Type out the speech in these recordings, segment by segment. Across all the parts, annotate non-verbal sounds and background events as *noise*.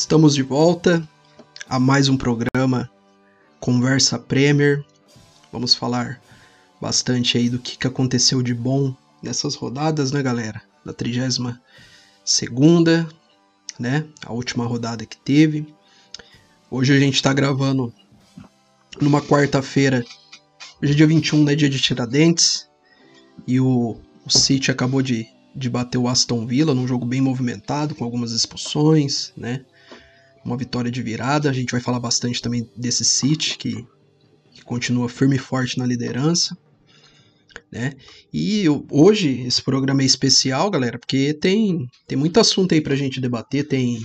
Estamos de volta a mais um programa Conversa Premier. Vamos falar bastante aí do que, que aconteceu de bom nessas rodadas, né, galera? Da 32 segunda, né? A última rodada que teve. Hoje a gente está gravando numa quarta-feira. Hoje é dia 21, né? Dia de Tiradentes. E o, o City acabou de, de bater o Aston Villa num jogo bem movimentado, com algumas expulsões, né? Uma vitória de virada. A gente vai falar bastante também desse City, que, que continua firme e forte na liderança. Né? E eu, hoje esse programa é especial, galera, porque tem, tem muito assunto aí pra gente debater. Tem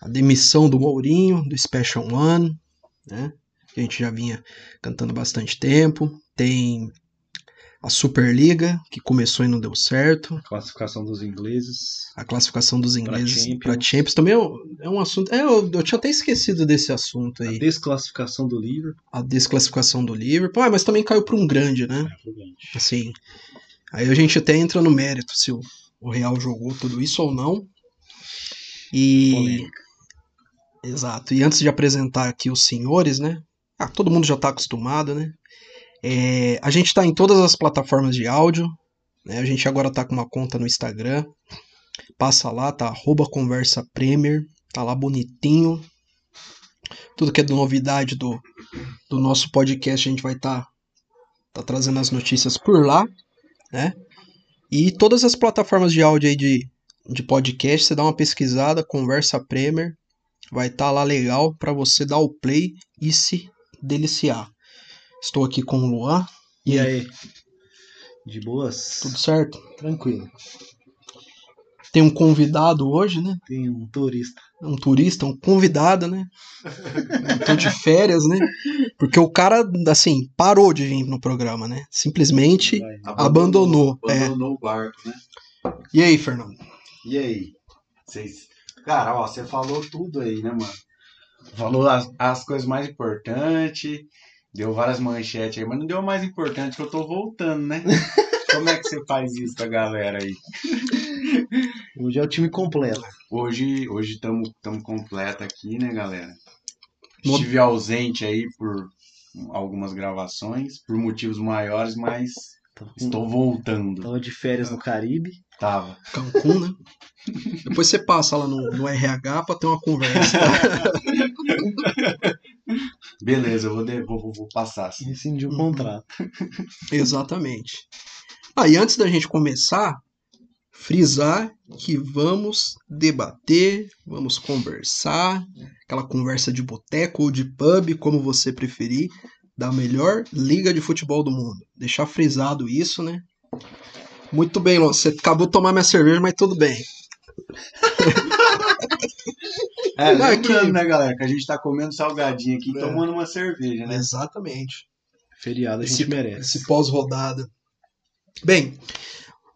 a demissão do Mourinho, do Special One, né? A gente já vinha cantando bastante tempo. Tem a Superliga, que começou e não deu certo. A classificação dos ingleses. A classificação dos ingleses Champions. para Champions. também é um, é um assunto. É, eu, eu tinha até esquecido desse assunto A aí. desclassificação do Liverpool. A desclassificação do Liverpool. Ah, mas também caiu para um grande, né? Assim. Aí a gente até entra no mérito se o, o Real jogou tudo isso ou não. E. Polêmica. Exato. E antes de apresentar aqui os senhores, né? Ah, todo mundo já tá acostumado, né? É, a gente tá em todas as plataformas de áudio. Né? A gente agora tá com uma conta no Instagram. Passa lá, tá? Arroba Conversa Premier. Tá lá bonitinho. Tudo que é de novidade do, do nosso podcast, a gente vai estar tá, tá trazendo as notícias por lá, né? E todas as plataformas de áudio aí de, de podcast, você dá uma pesquisada, Conversa Premier, vai estar lá legal para você dar o play e se deliciar. Estou aqui com o Luan. E aí? De boas? Tudo certo? tranquilo. Tem um convidado hoje, né? Tem um turista. Um turista, um convidado, né? Tô de férias, né? Porque o cara, assim, parou de vir no programa, né? Simplesmente Vai. abandonou. é. Abandonou o barco, né? E aí, Fernando? E aí? Vocês. Cara, ó, você falou tudo aí, né, mano? Falou as, as coisas mais importantes, deu várias manchetes aí, mas não deu a mais importante que eu tô voltando, né? *laughs* Como é que você faz isso com a galera aí? Hoje é o time completo. Hoje hoje estamos tamo completo aqui, né, galera? Estive ausente aí por algumas gravações, por motivos maiores, mas estou voltando. Tava de férias no Caribe. Tava. Cancún, né? Depois você passa lá no, no RH pra ter uma conversa. *laughs* Beleza, eu vou, vou, vou, passar. Assim. Rescindiu o Uhum. contrato. *laughs* Exatamente. Ah, e antes da gente começar, frisar que vamos debater, vamos conversar, aquela conversa de boteco ou de pub, como você preferir, da melhor liga de futebol do mundo. Deixar frisado isso, né? Muito bem, Lon. Você acabou de tomar minha cerveja, mas tudo bem. *laughs* É, Não, é lembrando, que- né, galera, que a gente tá comendo salgadinho aqui e É. tomando uma cerveja, né? Exatamente. Feriado a gente esse, merece. esse pós-rodada. Bem,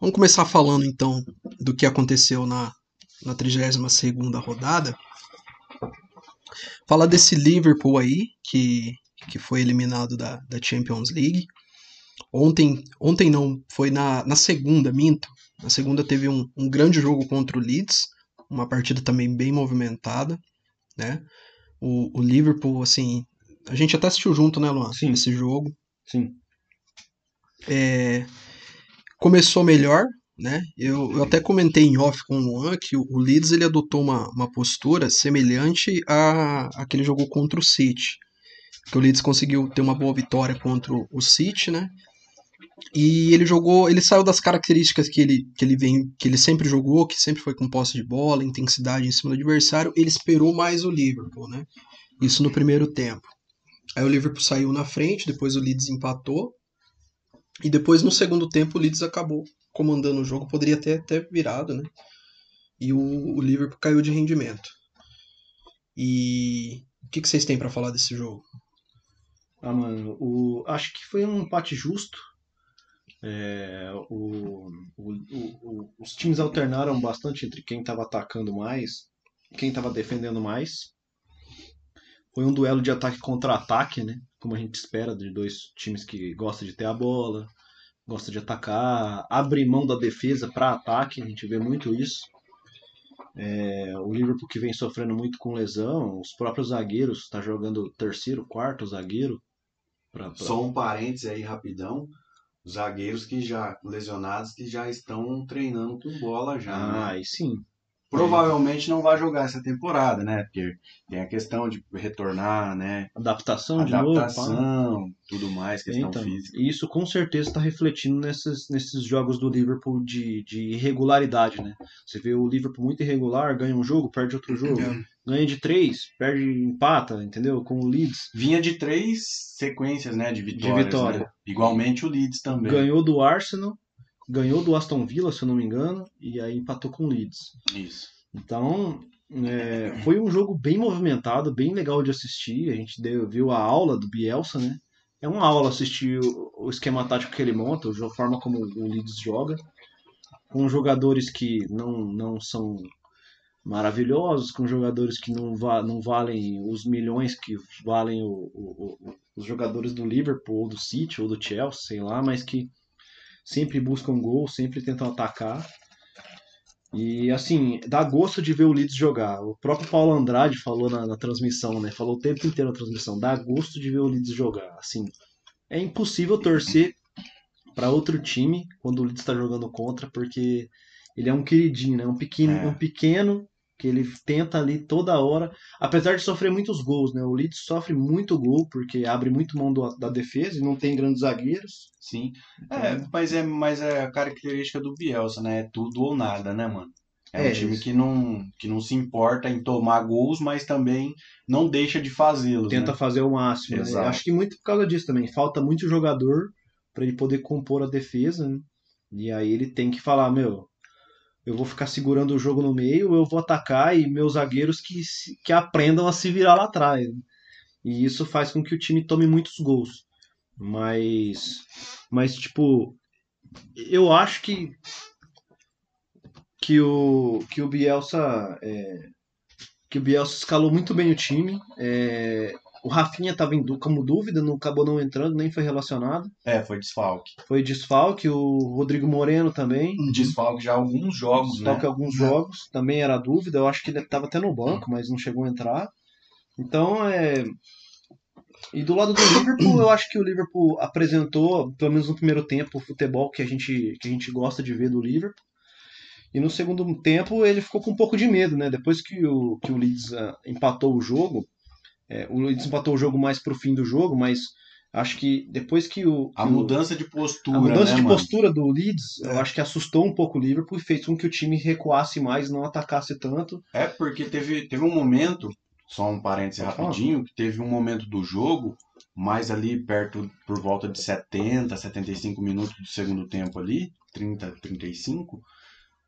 vamos começar falando então do que aconteceu na, na 32ª rodada. Falar desse Liverpool aí, que, que foi eliminado da, da Champions League. Ontem, ontem não, foi na, na segunda, minto. Na segunda teve um, um grande jogo contra o Leeds, uma partida também bem movimentada, né? O, o Liverpool, assim, a gente até assistiu junto, né, Luan? Sim. Esse jogo. Sim. É, começou melhor, né? Eu, eu até comentei em off com o Luan que o, o Leeds ele adotou uma, uma postura semelhante a, a que ele jogou contra o City. Que o Leeds conseguiu ter uma boa vitória contra o, o City, né? E ele jogou, ele saiu das características que ele, que ele vem, que ele sempre jogou, que sempre foi com posse de bola, intensidade em cima do adversário, ele esperou mais o Liverpool, né? Isso no primeiro tempo. Aí o Liverpool saiu na frente, depois o Leeds empatou, e depois, no segundo tempo, o Leeds acabou comandando o jogo. Poderia ter até virado, né? E o, o Liverpool caiu de rendimento. E o que, que vocês têm pra falar desse jogo? Ah, mano, o... acho que foi um empate justo. É, o, o- o- os times alternaram bastante entre quem estava atacando mais quem estava defendendo mais. Foi um duelo de ataque contra ataque, né? Como a gente espera de dois times que gostam de ter a bola, gostam de atacar, abre mão da defesa para ataque, a gente vê muito isso. É, o Liverpool que vem sofrendo muito com lesão, os próprios zagueiros, está jogando terceiro, quarto zagueiro. Pra, pra... Só um parênteses aí rapidão. Os zagueiros que já lesionados que já estão treinando com bola já. Ah, né? aí sim. Provavelmente não vai jogar essa temporada, né? Porque tem a questão de retornar, né? Adaptação, de novo. Adaptação, tudo mais, questão Então, física. e isso com certeza está refletindo nesses, nesses jogos do Liverpool de, de irregularidade, né? Você vê o Liverpool muito irregular, ganha um jogo, perde outro jogo. Ganha de três, perde, empata, entendeu? Com o Leeds. Vinha de três sequências, né? De vitórias. vitória. né? Igualmente o Leeds também. Ganhou do Arsenal, ganhou do Aston Villa, se eu não me engano, e aí empatou com o Leeds. Isso. Então, é, foi um jogo bem movimentado, bem legal de assistir. A gente deu- viu a aula do Bielsa, né? É uma aula assistir o, o esquema tático que ele monta, a forma como o Leeds joga, com jogadores que não, não são maravilhosos, com jogadores que não, va não valem os milhões que valem o- o- os jogadores do Liverpool, ou do City, ou do Chelsea, sei lá, mas que sempre buscam gol, sempre tentam atacar. E assim, dá gosto de ver o Leeds jogar. O próprio Paulo Andrade falou na, na transmissão, né? Falou o tempo inteiro na transmissão. Dá gosto de ver o Leeds jogar. Assim, é impossível torcer para outro time quando o Leeds está jogando contra, porque ele é um queridinho, né? Um pequeno, É. um pequeno que ele tenta ali toda hora, apesar de sofrer muitos gols, né? O Leeds sofre muito gol porque abre muito mão do- da defesa e não tem grandes zagueiros. Sim. É, mas é, mas é a característica do Bielsa, né? É tudo ou nada, né, mano? É, É um time isso. que não, que não se importa em tomar gols, mas também não deixa de fazê-los. tenta né? fazer o máximo. né? Acho que muito por causa disso também. Falta muito jogador para ele poder compor a defesa. né? E aí ele tem que falar, meu, eu vou ficar segurando o jogo no meio, eu vou atacar e meus zagueiros que, que aprendam a se virar lá atrás. E isso faz com que o time tome muitos gols. Mas, mas tipo, eu acho que que o que o Bielsa é, que o Bielsa escalou muito bem o time. É, o Rafinha estava como dúvida, não acabou não entrando, nem foi relacionado. É, foi desfalque. Foi desfalque, o Rodrigo Moreno também. Desfalque já alguns jogos, Desfalque né? alguns jogos, também era dúvida. Eu acho que ele estava até no banco, mas não chegou a entrar. Então, é. E do lado do Liverpool, eu acho que o Liverpool apresentou, pelo menos no primeiro tempo, o futebol que a gente, que a gente gosta de ver do Liverpool. E no segundo tempo ele ficou com um pouco de medo, né? Depois que o, que o Leeds ah, empatou o jogo, é, o Leeds empatou o jogo mais pro fim do jogo, mas acho que depois que o. A que o- mudança de postura, a mudança né, de mano? postura do Leeds, É. eu acho que assustou um pouco o Liverpool e fez com que o time recuasse mais, não atacasse tanto. É porque teve, teve um momento, só um parêntese rapidinho, que teve um momento do jogo, mais ali perto, por volta de 70, 75 minutos do segundo tempo ali, 30, 35,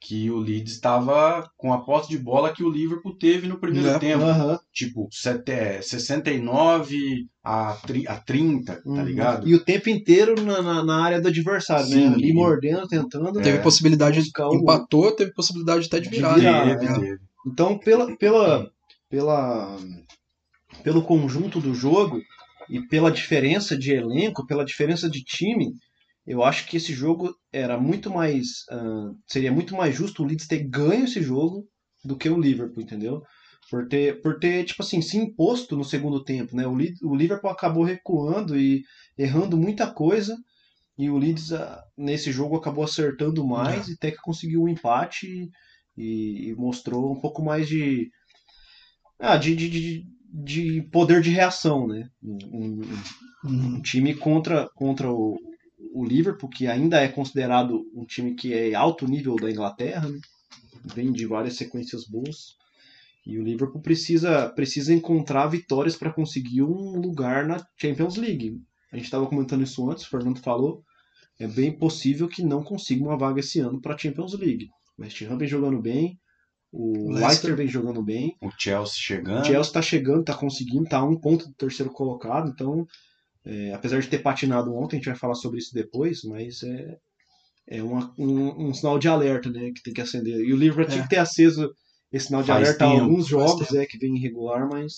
que o Leeds estava com a posse de bola que o Liverpool teve no primeiro É. tempo. Aham. Tipo, sete- é, 69 a, tri- a 30, tá Uhum. ligado? E o tempo inteiro na, na, na área do adversário, Sim. né? Ali mordendo, tentando. Teve É. possibilidade, Buscar o- empatou, teve possibilidade até de De virar. virar, né? Teve, né? teve. Então, pela, pela, pela, pelo conjunto do jogo e pela diferença de elenco, pela diferença de time, eu acho que esse jogo era muito mais. ah, seria muito mais justo o Leeds ter ganho esse jogo do que o Liverpool, entendeu? Por ter, por ter tipo assim, se imposto no segundo tempo, né? O, Leeds- o Liverpool acabou recuando e errando muita coisa. E o Leeds, ah, nesse jogo, acabou acertando mais e até que conseguiu um empate e, e mostrou um pouco mais de, ah, de, de, de, de poder de reação, né? Um, um- Uhum. um time contra, contra o, o Liverpool, que ainda é considerado um time que é alto nível da Inglaterra, né? vem de várias sequências boas. E o Liverpool precisa, precisa encontrar vitórias para conseguir um lugar na Champions League. A gente estava comentando isso antes, o Fernando falou. É bem possível que não consiga uma vaga esse ano para a Champions League. O West Ham vem jogando bem, o Leicester. Leicester vem jogando bem, O Chelsea chegando. o Chelsea está chegando, está conseguindo, está a um ponto do terceiro colocado, então, é, apesar de ter patinado ontem, a gente vai falar sobre isso depois, mas é, é uma- um, um sinal de alerta, né, que tem que acender. E o Liverpool É. tinha que ter aceso esse sinal de Faz alerta tempo, alguns jogos, é, que vem irregular, mas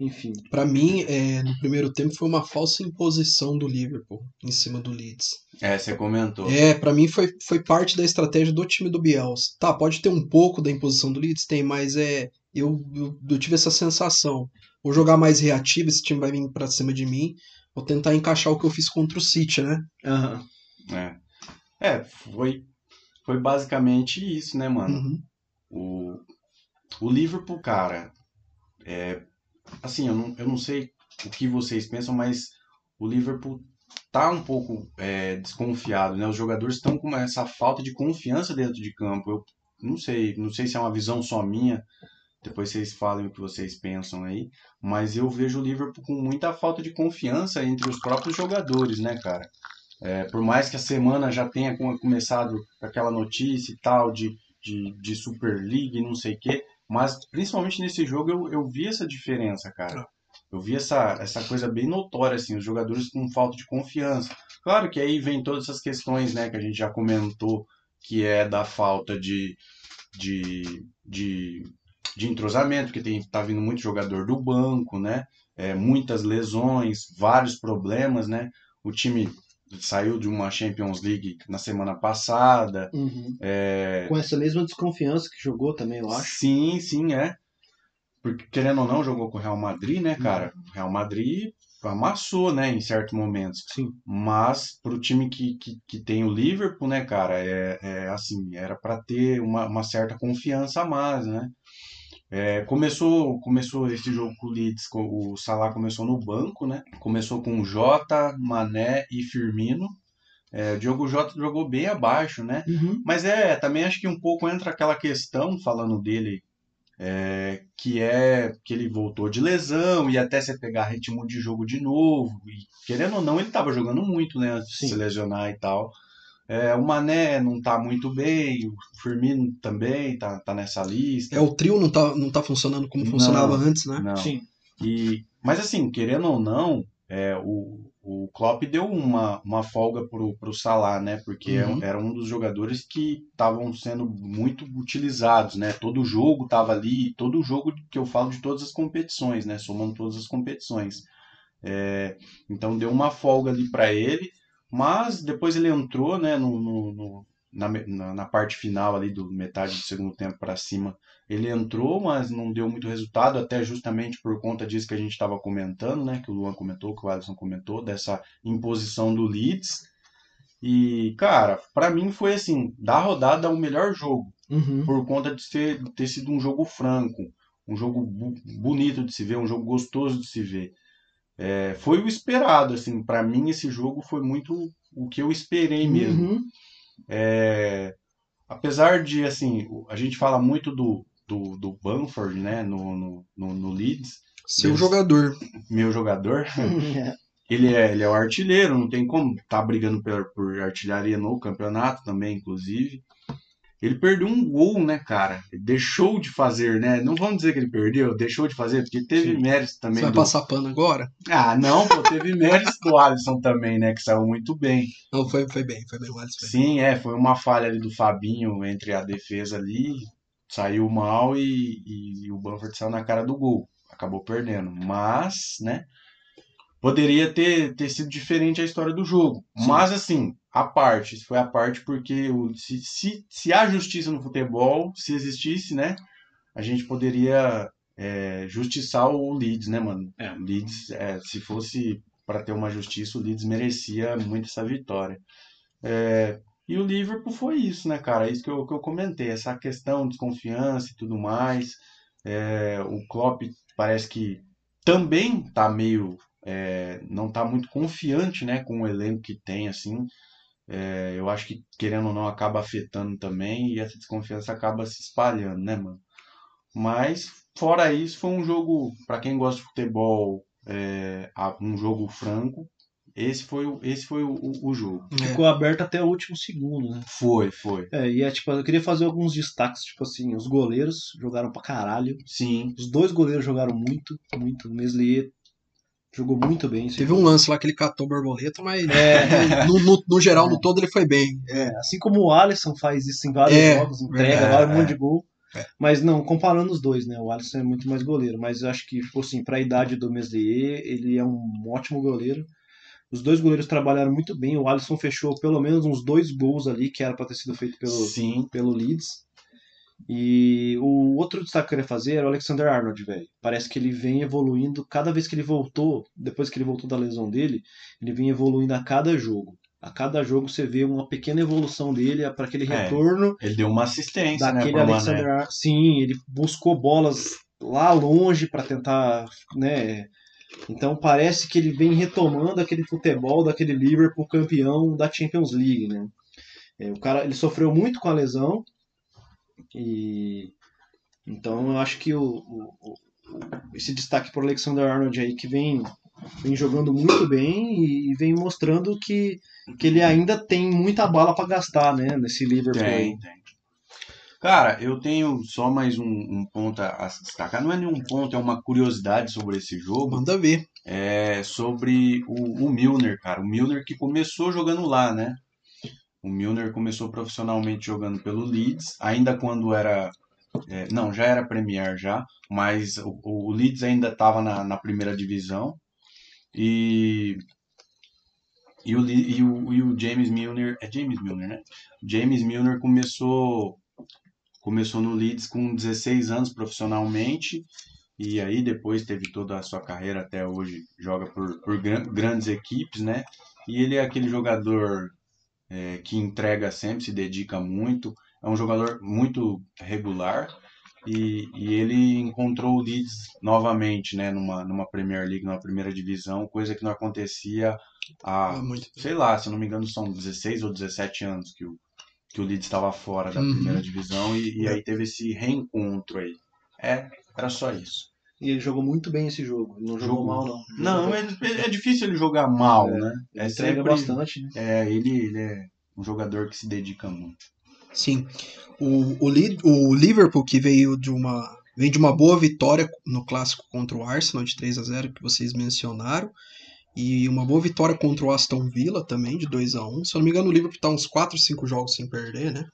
Enfim. Pra mim, é, no primeiro tempo foi uma falsa imposição do Liverpool em cima do Leeds. É, você comentou. É, pra mim foi, foi parte da estratégia do time do Bielsa. Tá, pode ter um pouco da imposição do Leeds, tem, mas é eu, eu, eu tive essa sensação. Vou jogar mais reativo, esse time vai vir pra cima de mim. Vou tentar encaixar o que eu fiz contra o City, né? Aham. É, é foi, foi basicamente isso, né, mano? Uhum. O, o Liverpool, cara, é, assim, eu não, eu não sei o que vocês pensam, mas o Liverpool tá um pouco é, desconfiado, né? Os jogadores estão com essa falta de confiança dentro de campo. Eu não sei, não sei se é uma visão só minha. Depois vocês falem o que vocês pensam aí, mas eu vejo o Liverpool com muita falta de confiança entre os próprios jogadores, né, cara? É, por mais que a semana já tenha com- começado com aquela notícia e tal de, de, de Super League, não sei o quê, mas principalmente nesse jogo eu, eu vi essa diferença, cara. Eu vi essa, essa coisa bem notória, assim, os jogadores com falta de confiança. Claro que aí vem todas essas questões, né, que a gente já comentou, que é da falta de, de, de, de entrosamento, porque tem, tá vindo muito jogador do banco, né, é, muitas lesões, vários problemas, né, o time saiu de uma Champions League na semana passada, Uhum. é, Com essa mesma desconfiança que jogou também, eu acho. Sim, sim, é. Porque, querendo ou não, jogou com o Real Madrid, né, cara? O Real Madrid amassou, né, em certos momentos. Sim. Mas pro time que, que, que tem o Liverpool, né, cara, é, é assim, era para ter uma, uma certa confiança a mais, né? É, começou, começou esse jogo com o Leeds, o Salah começou no banco, né? Começou com Jota, Mané e Firmino. É, o Diogo Jota jogou bem abaixo, né? Uhum. Mas é, também acho que um pouco entra aquela questão, falando dele, é, que é que ele voltou de lesão e até você pegar ritmo de jogo de novo. E querendo ou não, ele estava jogando muito, né? Antes de se lesionar e tal. É, o Mané não tá muito bem, o Firmino também tá, tá nessa lista. É, o trio não tá, não tá funcionando como Não. funcionava antes, né? Não. Sim. E, mas assim, querendo ou não, é, o, o Klopp deu uma, uma folga pro, pro Salah, né? Porque é um- Uhum. era um dos jogadores que estavam sendo muito utilizados, né? Todo jogo tava ali, todo jogo que eu falo de todas as competições, né? Somando todas as competições. É, então deu uma folga ali para ele, mas depois ele entrou, né? No, no- no- na, na, na parte final ali do metade do segundo tempo para cima ele entrou, mas não deu muito resultado, até justamente por conta disso que a gente estava comentando, né? Que o Luan comentou, que o Alisson comentou, dessa imposição do Leeds. E, cara, pra mim foi assim, da rodada o melhor jogo, Uhum. por conta de de ter sido um jogo franco, um jogo bu- bonito de se ver, um jogo gostoso de se ver. É, foi o esperado, assim, pra mim esse jogo foi muito o que eu esperei mesmo. Uhum. É, apesar de, assim, a gente fala muito do, do, do Bamford, né, no, no, no, no Leeds, Seu jogador. meu jogador, É. *laughs* *laughs* ele é, ele é o artilheiro, não tem como tá brigando por, por artilharia no campeonato também, inclusive. Ele perdeu um gol, né, cara? Ele deixou de fazer, né? Não vamos dizer que ele perdeu, deixou de fazer, porque teve Sim. méritos Você também vai do... passar pano agora? Ah, não, pô, teve méritos do Alisson também, né, que saiu muito bem. Não, foi, foi bem, foi bem o Alisson. Sim, é, foi uma falha ali do Fabinho entre a defesa ali, saiu mal e, e o Bamford saiu na cara do gol, acabou perdendo. Mas, né, poderia ter, ter sido diferente a história do jogo. Sim. Mas, assim, a parte, isso foi a parte porque o, se, se, se há justiça no futebol, se existisse, né, a gente poderia é, justiçar o Leeds, né, mano? É. O Leeds, é, se fosse para ter uma justiça, o Leeds merecia muito essa vitória. É, e o Liverpool foi isso, né, cara? Isso que eu, que eu comentei, essa questão de desconfiança e tudo mais. É, o Klopp parece que também tá meio. É, não tá muito confiante, né, com o elenco que tem, assim. É, eu acho que, querendo ou não, acaba afetando também e essa desconfiança acaba se espalhando, né, mano? Mas, fora isso, foi um jogo, para quem gosta de futebol, é, um jogo franco. Esse foi, o- esse foi o, o- o jogo. É. Ficou aberto até o último segundo, né? Foi, foi. É, e é tipo, eu queria fazer alguns destaques, tipo assim, os goleiros jogaram pra caralho. Sim. Os dois goleiros jogaram muito, muito. O Meslier jogou muito bem. Teve um lance lá que ele catou borboleta, mas É, *laughs* no, no- no geral, no todo, ele foi bem. é, assim como o Alisson faz isso em vários É, jogos, entrega vários um monte de gol. É. Mas não, comparando os dois, né? O Alisson é muito mais goleiro, mas eu acho que, tipo assim, pra idade do Meslier, ele é um ótimo goleiro. Os dois goleiros trabalharam muito bem. O Alisson fechou pelo menos uns dois gols ali, que era pra ter sido feito pelo, Sim. pelo Leeds. E o outro destaque que eu queria fazer era o Alexander Arnold, velho. Parece que ele vem evoluindo cada vez que ele voltou, depois que ele voltou da lesão dele, ele vem evoluindo a cada jogo. A cada jogo você vê uma pequena evolução dele para aquele É, retorno Ele deu uma assistência, né, daquele Mané. Alexander Arnold. Sim, ele buscou bolas lá longe para tentar, né? Então parece que ele vem retomando aquele futebol daquele Liverpool campeão da Champions League, né? É, o cara, ele sofreu muito com a lesão e então eu acho que o, o- o- esse destaque para Alexander Arnold aí que vem vem jogando muito bem e, e vem mostrando que, que ele ainda tem muita bala para gastar, né? Nesse Liverpool. Tem, tem. Cara, eu tenho só mais um, um ponto a a destacar. Não é nenhum ponto, é uma curiosidade sobre esse jogo. Manda ver. É sobre o, o Milner, cara. O Milner que começou jogando lá, né? O Milner começou profissionalmente jogando pelo Leeds, ainda quando era. é, não, já era Premier já, mas o, o Leeds ainda estava na, na primeira divisão. E, e, o, e, o, e o James Milner. É James Milner, né? James Milner começou, começou no Leeds com 16 anos profissionalmente. E aí depois teve toda a sua carreira até hoje, joga por, por gran- grandes equipes, né? E ele é aquele jogador é, que entrega sempre, se dedica muito, é um jogador muito regular e, e ele encontrou o Leeds novamente, né? Numa, numa Premier League, numa primeira divisão, coisa que não acontecia há, Ah, sei lá, se não me engano são 16 ou 17 anos que o, que o Leeds estava fora da Uhum. primeira divisão e, e aí teve esse reencontro aí. É, era só isso. E ele jogou muito bem esse jogo. Ele não jogou, Jogou. mal, não. Não, é, é difícil ele jogar mal, É, né? Ele É entrega sempre, bastante, né? é, ele, ele é um jogador que se dedica muito. Sim. O, o, Li- o Liverpool, que veio de uma, vem de uma boa vitória no clássico contra o Arsenal de 3 a 0 que vocês mencionaram. E uma boa vitória contra o Aston Villa também, de 2 a 1 Se eu não me engano, o Liverpool tá uns 4, 5 jogos sem perder, né?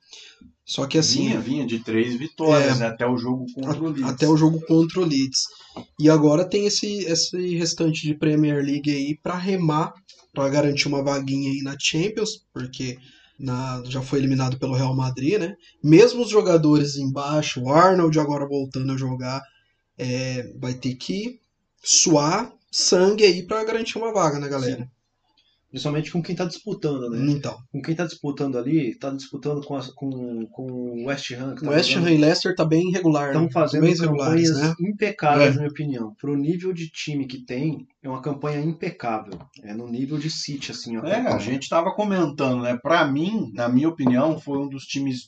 Só que assim. vinha, vinha de três vitórias É. né, até o jogo contra o Leeds. Até o jogo contra o Leeds. E agora tem esse, esse restante de Premier League aí para remar, para garantir uma vaguinha aí na Champions, porque na, já foi eliminado pelo Real Madrid, né? Mesmo os jogadores embaixo, o Arnold agora voltando a jogar, é, vai ter que suar sangue aí para garantir uma vaga, né, galera? Principalmente com quem tá disputando, né? Então, Com quem tá disputando ali, tá disputando com, as- com, com o West Ham. Que o tá West Ham e Leicester tá bem irregular, Estão né? fazendo bem campanhas né? impecáveis, É. na minha opinião. Pro nível de time que tem, é uma campanha impecável. É no nível de City, assim, ó. É, a gente tava comentando, né? Pra mim, na minha opinião, foi um dos times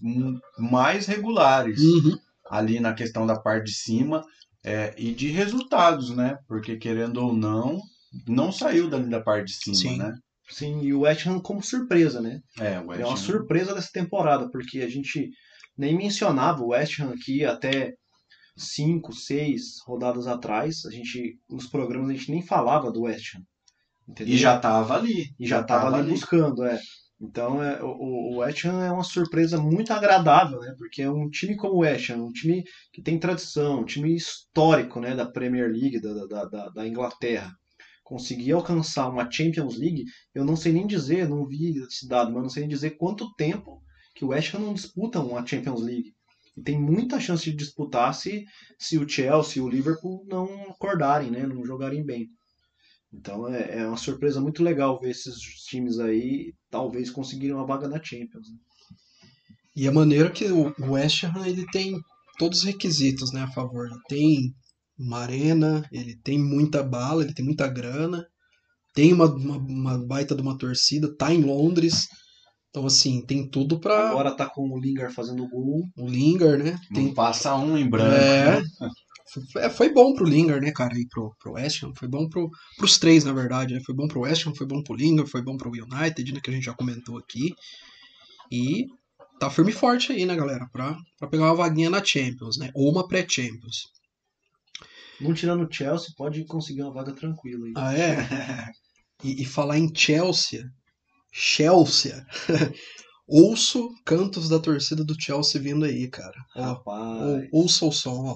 mais regulares Uhum. ali na questão da parte de cima é, e de resultados, né? Porque querendo ou não, não saiu dali da parte de cima, Sim. né? Sim, e o West Ham como surpresa, né? É, o West É uma Ham- surpresa dessa temporada, porque a gente nem mencionava o West Ham aqui até cinco, seis rodadas atrás. A gente, nos programas, a gente nem falava do West Ham. Entendeu? E já tava ali. E já estava ali buscando, é. Então é, o, o West Ham é uma surpresa muito agradável, né? Porque é um time como o West Ham, um time que tem tradição, um time histórico, né? Da Premier League, da, da, da, da Inglaterra. Conseguir alcançar uma Champions League, eu não sei nem dizer, não vi esse dado, mas não sei nem dizer quanto tempo que o West Ham não disputa uma Champions League. E tem muita chance de disputar se, se o Chelsea e o Liverpool não acordarem, né? Não jogarem bem. Então é, é uma surpresa muito legal ver esses times aí talvez conseguirem uma vaga na Champions. né? E a maneira que o West Ham ele tem todos os requisitos né, a favor. Ele tem uma arena, ele tem muita bala, ele tem muita grana, tem uma, uma, uma baita de uma torcida, tá em Londres. Então, assim, tem tudo pra Agora tá com o Lingard fazendo gol. o Lingard, né? Não Tem, passa um em branco. É. né? É, foi bom pro Lingard, né, cara, e pro, pro West Ham, foi bom pro, pros três, na verdade, né? Foi bom pro West Ham, foi bom pro Lingard, foi bom pro United, né, que a gente já comentou aqui. E tá firme e forte aí, né, galera, pra, pra pegar uma vaguinha na Champions, né, ou uma pré-Champions. Não tirando o Chelsea, pode conseguir uma vaga tranquila. aí. Ah, é? *laughs* E, e falar em Chelsea, Chelsea, *laughs* ouço cantos da torcida do Chelsea vindo aí, cara. Rapaz. ou- ouça o som, ó.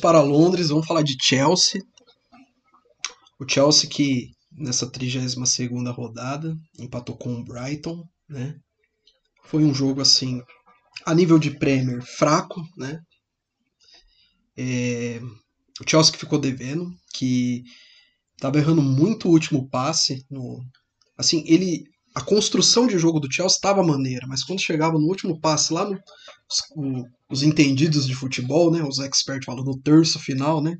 Para Londres, vamos falar de Chelsea. O Chelsea que nessa 32ª rodada empatou com o Brighton, né? Foi um jogo assim, a nível de Premier, fraco, né? É, O Chelsea que ficou devendo, que tava errando muito o último passe no assim, ele a construção de jogo do Chelsea estava maneira, mas quando chegava no último passe lá no os, os entendidos de futebol, né, os experts falam no terço final, né,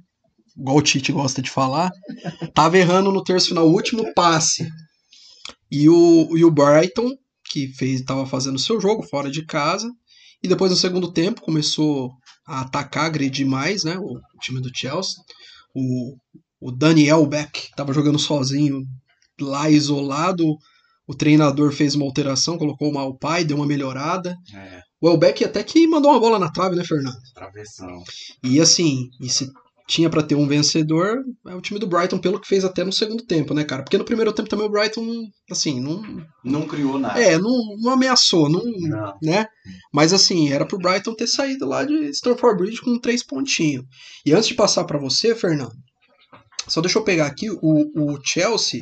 igual o Tite gosta de falar, tava errando no terço final, o último passe. E o, e o Brighton, que fez, tava fazendo seu jogo fora de casa, e depois no segundo tempo começou a atacar, agredir mais, né, o, time do Chelsea. O, o Daniel Beck tava jogando sozinho lá isolado. O treinador fez uma alteração, colocou o Malpai, deu uma melhorada. É, O Elbeck até que mandou uma bola na trave, né, Fernando? travessão. E assim, e se tinha pra ter um vencedor, é o time do Brighton, pelo que fez até no segundo tempo, né, cara? Porque no primeiro tempo também o Brighton, assim, não. Não criou nada. É, não, não ameaçou, não. Não. Né? Mas assim, era pro Brighton ter saído lá de Stamford Bridge com três pontinhos. E antes de passar pra você, Fernando, só deixa eu pegar aqui, o, o Chelsea,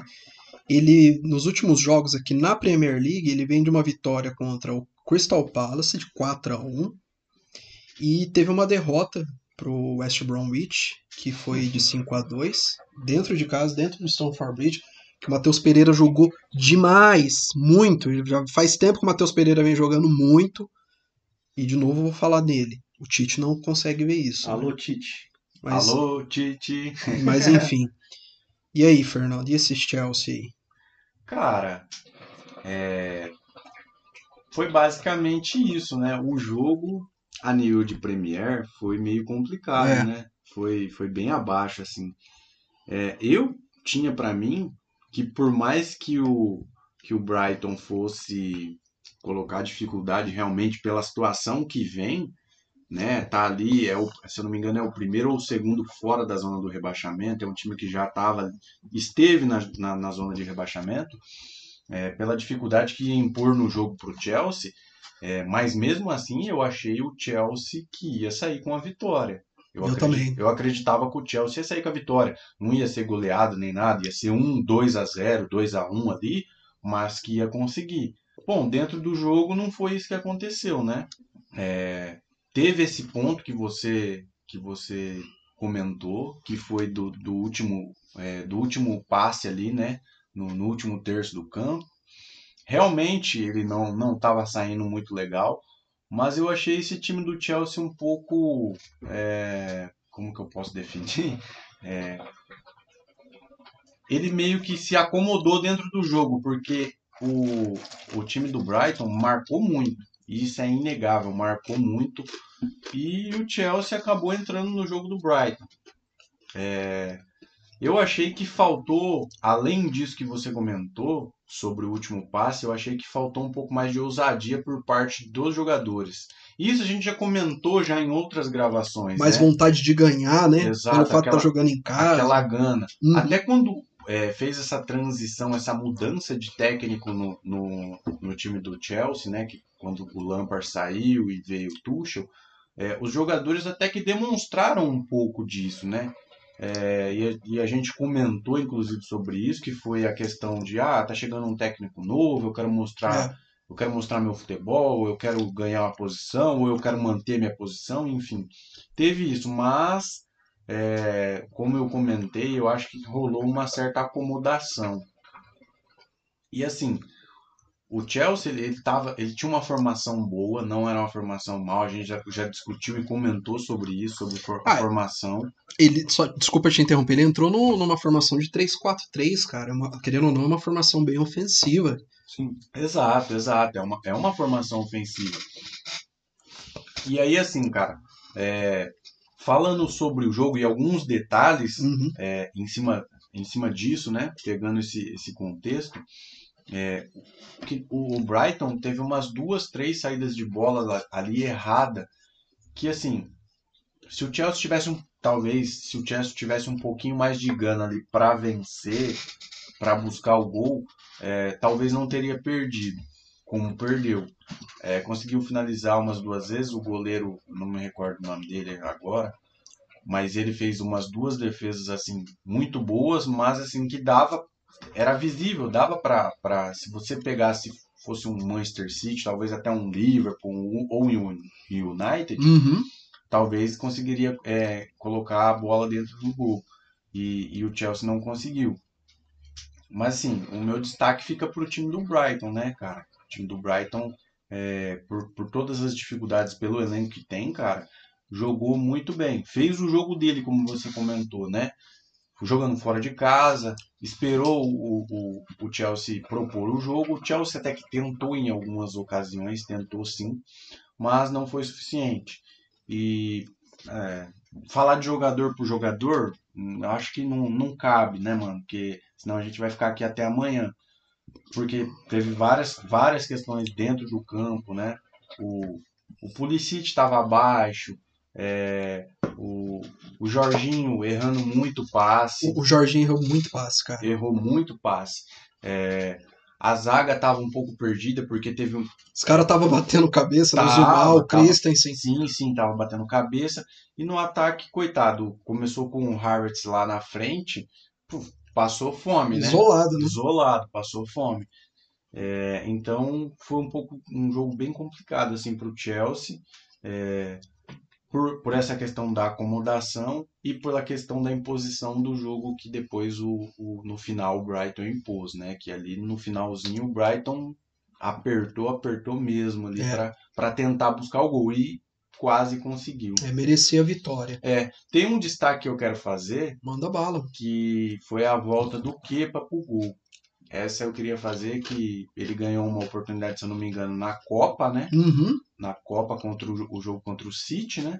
ele, nos últimos jogos aqui na Premier League, ele vem de uma vitória contra o Crystal Palace de 4 a 1 e teve uma derrota pro West Bromwich, que foi de 5 a 2 dentro de casa, dentro do Stamford Bridge, que o Matheus Pereira jogou demais, muito. Já faz tempo que o Matheus Pereira vem jogando muito. E de novo eu vou falar nele. O Tite não consegue ver isso. Alô, né? Tite. Mas, Alô, Titi. mas *laughs* enfim. E aí, Fernando? E esse Chelsea aí? Cara, é, foi basicamente isso, né? O jogo a nível de Premier foi meio complicado, É. né? Foi, foi bem abaixo, assim. É, eu tinha pra mim que por mais que o, que o Brighton fosse colocar dificuldade realmente pela situação que vem, né? Tá ali, é o, se eu não me engano, é o primeiro ou o segundo fora da zona do rebaixamento. É um time que já tava, esteve na, na, na zona de rebaixamento, é, pela dificuldade que ia impor no jogo para o Chelsea. é, mas mesmo assim, eu achei o Chelsea que ia sair com a vitória. Eu acredi- também. Eu acreditava que o Chelsea ia sair com a vitória. Não ia ser goleado nem nada, ia ser um 2 a 0 2 a 1 ali, mas que ia conseguir. Bom, dentro do jogo não foi isso que aconteceu, né? É, teve esse ponto que você que você comentou, que foi do, do último é, do último passe ali, né? No, no último terço do campo. Realmente ele não não estava saindo muito legal, mas eu achei esse time do Chelsea um pouco é, como que eu posso definir? *laughs* É, ele meio que se acomodou dentro do jogo, porque o, o time do Brighton marcou muito. Isso é inegável, marcou muito. E o Chelsea acabou entrando no jogo do Brighton. É, eu achei que faltou, além disso que você comentou sobre o último passe, eu achei que faltou um pouco mais de ousadia por parte dos jogadores. Isso a gente já comentou já em outras gravações. Mais né? vontade de ganhar, né? Exato, Pelo fato de aquela- estar jogando em casa. aquela gana. Uhum. Até quando é, fez essa transição, essa mudança de técnico no, no, no time do Chelsea, né? Que quando o Lampard saiu e veio o Tuchel, é, os jogadores até que demonstraram um pouco disso, né? É, e, a, e a gente comentou, inclusive, sobre isso, que foi a questão de, ah, tá chegando um técnico novo, eu quero mostrar É. eu quero mostrar meu futebol, eu quero ganhar uma posição, ou eu quero manter minha posição, enfim. Teve isso, mas, é, como eu comentei, eu acho que rolou uma certa acomodação. E assim, o Chelsea, ele, ele, tava, ele tinha uma formação boa, não era uma formação mal, a gente já, já discutiu e comentou sobre isso, sobre for, a Ah, formação. Ele, só, desculpa te interromper, ele entrou no- numa formação de 3-4-3, cara. Uma- querendo ou não, é uma formação bem ofensiva. Sim. Exato, exato. É uma, é uma formação ofensiva. E aí, assim, cara, é, falando sobre o jogo e alguns detalhes Uhum. é, em, cima, em cima disso, né? Pegando esse, esse contexto, é, que o, Brighton teve umas duas, três saídas de bola ali errada, que assim, se o Chelsea tivesse um, talvez, se o Chelsea tivesse um pouquinho mais de gana ali para vencer, para buscar o gol, é, talvez não teria perdido, como perdeu. É, conseguiu finalizar umas duas vezes, o goleiro, não me recordo o nome dele agora, mas ele fez umas duas defesas assim muito boas, mas assim que dava, era visível, dava para se você pegasse fosse um Manchester City, talvez até um Liverpool ou um United, Uhum. talvez conseguiria é, colocar a bola dentro do gol. E, e o Chelsea não conseguiu. Mas assim, o meu destaque fica pro time do Brighton, né, cara? O time do Brighton, é, por, por todas as dificuldades pelo elenco que tem, cara, jogou muito bem. Fez o jogo dele, como você comentou, né? Jogando fora de casa, esperou o, o, o Chelsea propor o jogo. O Chelsea até que tentou em algumas ocasiões, tentou sim, mas não foi suficiente. E é, falar de jogador por jogador, hum, acho que não, não cabe, né, mano? Porque senão a gente vai ficar aqui até amanhã. Porque teve várias, várias questões dentro do campo, né? O, o Pulisic estava abaixo, é, o, o Jorginho errando muito passe, O, o Jorginho errou muito passe, cara. errou muito passe. É, a zaga estava um pouco perdida porque teve um, Os caras estavam batendo cabeça no Tava, Zumal, o tava. Christensen. Sim, sim, tava batendo cabeça. E no ataque, coitado, começou com o Havertz lá na frente, pô, passou fome, né? Isolado, né? Isolado, passou fome. É, então foi um pouco um jogo bem complicado assim para o Chelsea, é, por, por essa questão da acomodação e pela questão da imposição do jogo que depois o, o- no final o Brighton impôs, né? Que ali no finalzinho o Brighton apertou, apertou mesmo ali É. para tentar buscar o gol e quase conseguiu. É, merecia a vitória. Tem um destaque que eu quero fazer Manda bala. que foi a volta do Kepa pro gol. Essa eu queria fazer que ele ganhou uma oportunidade, se eu não me engano, na Copa, né? Uhum. Na Copa contra o, o jogo contra o City, né?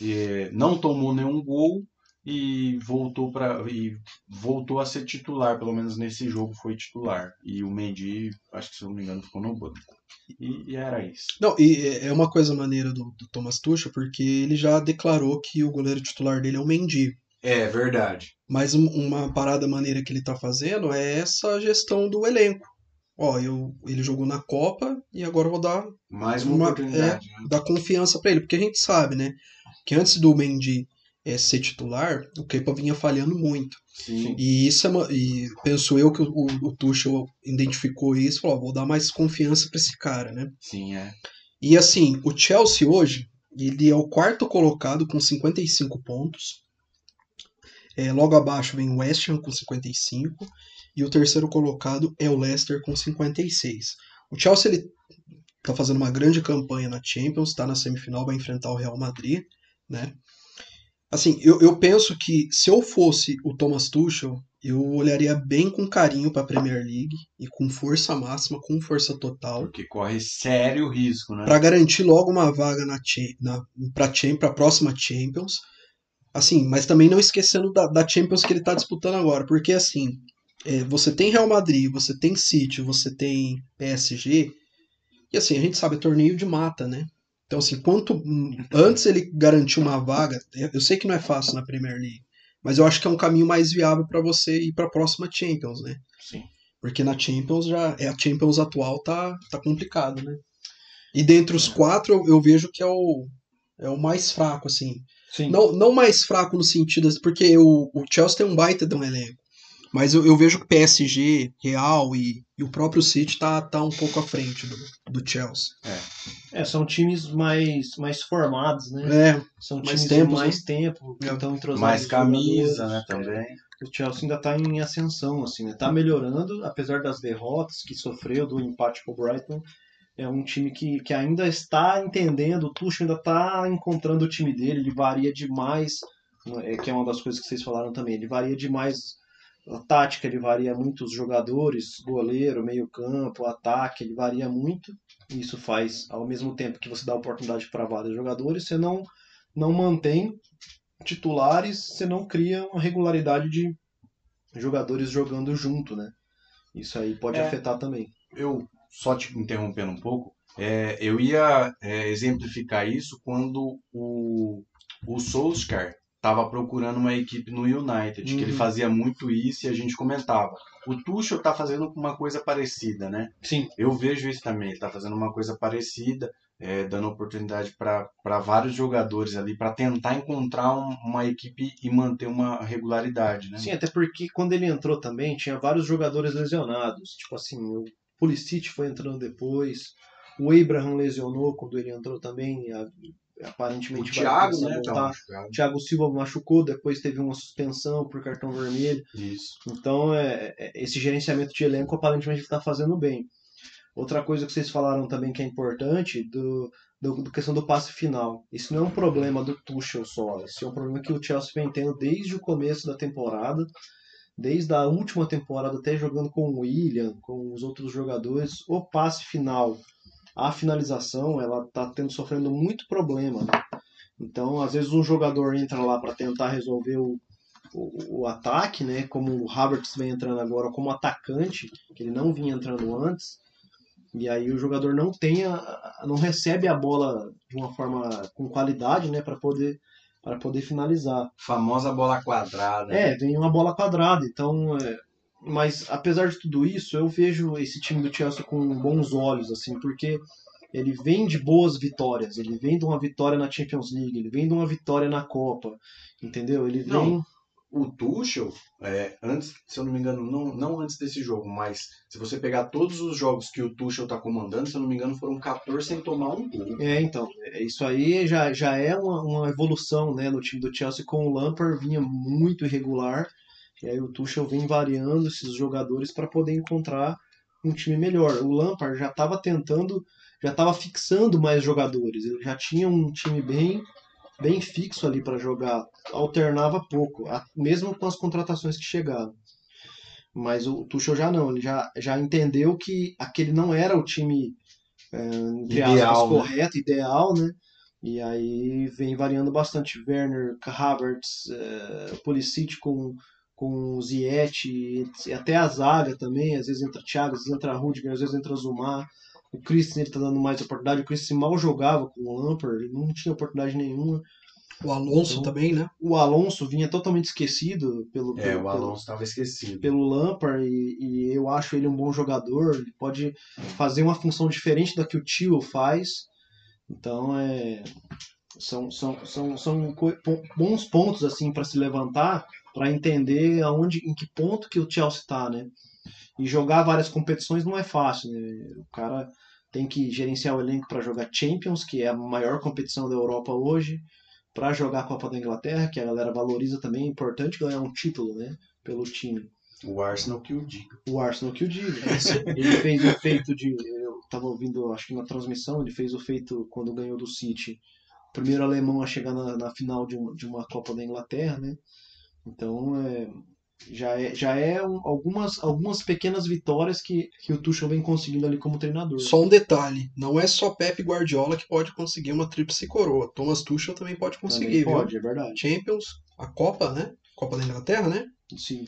E não tomou nenhum gol e voltou para e voltou a ser titular, pelo menos nesse jogo foi titular. E o Mendy, acho que se eu não me engano, ficou no banco. E, e era isso. Não, e é- é uma coisa maneira do, do Thomas Tuchel, porque ele já declarou que o goleiro titular dele é o Mendy. É verdade. Mas um- uma parada maneira que ele tá fazendo é essa gestão do elenco. Ó, eu, ele jogou na Copa e agora eu vou dar, Mais uma, Uma- oportunidade. né? dar confiança pra ele, porque a gente sabe, né, que antes do Mendy eh, ser titular, o Kepa vinha falhando muito. Sim. E isso é uma, e penso eu que o, o Tuchel identificou isso falou, ó, vou dar mais confiança pra esse cara, né? Sim, é. E assim, o Chelsea hoje, ele é o quarto colocado com 55 pontos. É, logo abaixo vem o West Ham com 55 e o terceiro colocado é o Leicester com 56. O Chelsea ele tá fazendo uma grande campanha na Champions, está na semifinal, vai enfrentar o Real Madrid, né? Assim, eu, eu penso que se eu fosse o Thomas Tuchel, eu olharia bem com carinho para a Premier League e com força máxima, com força total Porque corre sério risco, né? para garantir logo uma vaga na, na para a próxima Champions. Assim, mas também não esquecendo da, da Champions que ele está disputando agora, porque assim, é, você tem Real Madrid, você tem City, você tem PSG, e assim, a gente sabe, é torneio de mata, né? Então, assim, quanto antes ele garantir uma vaga, eu eu sei que não é fácil na Premier League, mas eu acho que é um caminho mais viável para você ir para a próxima Champions, né? Sim. Porque na Champions já é a Champions atual tá tá complicado, né? E dentre os É. quatro eu, eu vejo que é o é o mais fraco assim. Sim. Não não mais fraco no sentido porque o, o Chelsea tem um baita de um elenco. Mas eu, eu vejo que PSG, Real e, e o próprio City tá, tá um pouco à frente do, do Chelsea. É, são times mais, mais formados, né? É, São mais times tempos, com mais tempo, que É. estão entrosados. Mais camisa, né, também. o Chelsea ainda está em ascensão, assim, né? Tá melhorando, apesar das derrotas que sofreu do empate com o Brighton. É um time que, que ainda está entendendo, o Tuchel ainda está encontrando o time dele, ele varia demais, é, que é uma das coisas que vocês falaram também, ele varia demais a tática, ele varia muito os jogadores, goleiro, meio campo, ataque, ele varia muito. Isso faz, ao mesmo tempo que você dá oportunidade para vários jogadores, você não, não mantém titulares, você não cria uma regularidade de jogadores jogando junto, né? Isso aí pode É. afetar também. eu só te interrompendo um pouco, é, eu ia é, exemplificar isso quando o, o Solskjaer estava procurando uma equipe no United, que ele Uhum. fazia muito isso e a gente comentava. O Tuchel está fazendo uma coisa parecida, né? Sim, Eu vejo isso também, ele está fazendo uma coisa parecida, é, dando oportunidade para vários jogadores ali, para tentar encontrar um- uma equipe e manter uma regularidade, né? sim, até porque quando ele entrou também tinha vários jogadores lesionados. Tipo assim, o Pulisic foi entrando depois, o Abraham lesionou quando ele entrou também, a- O aparentemente vai Thiago, né? Tá. O Thiago Silva machucou, depois teve uma suspensão por cartão vermelho. Isso. Então, é, é- esse gerenciamento de elenco aparentemente está fazendo bem. Outra coisa que vocês falaram também que é importante, do, do, do questão do passe final. Isso não é um problema do Tuchel só. Isso é um problema que o Chelsea vem tendo desde o começo da temporada. Desde a última temporada, até jogando com o William, com os outros jogadores. O passe final, a finalização, ela está tendo, sofrendo muito problema. né? Então, às vezes, um jogador entra lá para tentar resolver o, o, o ataque, né? Como o Havertz vem entrando agora como atacante, que ele não vinha entrando antes. E aí o jogador não tem a- não recebe a bola de uma forma com qualidade, né, para poder para poder finalizar. Famosa bola quadrada. É, vem uma bola quadrada, então é, mas apesar de tudo isso, eu vejo esse time do Chelsea com bons olhos assim, porque ele vem de boas vitórias, ele vem de uma vitória na Champions League, ele vem de uma vitória na Copa, entendeu? Ele Não, vem O Tuchel, é, antes, se eu não me engano, não, não antes desse jogo, mas se você pegar todos os jogos que o Tuchel tá comandando, se eu não me engano, foram 14 sem tomar um gol. É, então, é, isso aí já, já é uma, uma evolução, né, no time do Chelsea com o Lampard vinha muito irregular, e aí o Tuchel vem variando esses jogadores para poder encontrar um time melhor. O Lampard já estava tentando, já estava fixando mais jogadores, ele já tinha um time bem bem fixo ali para jogar, alternava pouco, mesmo com as contratações que chegaram. Mas o Tuchel já não, ele já, já entendeu que aquele não era o time é, Ideal, aspas, né? correto, ideal, né? E aí vem variando bastante. Werner, Havertz, é, Pulisic com, com e até a zaga também, às vezes entra Thiago, às vezes entra Rudiger, às vezes entra Zumar. O Christensen ele tá dando mais oportunidade. O Christensen mal jogava com o Lampard, ele não tinha oportunidade nenhuma. O Alonso Então, também, né? O Alonso vinha totalmente esquecido pelo, É, pelo, o Alonso estava esquecido. pelo Lampard e, e eu acho ele um bom jogador. Ele pode fazer uma função diferente da que o Tio faz. Então é são, são, são, são bons pontos assim para se levantar para entender aonde em que ponto que o Chelsea está, né? E jogar várias competições não é fácil, né? O cara tem que gerenciar o elenco para jogar Champions, que é a maior competição da Europa hoje, para jogar a Copa da Inglaterra, que a galera valoriza também, é importante ganhar um título, né, pelo time. O Arsenal que o diga. O Arsenal que o diga. Ele fez o feito de. Eu tava ouvindo, acho que na transmissão, ele fez o feito quando ganhou do City. O primeiro alemão a chegar na, na final de uma, de uma Copa da Inglaterra, né? Então, é, já é, já é um- algumas, algumas pequenas vitórias que, que o Tuchel vem conseguindo ali como treinador. Só um detalhe, não é só Pep Guardiola que pode conseguir uma tríplice coroa. Thomas Tuchel também pode Também conseguir, viu? pode, é verdade. Champions, a Copa, né? Copa da Inglaterra, né? Sim.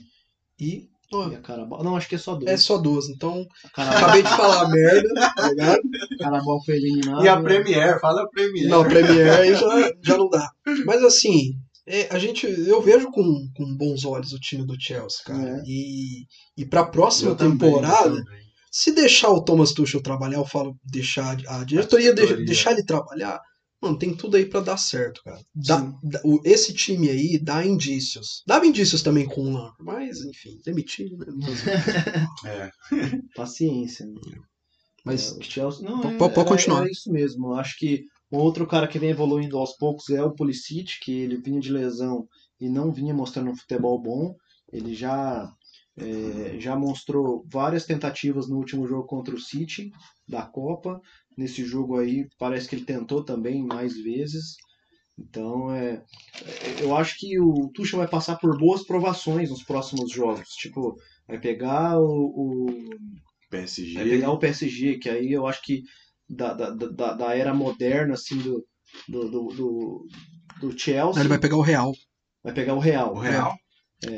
E E a Carabao. Não, acho que é só dois. é só duas. Então, A Carabao, acabei de falar merda, tá *laughs* ligado? a Carabao foi eliminada. E a Premier, fala a Premier. Não, Premier aí já, já não dá. Mas assim, é, a gente, eu vejo com, com bons olhos o time do Chelsea, cara. É. E, e pra próxima Eu também, temporada, eu também. se deixar o Thomas Tuchel trabalhar, eu falo deixar a diretoria, de- diretoria. deixar ele trabalhar, mano, tem tudo aí pra dar certo, cara. Dá- dá- o- esse time aí dá indícios. Dava indícios também com o Lampard, mas enfim, demitido, né? *laughs* É. Paciência. Né? Mas É, o Chelsea, não, Po- é, pode era- continuar. era isso mesmo. Eu acho que outro cara que vem evoluindo aos poucos é o Pulisic, que ele vinha de lesão e não vinha mostrando um futebol bom. Ele já, é, já mostrou várias tentativas no último jogo contra o City da Copa. Nesse jogo aí, parece que ele tentou também mais vezes. Então, é, eu acho que o Tuchel vai passar por boas provações nos próximos jogos. Tipo, vai pegar o, o PSG. vai pegar o PSG, que aí eu acho que da, da, da, da era moderna, assim, do, do, do, do, Chelsea, Ele vai pegar o Real, vai pegar o Real. O Real.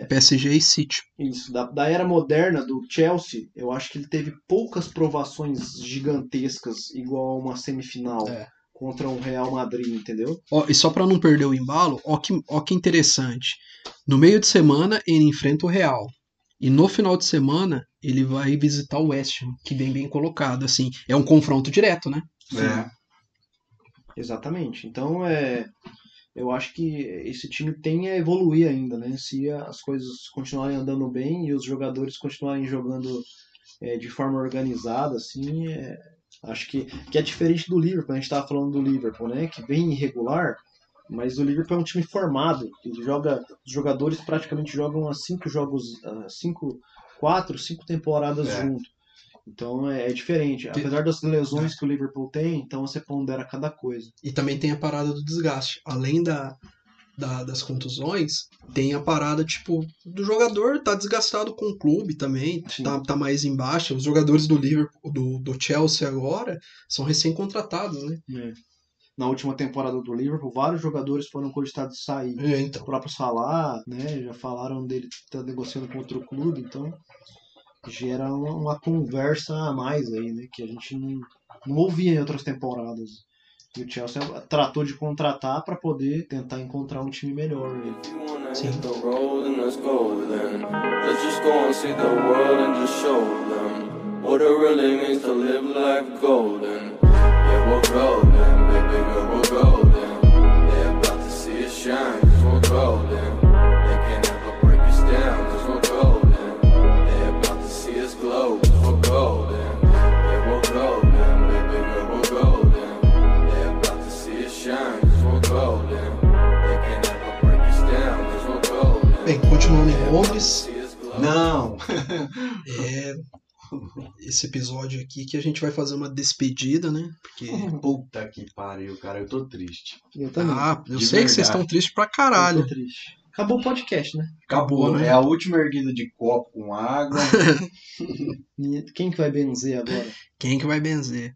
PSG e City. Isso, da, da era moderna do Chelsea, eu acho que ele teve poucas provações gigantescas, igual a uma semifinal É. contra um Real Madrid, entendeu? Ó, e só pra não perder o embalo, ó que, ó que interessante. No meio de semana ele enfrenta o Real. E no final de semana ele vai visitar o West Ham, que vem bem colocado. Assim, é um confronto direto, né? É. Exatamente. Então, é, eu acho que esse time tem a evoluir ainda, né? Se as coisas continuarem andando bem e os jogadores continuarem jogando é, de forma organizada, assim, é, acho que, que é diferente do Liverpool. A gente estava falando do Liverpool, né? Que vem irregular, mas o Liverpool é um time formado. Ele joga, os jogadores praticamente jogam há cinco jogos, cinco, quatro, cinco temporadas É. junto. Então é, é diferente. Apesar das lesões que o Liverpool tem, então você pondera cada coisa. E também tem a parada do desgaste. Além da, da- das contusões, tem a parada, tipo, do jogador tá desgastado com o clube também, Sim. tá, tá mais embaixo. Os jogadores do Liverpool, do, do Chelsea agora, são recém-contratados, né? Na última temporada do Liverpool, vários jogadores foram cogitados de sair. É, O então. próprio Salah, né, já falaram dele tá negociando com outro clube, então gera uma, uma conversa a mais aí, né, que a gente não, não ouvia em outras temporadas. E o Chelsea tratou de contratar para poder tentar encontrar um time melhor. You wanna Sim. We're golden. They're about to see us shine, we're golden. They can't ever break us we're golden. They're about to see us we're golden. We're golden, we're golden. They're about to see us shine, we're golden. They can't ever break us we're golden. Bem, continuando em Londres. Não. é *laughs* esse episódio aqui que a gente vai fazer uma despedida, né? Porque. *laughs* Puta que pariu, cara. Eu tô triste. Eu também. Ah, eu De sei que vocês verdade. estão tristes pra Eu caralho. tô triste. Acabou o podcast, né? Acabou, Acabou, né? É a última erguida de copo com água. *laughs* Quem que vai benzer agora? Quem que vai benzer?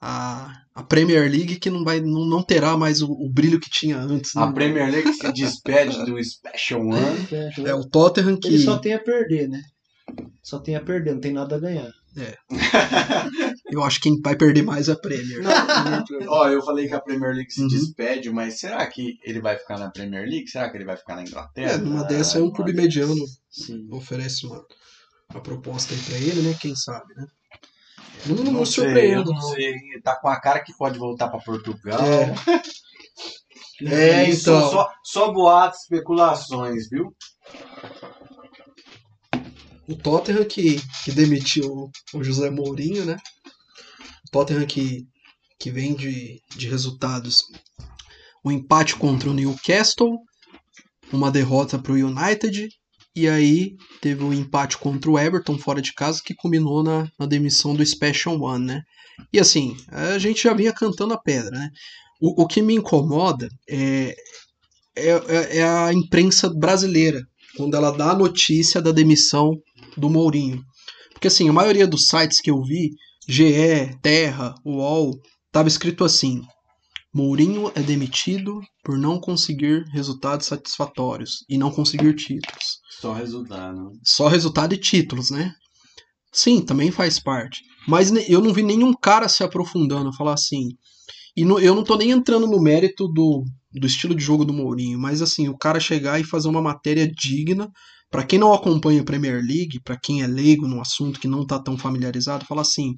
A, a Premier League que não, vai, não, não terá mais o, o brilho que tinha antes. A né? Premier League se despede do Special *laughs* One. É o Tottenham que. Ele só tem a perder, né? Só tem a perder, não tem nada a ganhar. *laughs* Eu acho que quem vai perder mais é a Premier. Ó, eu falei que a Premier League se Uhum. despede, mas será que ele vai ficar na Premier League? Será que ele vai ficar na Inglaterra? É, numa dessa é um clube mediano. Sim. Oferece uma, uma proposta aí pra ele, né? Quem sabe, né? Não, não, Não surpreendo, não não. sei. Tá com a cara que pode voltar pra Portugal. É. *laughs* É, Isso, então. Só, só boatos, especulações, viu? O Tottenham que, que demitiu o José Mourinho, né? O Tottenham que, que vem de, de resultados. Um empate contra o Newcastle, uma derrota para o United, e aí teve o um empate contra o Everton fora de casa, que culminou na, na demissão do Special One, né? E assim, a gente já vinha cantando a pedra, né? O, o que me incomoda é, é, é- é a imprensa brasileira, quando ela dá a notícia da demissão do Mourinho. Porque assim, a maioria dos sites que eu vi, GE, Terra, UOL, tava escrito assim: Mourinho é demitido por não conseguir resultados satisfatórios e não conseguir títulos. Só resultado. Só resultado e títulos, né? Sim, também faz parte. Mas eu não vi nenhum cara se aprofundando, falar assim. E no- eu não tô nem entrando no mérito do, do estilo de jogo do Mourinho, mas assim, o cara chegar e fazer uma matéria digna, Pra quem não acompanha a Premier League, pra quem é leigo no assunto, que não tá tão familiarizado, falar assim: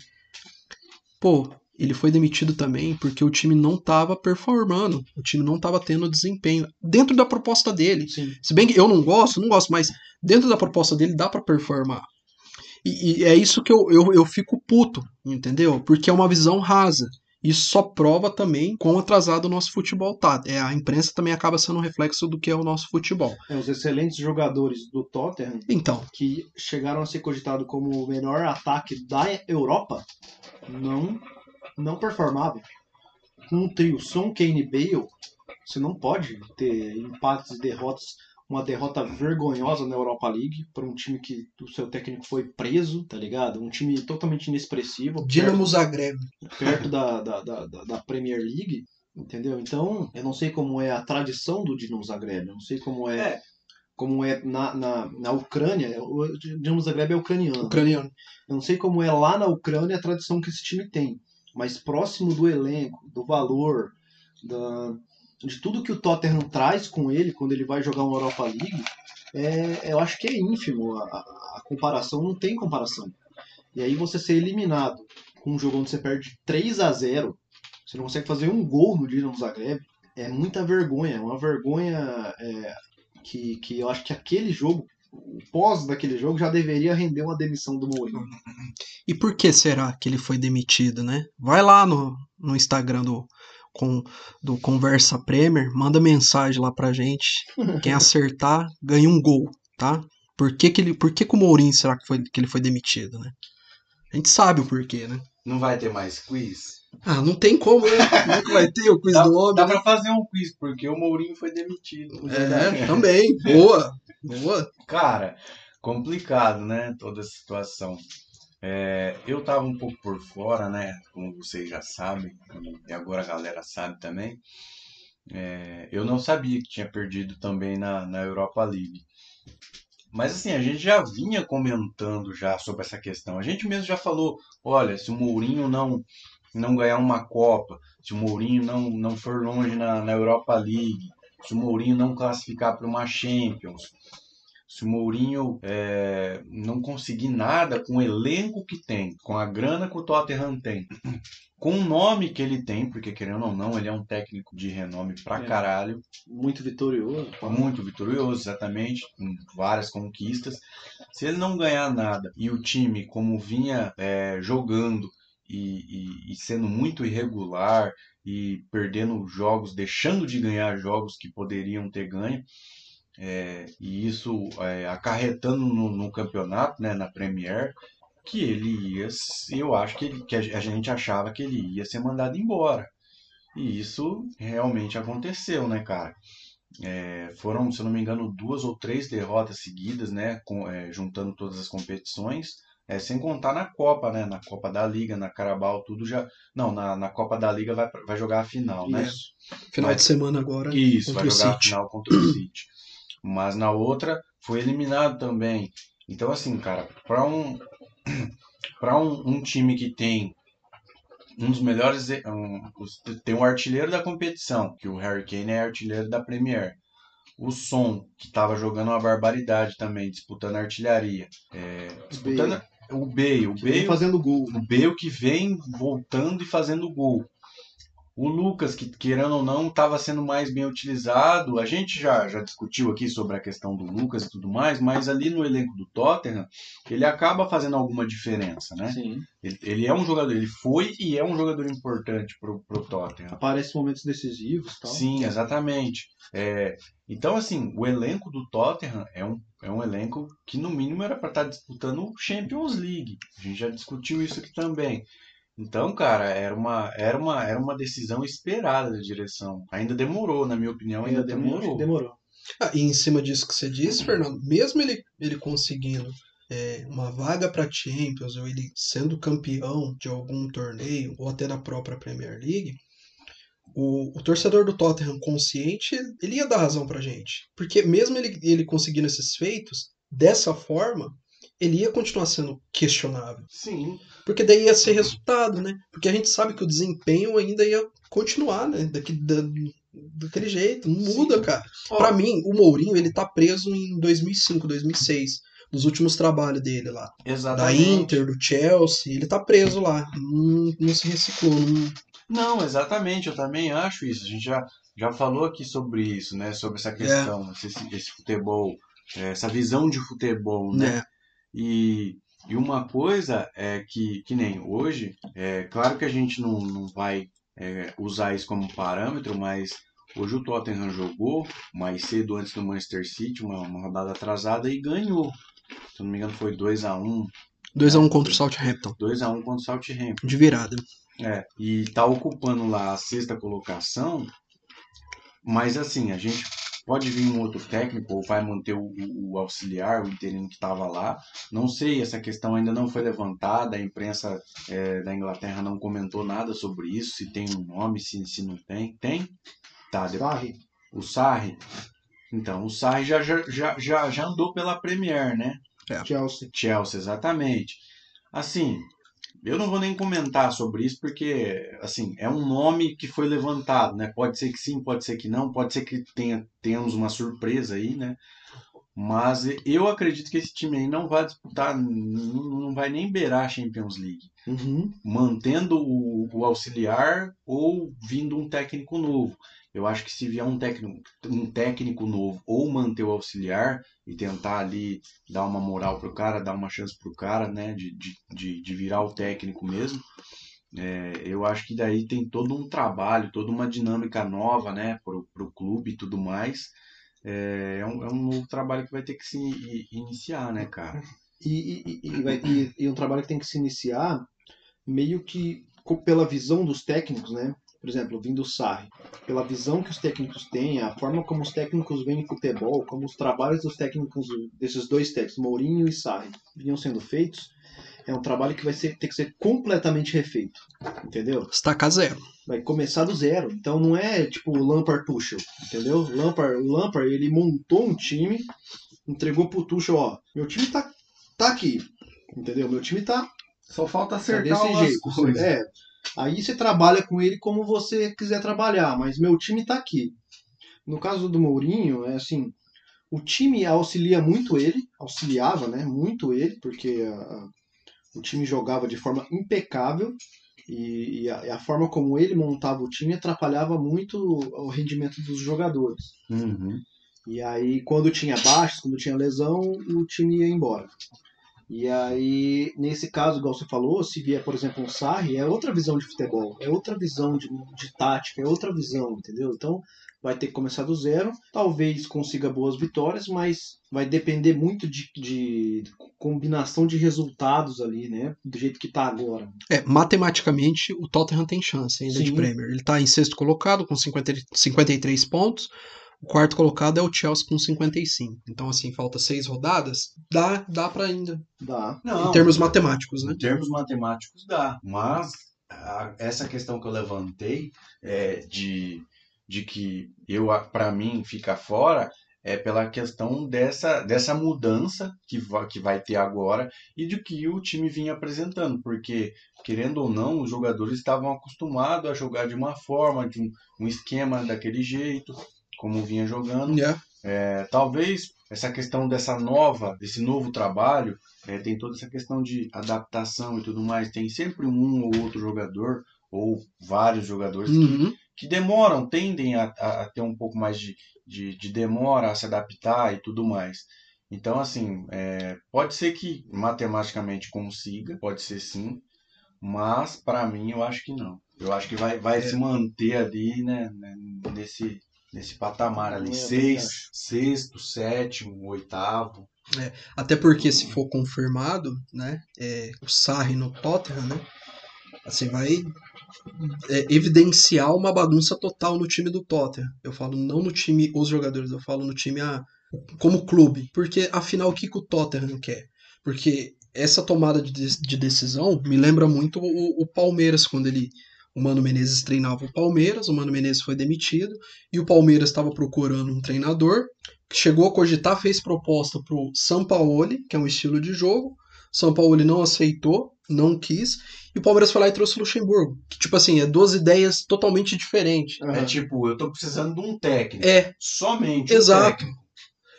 pô, ele foi demitido também porque o time não tava performando, o time não tava tendo desempenho dentro da proposta dele. Sim. Se bem que eu não gosto, não gosto, mas dentro da proposta dele dá pra performar. E, e é isso que eu, eu, eu fico puto, entendeu? Porque é uma visão rasa. Isso só prova também quão atrasado o nosso futebol tá. É, a imprensa também acaba sendo um reflexo do que é o nosso futebol. É, os excelentes jogadores do Tottenham Então, que chegaram a ser cogitados como o melhor ataque da Europa não não performavam. Com um trio Son, Kane e Bale, você não pode ter empates e derrotas. Uma derrota vergonhosa na Europa League para um time que o seu técnico foi preso, tá ligado? Um time totalmente inexpressivo. Dinamo Zagreb. perto, da, da, da- da Premier League, entendeu? Então, eu não sei como é a tradição do Dinamo Zagreb, eu não sei como é, É. como é na, na, na Ucrânia. O Dinamo Zagreb é ucraniano. Ucraniano. Eu não sei como é lá na Ucrânia a tradição que esse time tem, mas próximo do elenco, do valor, da, de tudo que o Tottenham traz com ele quando ele vai jogar uma Europa League, é, eu acho que é ínfimo. A, a- comparação não tem comparação. E aí você ser eliminado com um jogo onde você perde 3 a 0 você não consegue fazer um gol no Dinamo Zagreb, é muita vergonha. É uma vergonha é, que, que eu acho que aquele jogo, o pós daquele jogo, já deveria render uma demissão do Mourinho. E por que será que ele foi demitido, né? Vai lá no, no Instagram do, com, do Conversa Premier, manda mensagem lá pra gente. Quem *laughs* acertar ganha um gol, tá? Por que, que, ele, por que, que o Mourinho será que, foi, que ele foi demitido, né? A gente sabe o porquê, né? Não vai ter mais quiz? Ah, não tem como, né? *laughs* Como é que vai ter o quiz Dá, do homem? dá né? pra fazer um quiz, porque o Mourinho foi demitido. É, também. Boa. Boa. Cara, complicado, né? Toda a situação. É, eu tava um pouco por fora, né? Como vocês já sabem, e agora a galera sabe também. É, eu não sabia que tinha perdido também na, na Europa League. Mas assim, a gente já vinha comentando já sobre essa questão. A gente mesmo já falou, olha, se o Mourinho não não ganhar uma Copa, se o Mourinho não, não for longe na, na Europa League, se o Mourinho não classificar para uma Champions, se o Mourinho é, não conseguir nada com o elenco que tem, com a grana que o Tottenham tem, com o nome que ele tem, porque querendo ou não, ele é um técnico de renome pra É. caralho, Muito vitorioso. muito vitorioso, exatamente, com várias conquistas. Se ele não ganhar nada e o time, como vinha é, jogando e, e- e sendo muito irregular e perdendo jogos, deixando de ganhar jogos que poderiam ter ganho, é, e isso é, acarretando no, no campeonato, né, na Premier, que ele ia, eu acho que, ele, que a gente achava que ele ia ser mandado embora. E isso realmente aconteceu, né, cara? É, foram, se eu não me engano, duas ou três derrotas seguidas, né, com, é, juntando todas as competições, é, sem contar na Copa, né, na Copa da Liga, na Carabao, tudo já, não, na, na Copa da Liga vai, vai jogar a final, né? Isso. Final Mas- de semana agora. Isso, vai jogar a final contra o City. Mas na outra foi eliminado também. Então, assim, cara, para um, *clears throat* para um, um time que tem um dos melhores. Um, os- tem um artilheiro da competição, que o Harry Kane é artilheiro da Premier. O Son, que estava jogando uma barbaridade também, disputando a artilharia. É, disputando o Bale. O Bale fazendo gol. o Bale que vem voltando e fazendo gol. O Lucas, que querendo ou não, estava sendo mais bem utilizado. A gente já, já discutiu aqui sobre a questão do Lucas e tudo mais, mas ali no elenco do Tottenham, ele acaba fazendo alguma diferença, né? Sim. Ele, ele é um jogador, ele foi e é um jogador importante pro, pro Tottenham. Aparece em momentos decisivos tal. Sim, exatamente. É, então, assim, o elenco do Tottenham é um, é um elenco que, no mínimo, era para estar disputando o Champions League. A gente já discutiu isso aqui também. Então, cara, era uma, era uma, era uma decisão esperada da direção. Ainda demorou, na minha opinião, ainda Eu demorou. demorou. Ah, e em cima disso que você disse, Fernando, mesmo ele, ele conseguindo é, uma vaga para Champions, ou ele sendo campeão de algum torneio, ou até da própria Premier League, o, o torcedor do Tottenham consciente, ele ia dar razão pra gente. Porque mesmo ele, ele conseguindo esses feitos, dessa forma, ele ia continuar sendo questionável. Sim, Porque daí ia ser resultado, né? Porque a gente sabe que o desempenho ainda ia continuar, né? Daqui, da, daquele jeito. Não muda, Sim. cara. Ó. Pra mim, o Mourinho, ele tá preso em 2005, 2006. Dos últimos trabalhos dele lá. Da exatamente. Inter, do Chelsea. Ele tá preso lá. Não, não se reciclou. Não... Não, exatamente, eu também acho isso. A gente já, já falou aqui sobre isso, né? Sobre essa questão, esse, esse futebol, eh, essa visão de futebol, né? né? E E uma coisa é que, que nem hoje, é claro que a gente não, não vai é, usar isso como parâmetro, mas hoje o Tottenham jogou mais cedo antes do Manchester City, uma, uma rodada atrasada, e ganhou. Se não me engano, foi 2 a 1 2x1 contra o Southampton. 2x1 contra o Southampton. De virada. É, e tá ocupando lá a sexta colocação, mas assim, a gente pode vir um outro técnico ou vai manter o, o auxiliar, o interino que estava lá. Não sei, essa questão ainda não foi levantada, a imprensa é, da Inglaterra não comentou nada sobre isso, se tem um nome, se, se não tem. Tem? Tá, depois. Sarri. O Sarri. Então, o Sarri já, já, já, já, já andou pela Premier, né? Chelsea. Chelsea, exatamente. Assim, eu não vou nem comentar sobre isso porque, assim, é um nome que foi levantado, né? Pode ser que sim, pode ser que não, pode ser que tenha, tenhamos uma surpresa aí, né? Mas eu acredito que esse time aí não vai disputar, não, vai nem beirar a Champions League. Uhum. Mantendo o, o auxiliar ou vindo um técnico novo. Eu acho que se vier um técnico, um técnico novo ou manter o auxiliar e tentar ali dar uma moral pro cara, dar uma chance pro cara, né, de, de, de, de virar o técnico mesmo, é, eu acho que daí tem todo um trabalho, toda uma dinâmica nova, né, pro, pro clube e tudo mais. É, é, um, é um novo trabalho que vai ter que se iniciar, né, cara? E, e, e, vai- e- e um trabalho que tem que se iniciar meio que pela visão dos técnicos, né? Por exemplo, vindo o Sarri, pela visão que os técnicos têm, a forma como os técnicos veem futebol, como os trabalhos dos técnicos, desses dois técnicos, Mourinho e Sarri, vinham sendo feitos, é um trabalho que vai ser, ter que ser completamente refeito, entendeu? Estaca zero. vai começar do zero. Então não é tipo o Lampard Tuchel, entendeu? O Lampard, o Lampard ele montou um time, entregou pro Tuchel, ó, meu time tá, tá aqui, entendeu? Meu time tá, Só falta tá acertar desse umas jeito. coisas. É, aí você trabalha com ele como você quiser trabalhar, mas meu time tá aqui. No caso do Mourinho, é assim, o time auxilia muito ele, auxiliava, né, muito ele, porque a- o time jogava de forma impecável e, e a, e a forma como ele montava o time atrapalhava muito o rendimento dos jogadores. Uhum. E aí, quando tinha baixas, quando tinha lesão, o time ia embora. E aí, nesse caso, igual você falou, se vier, por exemplo, um Sarri, é outra visão de futebol, é outra visão de, de tática, é outra visão, entendeu? Então, vai ter que começar do zero. Talvez consiga boas vitórias, mas vai depender muito de, de combinação de resultados ali, né? Do jeito que tá agora. É, matematicamente, o Tottenham tem chance ainda de Sim. Premier. Ele tá em sexto colocado com 50, e- 53 pontos. O quarto colocado é o Chelsea com 55. Então, assim, falta seis rodadas. Dá, dá para ainda. Dá. Não, em termos matemáticos, né? Em termos matemáticos dá, mas a- essa questão que eu levantei é, de, de que eu para mim fica fora é pela questão dessa, dessa mudança que vai, que vai ter agora e de que o time vinha apresentando, porque querendo ou não, os jogadores estavam acostumados a jogar de uma forma, de um, um esquema daquele jeito, como vinha jogando. Yeah. É, talvez essa questão dessa nova, desse novo trabalho, é, tem toda essa questão de adaptação e tudo mais. Tem sempre um ou outro jogador, ou vários jogadores, Uhum. que demoram, tendem a, a- ter um pouco mais de, de, de demora a se adaptar e tudo mais. Então, assim, é, pode ser que matematicamente consiga, pode ser sim, mas para mim eu acho que não. Eu acho que vai, vai É. se manter ali, né, né, nesse, nesse patamar ali, É, seis, sexto, sétimo, oitavo. Até porque, se for confirmado, né? é, o Sarri no Tottenham, né? Assim, vai é, evidenciar uma bagunça total no time do Tottenham. Eu falo não no time, os jogadores, eu falo no time a, como clube. Porque, afinal, o que, que o Tottenham quer? Porque essa tomada de, de- de decisão me lembra muito o, o Palmeiras, quando ele. O Mano Menezes treinava o Palmeiras, o Mano Menezes foi demitido, e o Palmeiras estava procurando um treinador, chegou a cogitar, fez proposta pro Sampaoli, que é um estilo de jogo. Sampaoli não aceitou, não quis, e o Palmeiras foi lá e trouxe o Luxemburgo. Que, tipo assim, é duas ideias totalmente diferentes. É tipo, eu tô precisando de um técnico. É, Somente um Exato. técnico.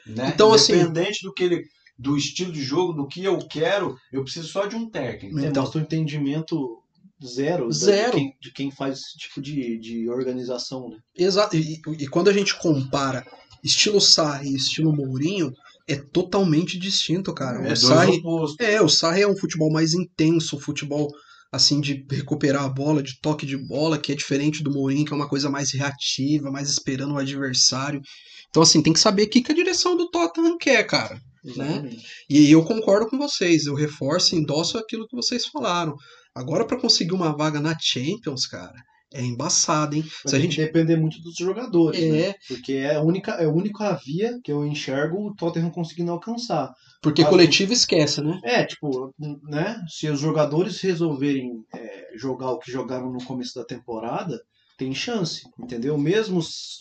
Né? Então, assim- Independente do que ele, do estilo de jogo, do que eu quero, eu preciso só de um técnico. Então, mostra um entendimento zero, Zero. De, quem, de quem faz esse tipo de, de organização, né? exato. E, e quando a gente compara estilo Sarri e estilo Mourinho, é totalmente distinto, cara. É o Sarri, é, o Sarri é um futebol mais intenso, um futebol assim de recuperar a bola, de toque de bola, que é diferente do Mourinho, que é uma coisa mais reativa, mais esperando o adversário. Então assim, tem que saber o que, que a direção do Tottenham quer, cara. Exatamente. E eu concordo com vocês, eu reforço e endosso aquilo que vocês falaram. Agora para conseguir uma vaga na Champions, cara, é embaçado, hein? Vai Se a gente depender muito dos jogadores, É. né? Porque é a única, é a única via que eu enxergo o Tottenham conseguindo alcançar. porque Ah, coletivo esquece, né? É, tipo, né? Se os jogadores resolverem é, jogar o que jogaram no começo da temporada, tem chance, entendeu? Mesmo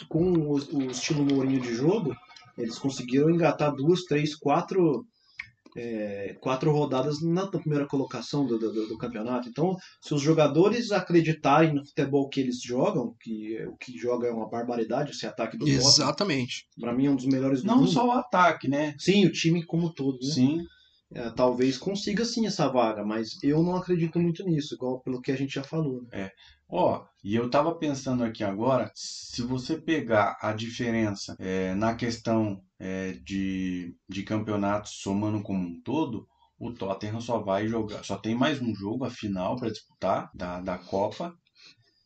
com o, o estilo Mourinho de jogo, eles conseguiram engatar duas, três, quatro, é, quatro rodadas na primeira colocação do, do, do campeonato. Então, se os jogadores acreditarem no futebol que eles jogam, que o que joga é uma barbaridade, esse ataque do Exatamente. pra mim é um dos melhores do Não mundo. só o ataque, né? Sim, o time como todo, né? Sim. É, talvez consiga sim essa vaga, mas eu não acredito muito nisso, igual pelo que a gente já falou. Né? Ó, e eu tava pensando aqui agora, se você pegar a diferença é, na questão é, de, de campeonatos somando como um todo, o Tottenham só vai jogar, só tem mais um jogo, a final para disputar da, da Copa,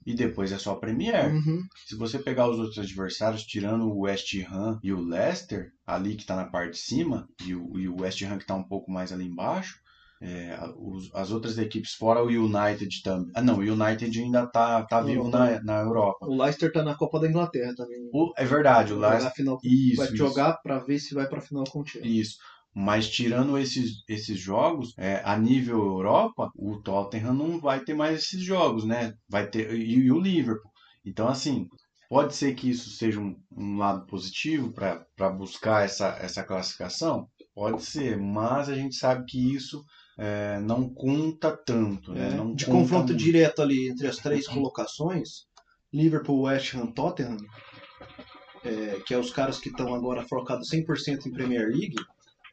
e depois é só a Premier. Uhum. Se você pegar os outros adversários, tirando o West Ham e o Leicester, ali que está na parte de cima, e o, e o West Ham que está um pouco mais ali embaixo, é, os- as outras equipes, fora o United também. Ah, não, o United ainda tá, tá vivo na, na Europa. O Leicester tá na Copa da Inglaterra também. O- é verdade, o Leicester. final, Isso, vai isso, jogar pra ver se vai pra final com o Chelsea. isso. Mas tirando esses, esses jogos, é, a nível Europa, o Tottenham não vai ter mais esses jogos, né? Vai ter e, e o Liverpool. Então, assim, pode ser que isso seja um, um lado positivo para buscar essa, essa classificação? Pode ser, mas a gente sabe que isso é, não conta tanto, né? É, Não de confronto muito. direto ali entre as três colocações, Liverpool, West Ham, Tottenham, é, que é os caras que estão agora focados 100% em Premier League,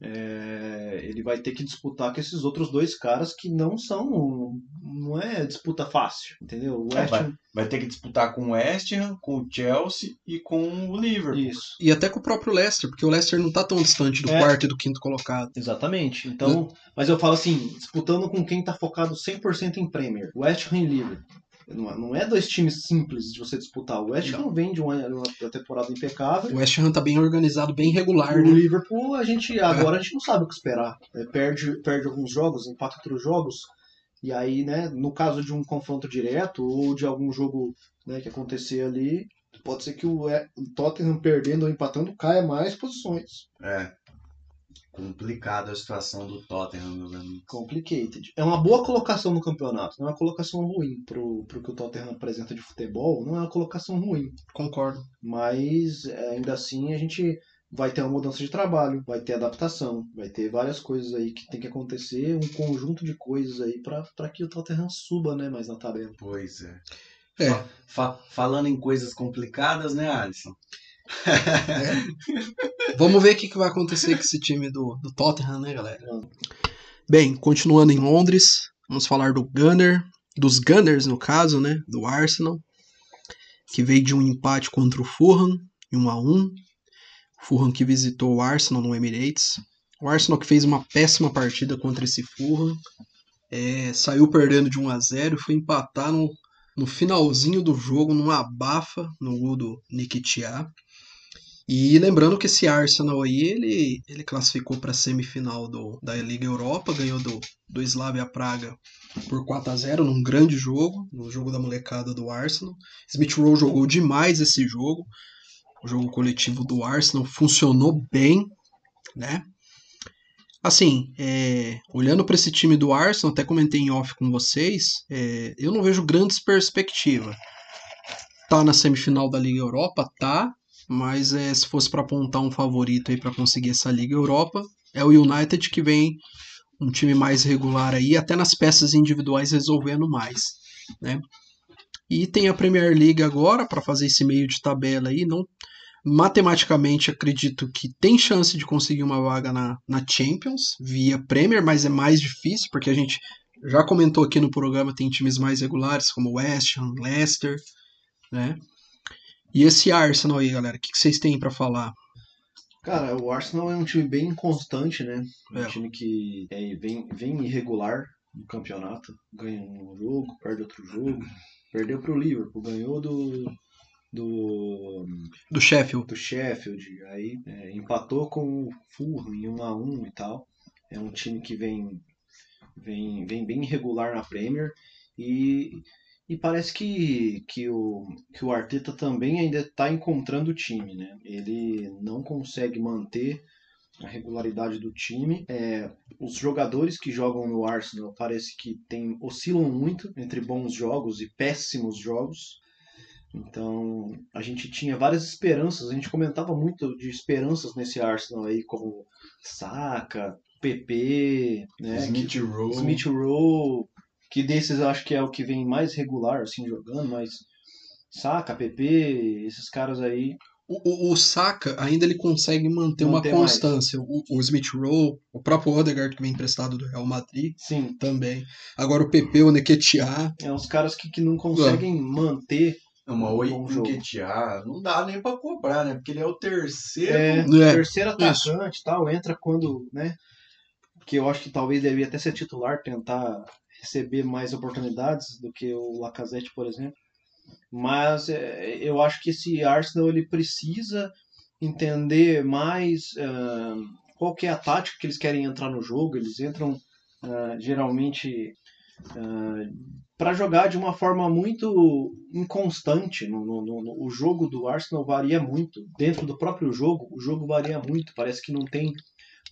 é, ele vai ter que disputar com esses outros dois caras que não são, não é disputa fácil, entendeu? O É, West vai, vai ter que disputar com o West Ham, com o Chelsea e com o Liverpool. isso. E até com o próprio Leicester, porque o Leicester não tá tão distante do É. quarto e do quinto colocado. Exatamente. Então, mas eu falo assim, disputando com quem tá focado 100% em Premier, West Ham e Liverpool. Não é- não é dois times simples de você disputar. O West Ham vem de uma, uma temporada impecável. O West Ham tá bem organizado, bem regular, O né? Liverpool, a gente agora a gente não sabe o que esperar. É, perde, perde alguns jogos, empata outros jogos. E aí, né, no caso de um confronto direto ou de algum jogo né, que acontecer ali, pode ser que o o Tottenham perdendo ou empatando caia mais posições. É. Complicada a situação do Tottenham, meus amigos. Complicated. É uma boa colocação no campeonato, não é uma colocação ruim pro, pro que o Tottenham apresenta de futebol, não é uma colocação ruim. Concordo. Mas é, ainda assim a gente vai ter uma mudança de trabalho, vai ter adaptação, vai ter várias coisas aí que tem que acontecer, um conjunto de coisas aí para que o Tottenham suba, né, mais na tabela. Pois é. É. Fa- fa- falando em coisas complicadas, né, Alisson? *laughs* Vamos ver o que, que vai acontecer com esse time do, do Tottenham, né, galera? Bem, continuando em Londres, vamos falar do Gunner, dos Gunners, no caso, né, do Arsenal, que veio de um empate contra o Fulham, em 1 a 1 Fulham que visitou o Arsenal no Emirates. O Arsenal que fez uma péssima partida contra esse Fulham, é, saiu perdendo de 1 a 0 foi empatar no, no finalzinho do jogo, numa abafa no gol do Nikitia. E lembrando que esse Arsenal aí, ele, ele classificou para a semifinal do, da Liga Europa, ganhou do, do Slavia Praga por 4 a 0 num grande jogo, no jogo da molecada do Arsenal. Smith Rowe jogou demais esse jogo. O jogo coletivo do Arsenal funcionou bem, né? Assim, é, olhando para esse time do Arsenal, até comentei em off com vocês, é, eu não vejo grandes perspectivas. Tá na semifinal da Liga Europa, tá, mas é, se fosse para apontar um favorito aí para conseguir essa Liga Europa, é o United que vem um time mais regular aí, até nas peças individuais resolvendo mais, né? E tem a Premier League agora para fazer esse meio de tabela aí, não matematicamente acredito que tem chance de conseguir uma vaga na, na Champions via Premier, mas é mais difícil porque a gente já comentou aqui no programa tem times mais regulares como West Ham, Leicester, né? E esse Arsenal aí, galera, o que, que vocês têm para falar? Cara, o Arsenal é um time bem inconstante, né? É um time que é, vem, vem irregular no campeonato. Ganha um jogo, perde outro jogo. Perdeu pro Liverpool, ganhou do, do, Do Sheffield. do Sheffield, aí é, empatou com o Fulham em 1 a 1 e tal. É um time que vem, vem, vem bem irregular na Premier e, e parece que, que, o, que o Arteta também ainda está encontrando o time, né? Ele não consegue manter a regularidade do time. É, os jogadores que jogam no Arsenal parece que tem, oscilam muito entre bons jogos e péssimos jogos. Então, a gente tinha várias esperanças, a gente comentava muito de esperanças nesse Arsenal aí, como Saka, PP, né? Smith Rowe. Smith Rowe, que desses eu acho que é o que vem mais regular, assim, jogando, mas Saka, PP, esses caras aí, O, o, o Saka ainda ele consegue manter, Manter uma mais. constância. O, o Smith Rowe, o próprio Odegaard que vem emprestado do Real Madrid sim, também. Agora o PP, o Neketia. é uns caras que, que não conseguem manter. Uma Um oi bom jogo. Não dá nem pra cobrar, né? Porque ele é o terceiro. É, É, terceiro atacante e tal, entra quando, né? Que eu acho que talvez devia até ser titular, tentar receber mais oportunidades do que o Lacazette, por exemplo. Mas é, eu acho que esse Arsenal ele precisa entender mais ah, qual é a tática que eles querem entrar no jogo. Eles entram ah, geralmente para jogar de uma forma muito inconstante. No- no- no- o jogo do Arsenal varia muito. Dentro do próprio jogo, o jogo varia muito. Parece que não tem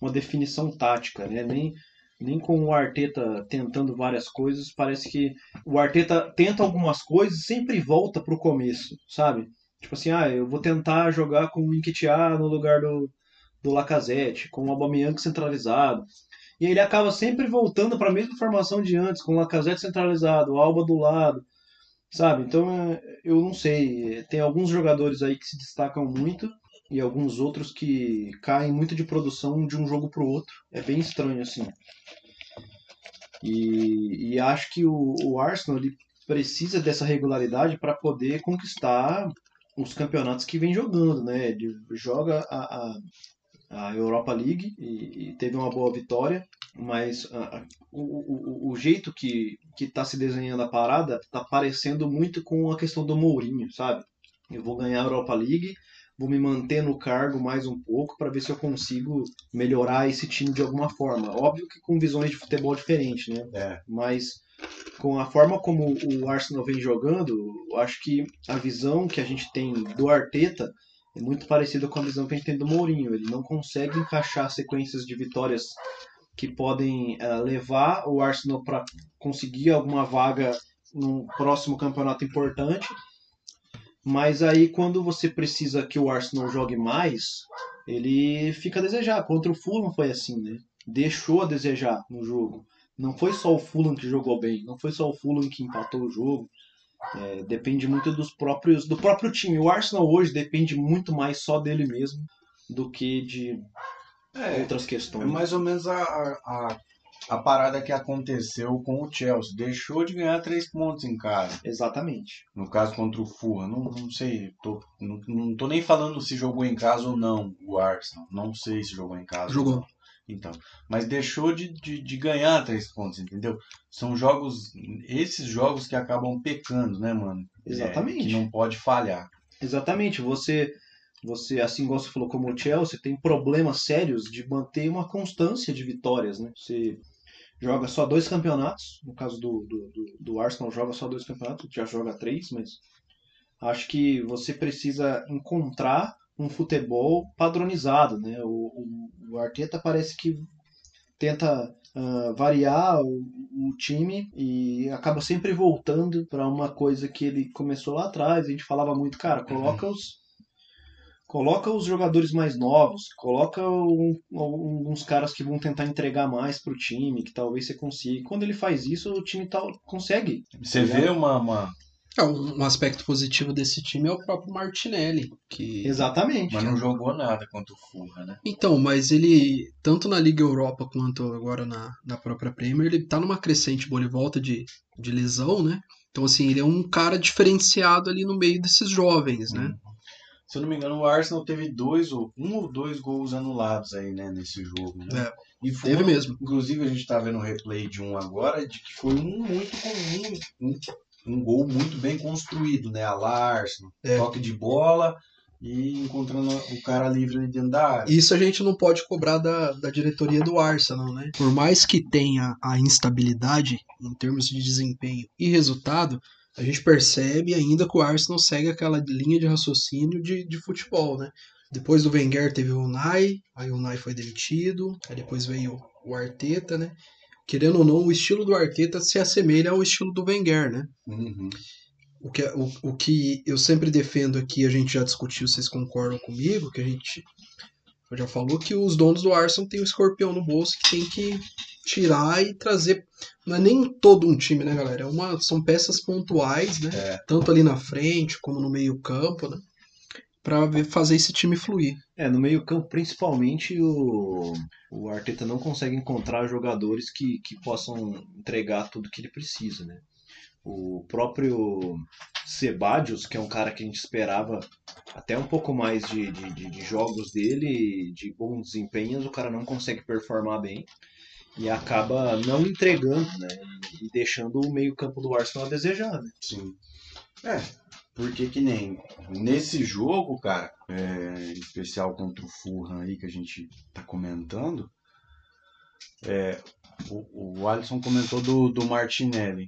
uma definição tática, né? Nem, nem com o Arteta tentando várias coisas, parece que o Arteta tenta algumas coisas e sempre volta pro começo, sabe? Tipo assim, ah, eu vou tentar jogar com o Nketiah no lugar do, do Lacazette, com o Aubameyang centralizado. E ele acaba sempre voltando para a mesma formação de antes, com o Lacazette centralizado, o Alba do lado, sabe? Então, é, eu não sei. Tem alguns jogadores aí que se destacam muito e alguns outros que caem muito de produção de um jogo pro outro. É bem estranho, assim. E, e acho que o, o Arsenal ele precisa dessa regularidade para poder conquistar os campeonatos que vem jogando, né? Ele joga a, a, a Europa League e, e teve uma boa vitória, mas ah, o, o, o jeito que que tá se desenhando a parada tá parecendo muito com a questão do Mourinho, sabe? Eu vou ganhar a Europa League, vou me manter no cargo mais um pouco para ver se eu consigo melhorar esse time de alguma forma. Óbvio que com visões de futebol diferentes, né? É. Mas com a forma como o Arsenal vem jogando, eu acho que a visão que a gente tem do Arteta é muito parecida com a visão que a gente tem do Mourinho. Ele não consegue encaixar sequências de vitórias que podem eh, levar o Arsenal para conseguir alguma vaga num próximo campeonato importante. Mas aí quando você precisa que o Arsenal jogue mais, ele fica a desejar. Contra o Fulham foi assim, né? Deixou a desejar no jogo. Não foi só o Fulham que jogou bem, não foi só o Fulham que empatou o jogo. É, depende muito dos próprios do próprio time. O Arsenal hoje depende muito mais só dele mesmo do que de É, outras é questões. mais ou menos a, a, a parada que aconteceu com o Chelsea. Deixou de ganhar três pontos em casa. Exatamente. No caso contra o Fulham. Não, não sei. Tô, não, não tô nem falando se jogou em casa ou não o Arsenal. Não sei se jogou em casa. Jogou. ou não. Então, mas deixou de, de, de ganhar três pontos, entendeu? São jogos, esses jogos que acabam pecando, né, mano? É, Exatamente. que não pode falhar. Exatamente. Você, você, assim como você falou, como o Chelsea, tem problemas sérios de manter uma constância de vitórias, né? Você joga só dois campeonatos, no caso do, do, do, do Arsenal joga só dois campeonatos, já joga três, mas acho que você precisa encontrar um futebol padronizado, né? O, o, o Arteta parece que tenta ah, variar o, o time e acaba sempre voltando para uma coisa que ele começou lá atrás. A gente falava muito, cara, coloca os coloca os jogadores mais novos, coloca um, uns caras que vão tentar entregar mais pro time, que talvez você consiga. Quando ele faz isso, o time tal, consegue. Você vê uma, uma. É, um aspecto positivo desse time é o próprio Martinelli, que Exatamente. Mas não jogou nada contra o Fulham, né? Então, mas ele, tanto na Liga Europa quanto agora na, na própria Premier, ele tá numa crescente boa, ele volta de, de lesão, né? Então, assim, ele é um cara diferenciado ali no meio desses jovens, né? Se eu não me engano, o Arsenal teve dois ou um ou dois gols anulados aí, né, nesse jogo. Né? É, e foi, teve mesmo. Inclusive, a gente tá vendo o replay de um agora, de que foi um muito comum, um, um gol muito bem construído, né? A Larson, É. toque de bola e encontrando o cara livre ali dentro da área. Isso a gente não pode cobrar da, da diretoria do Arsenal, né? Por mais que tenha a instabilidade em termos de desempenho e resultado, a gente percebe ainda que o Arsenal segue aquela linha de raciocínio de, de futebol, né? Depois do Wenger teve o Unai, aí o Unai foi demitido, aí depois veio o Arteta, né? Querendo ou não, o estilo do Arteta se assemelha ao estilo do Wenger, né? Uhum. O que, o, o que eu sempre defendo aqui, a gente já discutiu, vocês concordam comigo, que a gente já falou que os donos do Arsenal têm o escorpião no bolso que tem que tirar e trazer. Não é nem todo um time, né, galera? É uma, são peças pontuais, né? É. Tanto ali na frente como no meio-campo, né? Pra ver- fazer esse time fluir. É, no meio-campo, principalmente, o, o Arteta não consegue encontrar jogadores que, que possam entregar tudo que ele precisa, né? O próprio Sebadios, que é um cara que a gente esperava até um pouco mais de, de, de- de jogos dele, de bons desempenhos, o cara não consegue performar bem e acaba não entregando, né? E deixando o meio-campo do Arsenal a desejar, né? Sim. É, porque que nem nesse jogo, cara, é, especial contra o Fulham aí que a gente tá comentando, é, o, o Alisson comentou do, do Martinelli,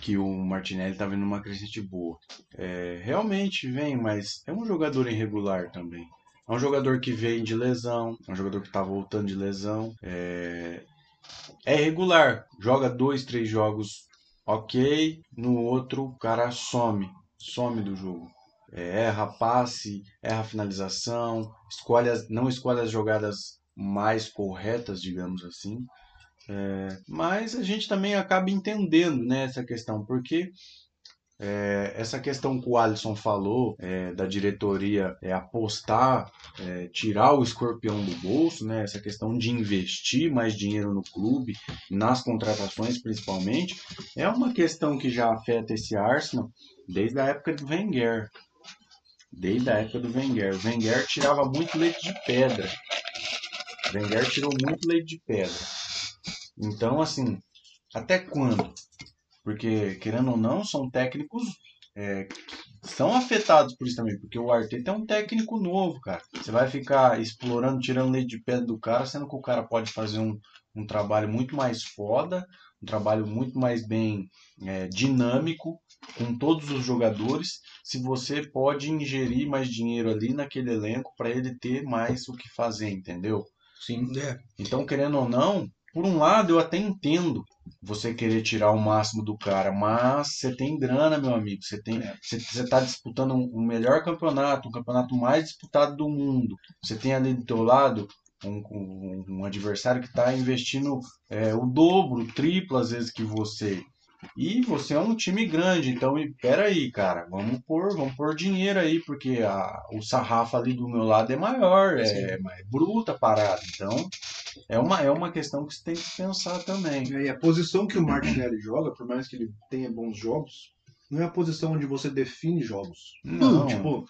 que o Martinelli tá vindo numa crescente boa. É, realmente vem, mas é um jogador irregular também. É um jogador que vem de lesão, é um jogador que tá voltando de lesão. É, é irregular, joga dois, três jogos ok, no outro o cara some, some do jogo. É, erra passe, erra finalização, escolhe as, não escolhe as jogadas mais corretas, digamos assim. É, mas a gente também acaba entendendo né, essa questão, porque é, essa questão que o Alisson falou é, da diretoria é, apostar, é, tirar o escorpião do bolso, né, essa questão de investir mais dinheiro no clube, nas contratações principalmente, é uma questão que já afeta esse Arsenal desde a época do Wenger. Desde a época do Wenger. O Wenger tirava muito leite de pedra. O Wenger tirou muito leite de pedra. Então, assim, até quando? Porque, querendo ou não, são técnicos é, que são afetados por isso também. Porque o Arteta é um técnico novo, cara. Você vai ficar explorando, tirando leite de pedra do cara, sendo que o cara pode fazer um, um trabalho muito mais foda, um trabalho muito mais bem é, dinâmico com todos os jogadores, se você pode ingerir mais dinheiro ali naquele elenco para ele ter mais o que fazer, entendeu? Sim. É, Então, querendo ou não, por um lado eu até entendo você querer tirar o máximo do cara, mas você tem grana, meu amigo. Você tem, você, você tá disputando um, um melhor campeonato, um campeonato mais disputado do mundo. Você tem ali do teu lado um, um- adversário que está investindo é, o dobro, o triplo às vezes que você. E você é um time grande, então e peraí, cara, vamos pôr, vamos pôr dinheiro aí, porque a, o sarrafo ali do meu lado é maior, é, Sim. é bruta a parada. Então, é uma, é uma questão que você tem que pensar também. E a posição que o Martinelli joga, por mais que ele tenha bons jogos, não é a posição onde você define jogos. Não, Tipo,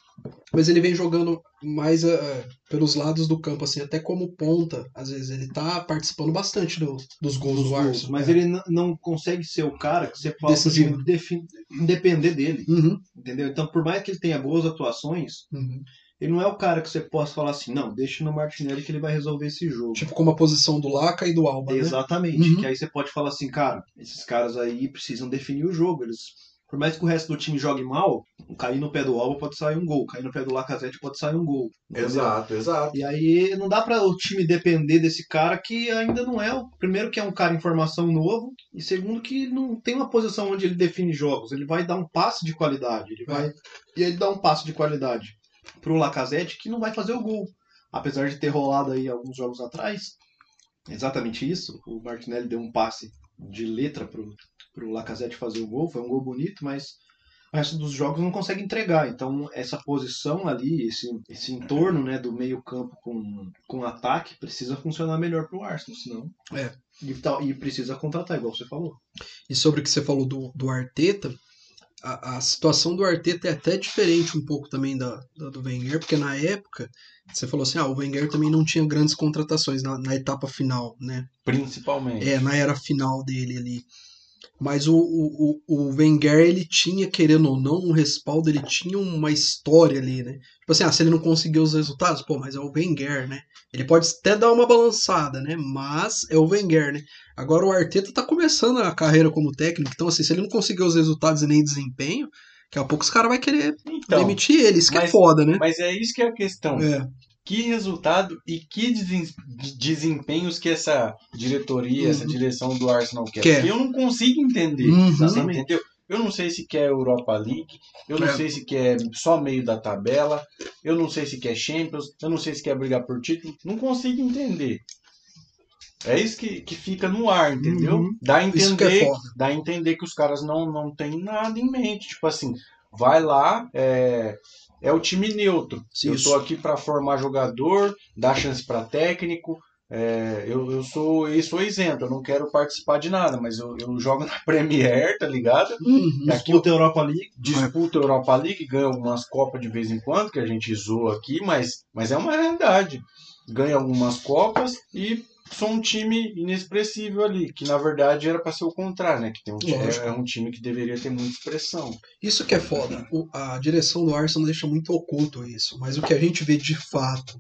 Mas ele vem jogando mais eh, pelos lados do campo, assim, até como ponta. Às vezes ele tá participando bastante do- dos gols dos do Arsenal. mas É. ele não consegue ser o cara que você possa Decisivo. assim, defin- depender dele, Uhum, entendeu? Então, por mais que ele tenha boas atuações, uhum. Ele não é o cara que você possa falar assim, não, deixa no Martinelli que ele vai resolver esse jogo. Tipo como a posição do Laca e do Alba, né? Exatamente. Uhum. Que aí você pode falar assim, cara, esses caras aí precisam definir o jogo. Eles, por mais que o resto do time jogue mal, cair no pé do Alba pode sair um gol, cair no pé do Lacazette pode sair um gol. entendeu? exato, exato. E aí não dá para o time depender desse cara que ainda não é o primeiro que é um cara em formação novo e segundo que não tem uma posição onde ele define jogos. Ele vai dar um passe de qualidade, ele vai e ele dá um passe de qualidade pro Lacazette que não vai fazer o gol, apesar de ter rolado aí alguns jogos atrás. Exatamente isso. O Martinelli deu um passe de letra pro pro Lacazette fazer o gol, foi um gol bonito, mas o resto dos jogos não consegue entregar. Então, essa posição ali, esse, esse entorno né, do meio-campo com, com ataque, precisa funcionar melhor pro Arsenal, senão. É. E, e precisa contratar, igual você falou. E sobre o que você falou do, do Arteta, a, a situação do Arteta é até diferente um pouco também da, da do Wenger, porque na época você falou assim, ah, o Wenger também não tinha grandes contratações na, na etapa final, né? Principalmente. É, na era final dele ali. Mas o, o, o Wenger, ele tinha, querendo ou não, um respaldo, ele tinha uma história ali, né? Tipo assim, ah, se ele não conseguiu os resultados, pô, mas é o Wenger, né? Ele pode até dar uma balançada, né? Mas é o Wenger, né? Agora o Arteta tá começando a carreira como técnico, então assim, se ele não conseguiu os resultados e nem desempenho, daqui a pouco os caras vão querer Então, demitir ele, isso que é foda, né? mas é isso que é a questão. É, que resultado e que desempenhos que essa diretoria, essa Uhum. direção do Arsenal quer. Quer. Eu não consigo entender. Uhum. Você entendeu? Eu não sei se quer Europa League, eu não É. sei se quer só meio da tabela, eu não sei se quer Champions, eu não sei se quer brigar por título. Não consigo entender. É isso que, que fica no ar, entendeu? Uhum. Dá a é entender, foda. dá a entender que os caras não, não têm nada em mente. Tipo assim, vai lá, é, é o time neutro. Eu Isso. tô aqui para formar jogador, dar chance para técnico. é, eu, eu sou eu sou isento, eu não quero participar de nada, mas eu, eu jogo *laughs* na Premier, tá ligado? Uhum. Eu Disputa a Europa League. disputo a Europa League, ganho algumas Copas de vez em quando, que a gente zoa aqui, mas, mas é uma realidade. Ganho algumas Copas e sou um time inexpressível ali, que na verdade era para ser o contrário, né? Que tem um, time- Lógico. é um time que deveria ter muita expressão. Isso que é foda. O- a direção do Arsenal deixa muito oculto isso. Mas o que a gente vê de fato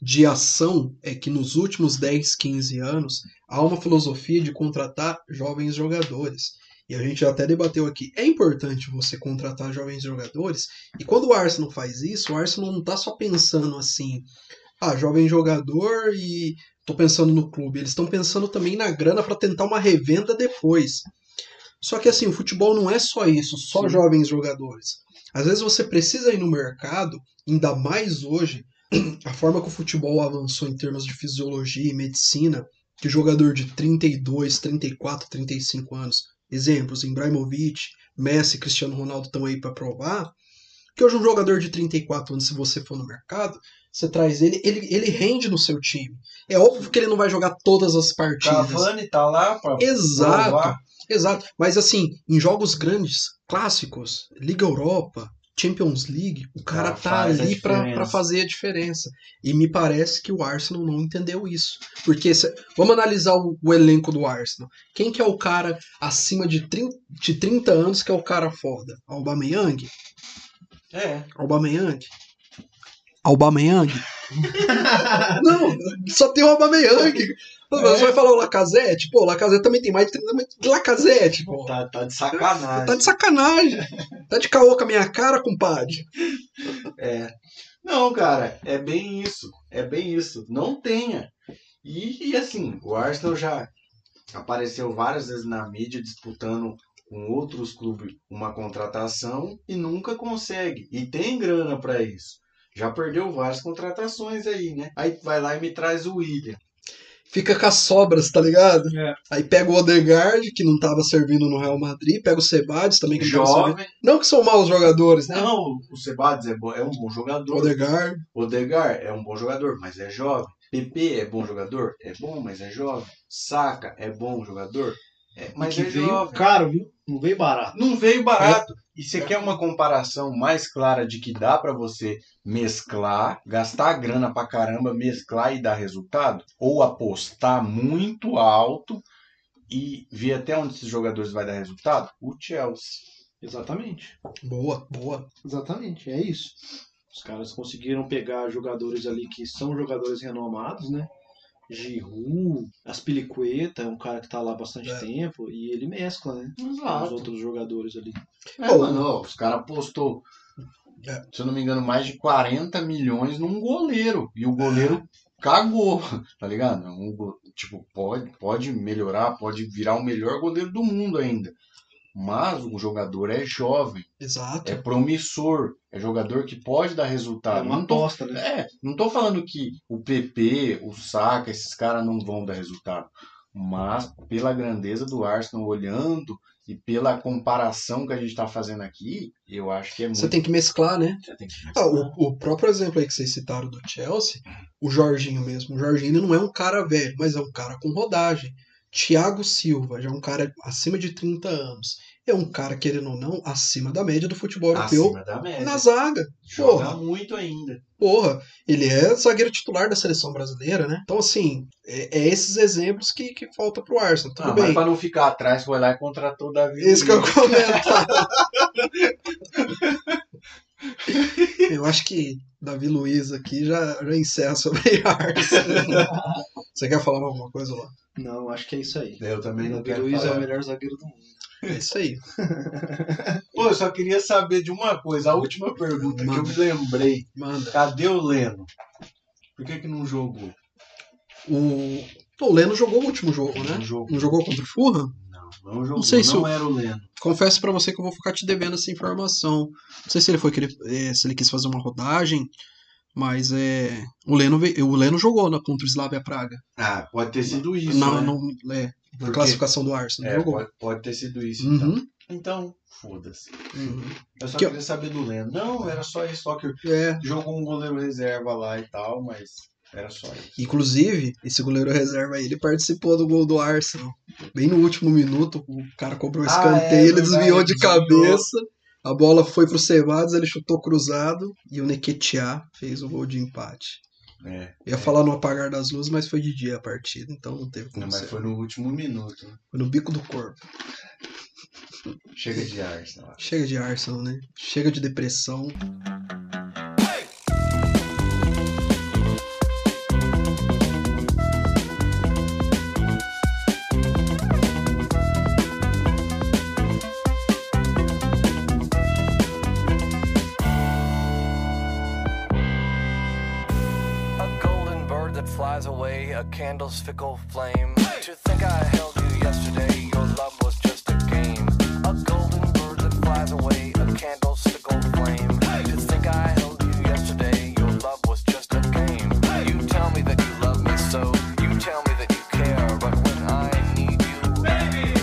de ação é que nos últimos 10, 15 anos há uma filosofia de contratar jovens jogadores. E a gente até debateu aqui. É importante você contratar jovens jogadores. E quando o Arsenal faz isso, o Arsenal não tá só pensando assim, ah, jovem jogador e tô pensando no clube. Eles estão pensando também na grana para tentar uma revenda depois. Só que assim, o futebol não é só isso, só Sim. jovens jogadores. Às vezes você precisa ir no mercado, ainda mais hoje, a forma que o futebol avançou em termos de fisiologia e medicina, que jogador de 32, 34, 35 anos, exemplos, Ibrahimovic, Messi, Cristiano Ronaldo estão aí para provar, que hoje um jogador de 34 anos, se você for no mercado, você traz ele, ele, ele rende no seu time. É óbvio que ele não vai jogar todas as partidas. Cavani tá lá para Exato, exato. Mas assim, em jogos grandes, clássicos, Liga Europa, Champions League, o cara Ah, tá ali pra pra fazer a diferença. E me parece que o Arsenal não entendeu isso. Porque se- vamos analisar o, o elenco do Arsenal. Quem que é o cara acima de 30, de 30 anos que é o cara foda? Aubameyang? É. Aubameyang? Aubameyang? *laughs* não, só tem o Aubameyang. Você vai falar o Lacazette? Pô, o Lacazette também tem mais de 30 mas Lacazette, pô. Tá, tá de sacanagem. Tá de sacanagem. Tá de caô com a minha cara, compadre. É. Não, cara, é bem isso. É bem isso. Não tenha. E, e, assim, o Arsenal já apareceu várias vezes na mídia disputando com outros clubes uma contratação e nunca consegue. E tem grana pra isso. Já perdeu várias contratações aí, né? Aí vai lá e me traz o William. Fica com as sobras, tá ligado? É. Aí pega o Odegaard, que não tava servindo no Real Madrid, pega o Sebades também, que não tava. Jovem. Não que são maus jogadores, né? Não, o Sebades é, é um bom jogador. Odegaard. Odegar é um bom jogador, mas é jovem. PP é bom jogador? É bom, mas é jovem. Saka é bom jogador? É, mas que é veio jovem. caro, viu? Não veio barato. Não veio barato. E você quer uma comparação mais clara de que dá pra você mesclar, gastar grana pra caramba, mesclar e dar resultado? Ou apostar muito alto e ver até onde esses jogadores vai dar resultado? O Chelsea. Exatamente. Boa, boa. Exatamente, é isso. Os caras conseguiram pegar jogadores ali que são jogadores renomados, né? Giroud, Aspilicueta, é um cara que tá lá há bastante É. tempo, e ele mescla, né? Com os Exato. outros jogadores ali. É, Pô, mano, ó, os caras postou, É. se eu não me engano, mais de 40 milhões num goleiro. E o goleiro cagou, tá ligado? Um go- tipo, pode, pode melhorar, pode virar o melhor goleiro do mundo ainda. Mas o jogador é jovem, Exato. é promissor, é jogador que pode dar É resultado. uma não, tô, aposta, né? é, não tô falando que o PP, o Saka, esses caras não vão dar resultado. Mas pela grandeza do Arsenal olhando e pela comparação que a gente tá fazendo aqui, eu acho que é muito. Você tem que mesclar, né? Você tem que Ah, o, o próprio exemplo aí que vocês citaram do Chelsea, o Jorginho mesmo. O Jorginho não é um cara velho, mas é um cara com rodagem. Thiago Silva, já é um cara acima de 30 anos. é um cara, querendo ou não, acima da média do futebol europeu Acima da média. na zaga. Joga Porra, muito ainda. porra, ele é zagueiro titular da seleção brasileira, né? Então, assim, é, é esses exemplos que, que falta pro Arsenal. Tudo Ah, mas bem. pra não ficar atrás, foi lá e contratou o Davi. Isso que eu Luiz. comentar. *laughs* eu acho que Davi Luiz aqui já, já encerra sobre Arsenal. *laughs* Você quer falar alguma coisa lá? Não, acho que é isso aí. Eu também não Davi quero Luiz é falar. o melhor zagueiro do mundo. É isso aí. *laughs* Pô, eu só queria saber de uma coisa. A última pergunta que eu me lembrei. Manda. Cadê o Leno? Por que que não jogou? O, o Leno jogou o último jogo, né? Não jogou. Não jogou contra o Fulham? Não, não jogou. sei se não o- era o Leno. Confesso pra você que eu vou ficar te devendo essa informação. Não sei se ele foi querer, eh, se ele quis fazer uma rodagem, mas é o Leno o Leno jogou na contra o Slavia Praga. Ah, pode ter sido isso, na, né? no- é, na Porque- classificação do Arsenal. É, jogou. pode, pode ter sido isso, então. Uhum, Então, foda-se. uhum. Eu só Que eu- queria saber do Leno. Não, era só isso. Só que É, jogou um goleiro reserva lá e tal, mas era só isso. inclusive, esse goleiro reserva aí, ele participou do gol do Arsenal. Bem no último minuto, o cara cobrou um Ah, escanteio, é ele verdade, desviou de desviou. cabeça. A bola foi pro Cevados, ele chutou cruzado e o Nequetiá fez o gol de empate. É. Ia falar no apagar das luzes, mas foi de dia a partida, então não teve como Não, mas foi no último minuto. né? Foi no bico do corpo. Chega de Arsenal. Chega de Arsenal, né? Chega de depressão. Candle's fickle flame. To think I held you yesterday, your love was just a game. A golden bird that flies away, a candle's fickle flame. To think I held you yesterday, your love was just a game. You tell me that you love me so, you tell me that you care, but when I need you, baby,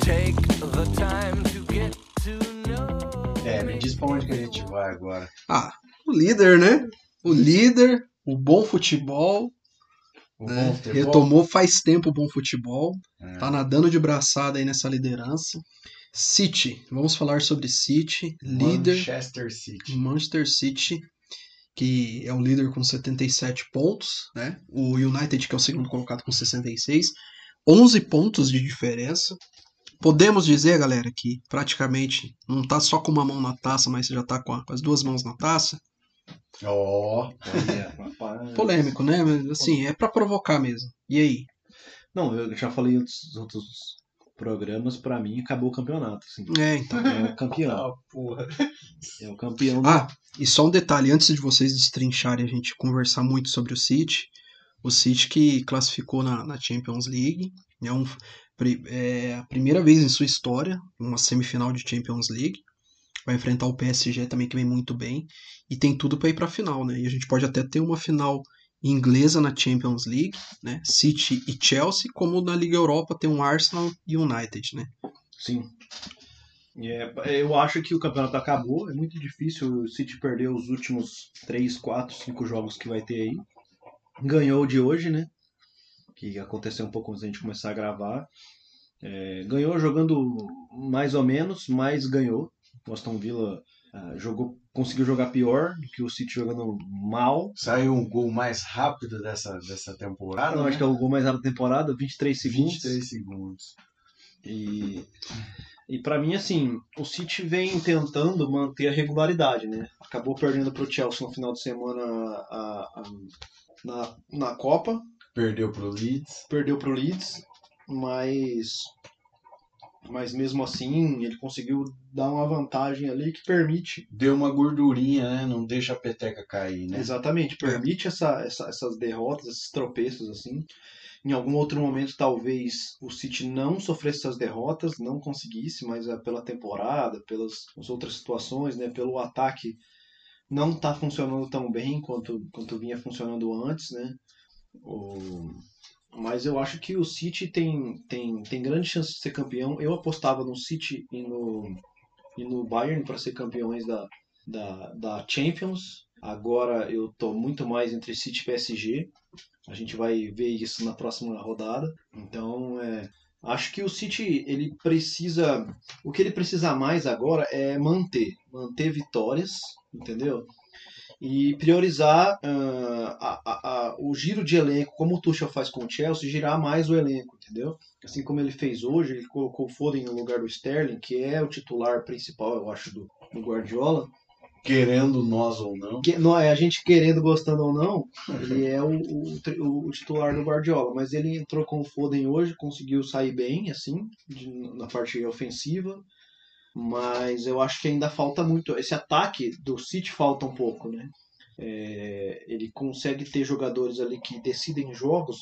take the time to get to know. É, me diz pra onde que a gente vai agora. Ah, o líder, né? O líder, o bom futebol, O né? bom futebol? Retomou faz tempo o bom futebol. É. Tá nadando de braçada aí nessa liderança. City, vamos falar sobre City, líder. Manchester City. Manchester City, que é o líder com 77 pontos, né? O United, que é o segundo colocado com 66, 11 pontos de diferença. Podemos dizer, galera, que praticamente não tá só com uma mão na taça, mas já tá com, as duas mãos na taça. Ó, rapaz. Polêmico, né? Mas assim, é pra provocar mesmo. E aí? Não, eu já falei em outros, outros programas, pra mim acabou o campeonato. Assim. É, então. É o campeão. *laughs* ah, porra. É o campeão. do- Ah, e só um detalhe, antes de vocês destrincharem a gente conversar muito sobre o City, o City que classificou na, na Champions League, é, um, é a primeira vez em sua história, uma semifinal de Champions League, vai enfrentar o PSG também que vem muito bem, e tem tudo para ir para a final, né? E a gente pode até ter uma final inglesa na Champions League, né? City e Chelsea, como na Liga Europa tem um Arsenal e United, né? Sim. É- eu acho que o campeonato acabou. É muito difícil o City perder os últimos 3, 4, 5 jogos que vai ter aí. Ganhou de hoje, né? Que aconteceu um pouco antes da gente começar a gravar. É, ganhou jogando mais ou menos, mas ganhou. O Aston Villa ah, jogou, conseguiu jogar pior do que o City jogando mal. Saiu um gol mais rápido dessa, dessa temporada. Eu né? acho que é o gol mais rápido da temporada, 23 segundos. 23 segundos. E, e para mim, assim, o City vem tentando manter a regularidade, né? Acabou perdendo para o Chelsea no final de semana a- a- na, na Copa, Perdeu pro Leeds. perdeu para o Leeds, mas, mas mesmo assim ele conseguiu dar uma vantagem ali que permite, Deu uma gordurinha, né? Não deixa a peteca cair, né? exatamente, permite essa, essa- essas derrotas, esses tropeços assim. Em algum outro momento, talvez o City não sofresse essas derrotas, não conseguisse, mas é pela temporada, pelas as outras situações, né, pelo ataque não tá funcionando tão bem quanto, quanto vinha funcionando antes, né? O- Mas eu acho que o City tem, tem, tem grande chance de ser campeão. Eu apostava no City e no, e no Bayern para ser campeões da, da, da Champions. Agora eu tô muito mais entre City e PSG. A gente vai ver isso na próxima rodada. Então, é, Acho que o City ele precisa, o que ele precisa mais agora é manter, manter vitórias, entendeu? E priorizar ah, a- a- a- o giro de elenco, como o Tuchel faz com o Chelsea, girar mais o elenco, entendeu? Assim como ele fez hoje, ele colocou o Foden no lugar do Sterling, que é o titular principal, eu acho, do, do Guardiola. Querendo nós ou não. Que, não é a gente querendo, gostando ou não, ele é o, o, o titular do Guardiola, mas ele entrou com o Foden hoje, conseguiu sair bem, assim, de- na parte ofensiva, mas eu acho que ainda falta muito. Esse ataque do City falta um pouco, né? É, ele consegue ter jogadores ali que decidem jogos,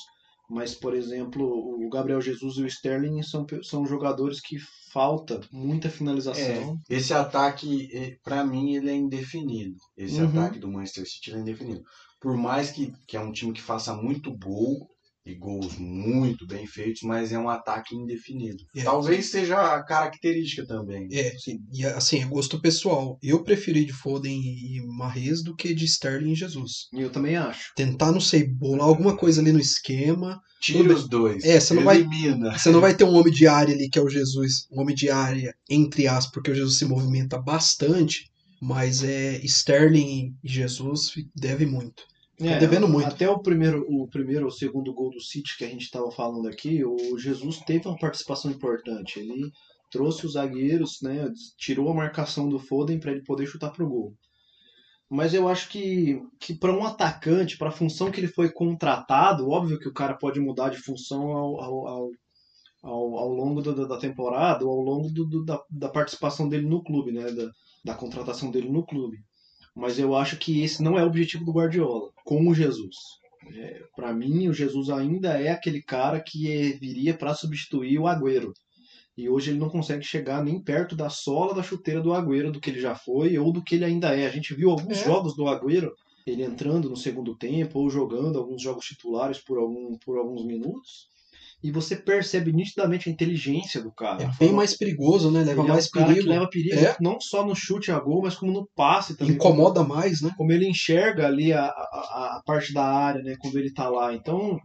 mas, por exemplo, o Gabriel Jesus e o Sterling são, são jogadores que falta muita finalização. Esse ataque, pra mim, ele é indefinido. Esse Uhum. ataque do Manchester City é indefinido. Por mais que, que é um time que faça muito gol, e gols muito bem feitos, mas é um ataque indefinido. É. Talvez seja a característica também. É, e assim, é gosto pessoal. Eu preferi de Foden e Mahrez do que de Sterling e Jesus. E eu também acho. Tentar, não sei, bolar alguma coisa ali no esquema. Tira os dois. É, você não vai- Elimina. Você não vai ter um homem de área ali que é o Jesus, um homem de área, entre aspas, porque o Jesus se movimenta bastante, mas é Sterling e Jesus deve muito. Tá devendo muito. Até o primeiro, o primeiro ou segundo gol do City que a gente estava falando aqui, o Jesus teve uma participação importante. Ele trouxe os zagueiros, né, tirou a marcação do Foden para ele poder chutar pro gol. Mas eu acho que, que para um atacante, para a função que ele foi contratado, óbvio que o cara pode mudar de função ao, ao, ao, ao, ao longo do- da temporada ou ao longo do- do- da, da participação dele no clube, né, da, da contratação dele no clube. Mas eu acho que esse não é o objetivo do Guardiola, com o Jesus. É, para mim, o Jesus ainda é aquele cara que viria para substituir o Agüero. E hoje ele não consegue chegar nem perto da sola da chuteira do Agüero, do que ele já foi ou do que ele ainda é. A gente viu alguns É. jogos do Agüero, ele entrando no segundo tempo ou jogando alguns jogos titulares por, algum, por alguns minutos. E você percebe nitidamente a inteligência do cara. É bem mais perigoso, né? Leva ele é mais cara perigo. leva perigo, É. não só no chute a gol, mas como no passe também. Incomoda mais, né? como ele enxerga ali a, a, a parte da área, né, quando ele tá lá. Então,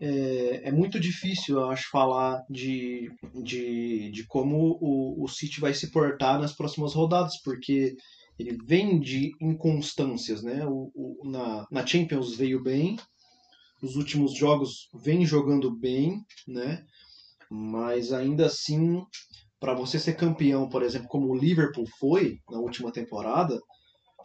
é, é muito difícil, eu acho, falar de, de, de como o, o City vai se portar nas próximas rodadas, porque ele vem de inconstâncias, né? O, o- na, na Champions veio bem, os últimos jogos vem jogando bem, né? Mas ainda assim, para você ser campeão, por exemplo, como o Liverpool foi na última temporada,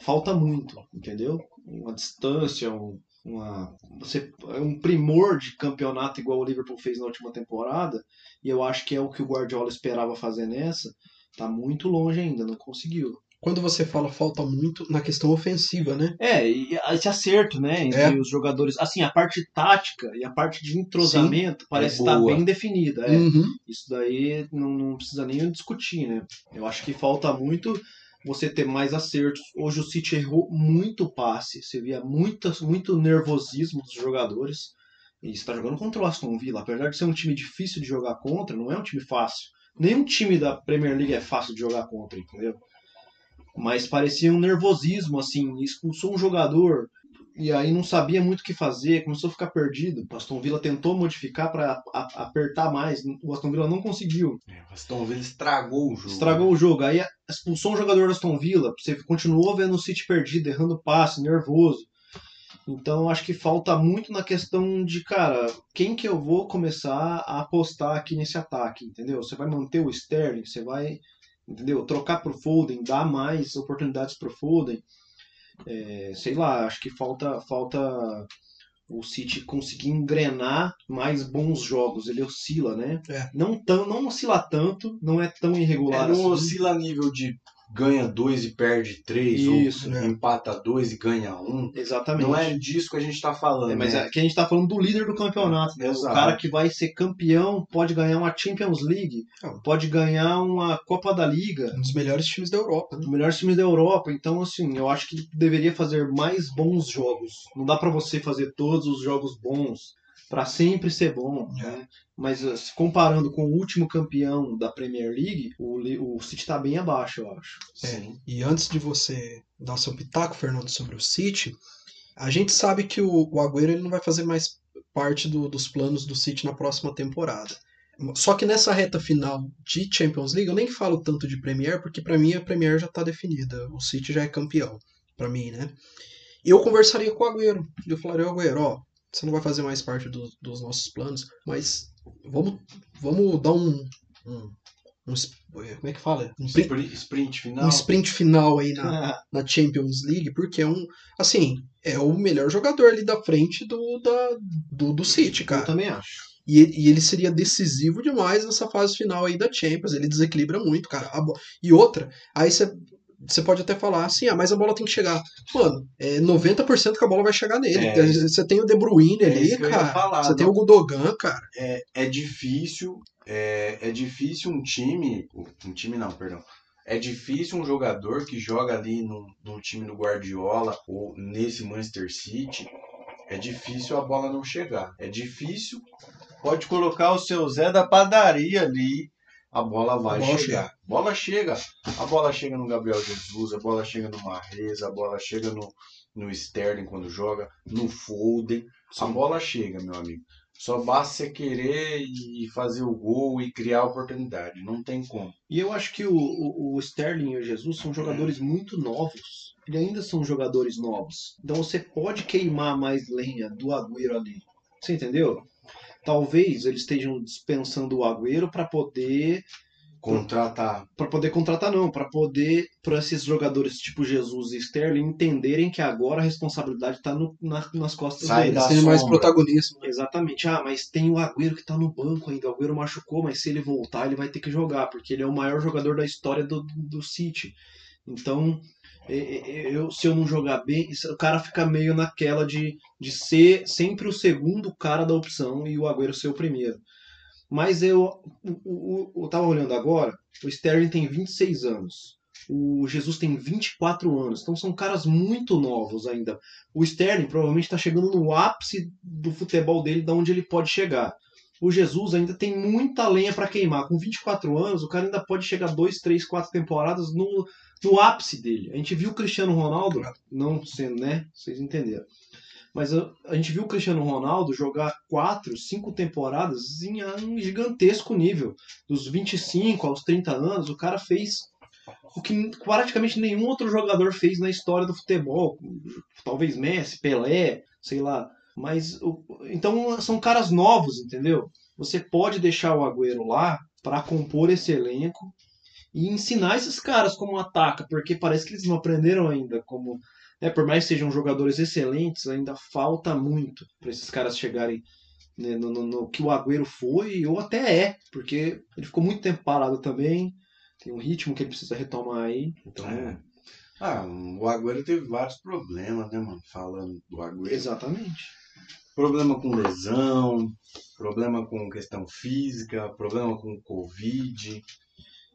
falta muito, entendeu? Uma distância, um, uma, você, um primor de campeonato igual o Liverpool fez na última temporada, e eu acho que é o que o Guardiola esperava fazer nessa, tá muito longe ainda, não conseguiu. Quando você fala falta muito na questão ofensiva, né? É, e esse acerto, né, entre É. os jogadores, assim, a parte tática e a parte de entrosamento parece é estar boa. bem definida, é. Uhum. Isso daí não, não precisa nem discutir, né? Eu acho que falta muito você ter mais acertos. Hoje o City errou muito passe. Você via muita, muito nervosismo dos jogadores. E está jogando contra o Aston Villa. Apesar de ser um time difícil de jogar contra, não é um time fácil. Nenhum time da Premier League é fácil de jogar contra, entendeu? Mas parecia um nervosismo, assim. Expulsou um jogador, e aí não sabia muito o que fazer, começou a ficar perdido. O Aston Villa tentou modificar para apertar mais, o Aston Villa não conseguiu. O Aston Villa estragou o jogo. Estragou o jogo. Aí expulsou um jogador do Aston Villa, você continuou vendo o City perdido, errando passe, nervoso. Então acho que falta muito na questão de, cara, quem que eu vou começar a apostar aqui nesse ataque, entendeu? Você vai manter o Sterling, você vai, entendeu? Trocar pro Foden, dar mais oportunidades pro Foden. É, sei lá, acho que falta falta o City conseguir engrenar mais bons jogos. Ele oscila, né? É. Não, tão, não oscila tanto, não é tão irregular É, não assim. oscila a nível de ganha dois e perde três, Isso, ou né? empata dois e ganha um. Exatamente. Não é disso que a gente tá falando. É, mas né? aqui a gente tá falando do líder do campeonato, né? O cara que vai ser campeão pode ganhar uma Champions League, Ah. pode ganhar uma Copa da Liga, Um dos melhores times da Europa, né? os melhores times da Europa. Então, assim, eu acho que ele deveria fazer mais bons jogos. Não dá pra você fazer todos os jogos bons pra sempre ser bom, É. né? Mas se comparando com o último campeão da Premier League, o, o City tá bem abaixo, eu acho. É, e antes de você dar seu pitaco, Fernando, sobre o City, a gente sabe que o, o Agüero ele não vai fazer mais parte do- dos planos do City na próxima temporada. Só que nessa reta final de Champions League, eu nem falo tanto de Premier, porque pra mim a Premier já tá definida. O City já é campeão, pra mim, né? Eu conversaria com o Agüero. Eu falaria, Agüero, ó, você não vai fazer mais parte do- dos nossos planos, mas vamos, vamos dar um, um, um es- Como é que fala? Um, pri- Sprint, sprint final. um sprint final aí na, *laughs* na Champions League, porque é um. Assim, é o melhor jogador ali da frente do, da, do, do City, Eu cara. também acho. E ele, e ele seria decisivo demais nessa fase final aí da Champions. Ele desequilibra muito, cara. E outra, aí você. Você pode até falar assim, ah, mas a bola tem que chegar. Mano, é 90% que a bola vai chegar nele. É, Você tem o De Bruyne é ali, cara. falar, Você tem não- o Gudogan, cara. é, é difícil, é, é difícil um time, um time não, perdão, é difícil um jogador que joga ali no, no time do Guardiola ou nesse Manchester City, é difícil a bola não chegar. É difícil, pode colocar o seu Zé da padaria ali, a bola vai A bola chegar. Bola chega, a bola chega no Gabriel Jesus, a bola chega no Marreza, a bola chega no, no Sterling quando joga, no Foden, a bola chega, meu amigo. Só basta você querer e fazer o gol e criar oportunidade. Não tem como. E eu acho que o, o, o Sterling e o Jesus são jogadores muito novos. E ainda são jogadores novos. Então você pode queimar mais lenha do Agüero ali. Você entendeu? Talvez eles estejam dispensando o Agüero para poder Contratar. para poder contratar não, para poder para esses jogadores tipo Jesus e Sterling entenderem que agora a responsabilidade está na, nas costas Sai deles. da Tem mais protagonismo. né? Exatamente. Ah, mas tem o Agüero que tá no banco ainda. O Agüero machucou, mas se ele voltar, ele vai ter que jogar, porque ele é o maior jogador da história do, do City. Então, eu, se eu não jogar bem, o cara fica meio naquela de, de ser sempre o segundo cara da opção e o Agüero ser o primeiro. Mas eu, o- eu tava olhando agora, o Sterling tem 26 anos. O Jesus tem 24 anos. Então são caras muito novos ainda. O Sterling provavelmente está chegando no ápice do futebol dele, da onde ele pode chegar. O Jesus ainda tem muita lenha para queimar. Com 24 anos, o cara ainda pode chegar 2, 3, 4 temporadas no, no ápice dele. A gente viu o Cristiano Ronaldo, não sendo, né? Vocês entenderam. Mas a, a gente viu o Cristiano Ronaldo jogar 4, 5 temporadas em um gigantesco nível. Dos 25 aos 30 anos, o cara fez o que praticamente nenhum outro jogador fez na história do futebol. Talvez Messi, Pelé, sei lá. Mas então são caras novos, entendeu? Você pode deixar o Agüero lá para compor esse elenco e ensinar esses caras como ataca, porque parece que eles não aprenderam ainda como, né, por mais que sejam jogadores excelentes, ainda falta muito para esses caras chegarem né, no, no- no que o Agüero foi ou até é, porque ele ficou muito tempo parado também. Tem um ritmo que ele precisa retomar aí. Então, É. Ah, o Agüero teve vários problemas, né, mano? Falando do Agüero. exatamente. Problema com lesão, problema com questão física, problema com Covid.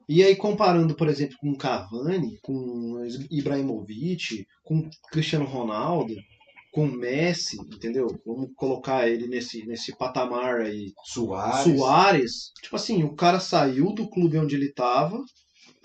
E aí, comparando, por exemplo, com o Cavani, com Ibrahimovic, com Cristiano Ronaldo, com Messi, entendeu? Vamos colocar ele nesse, nesse patamar aí. Soares. Soares, tipo assim, o cara saiu do clube onde ele tava,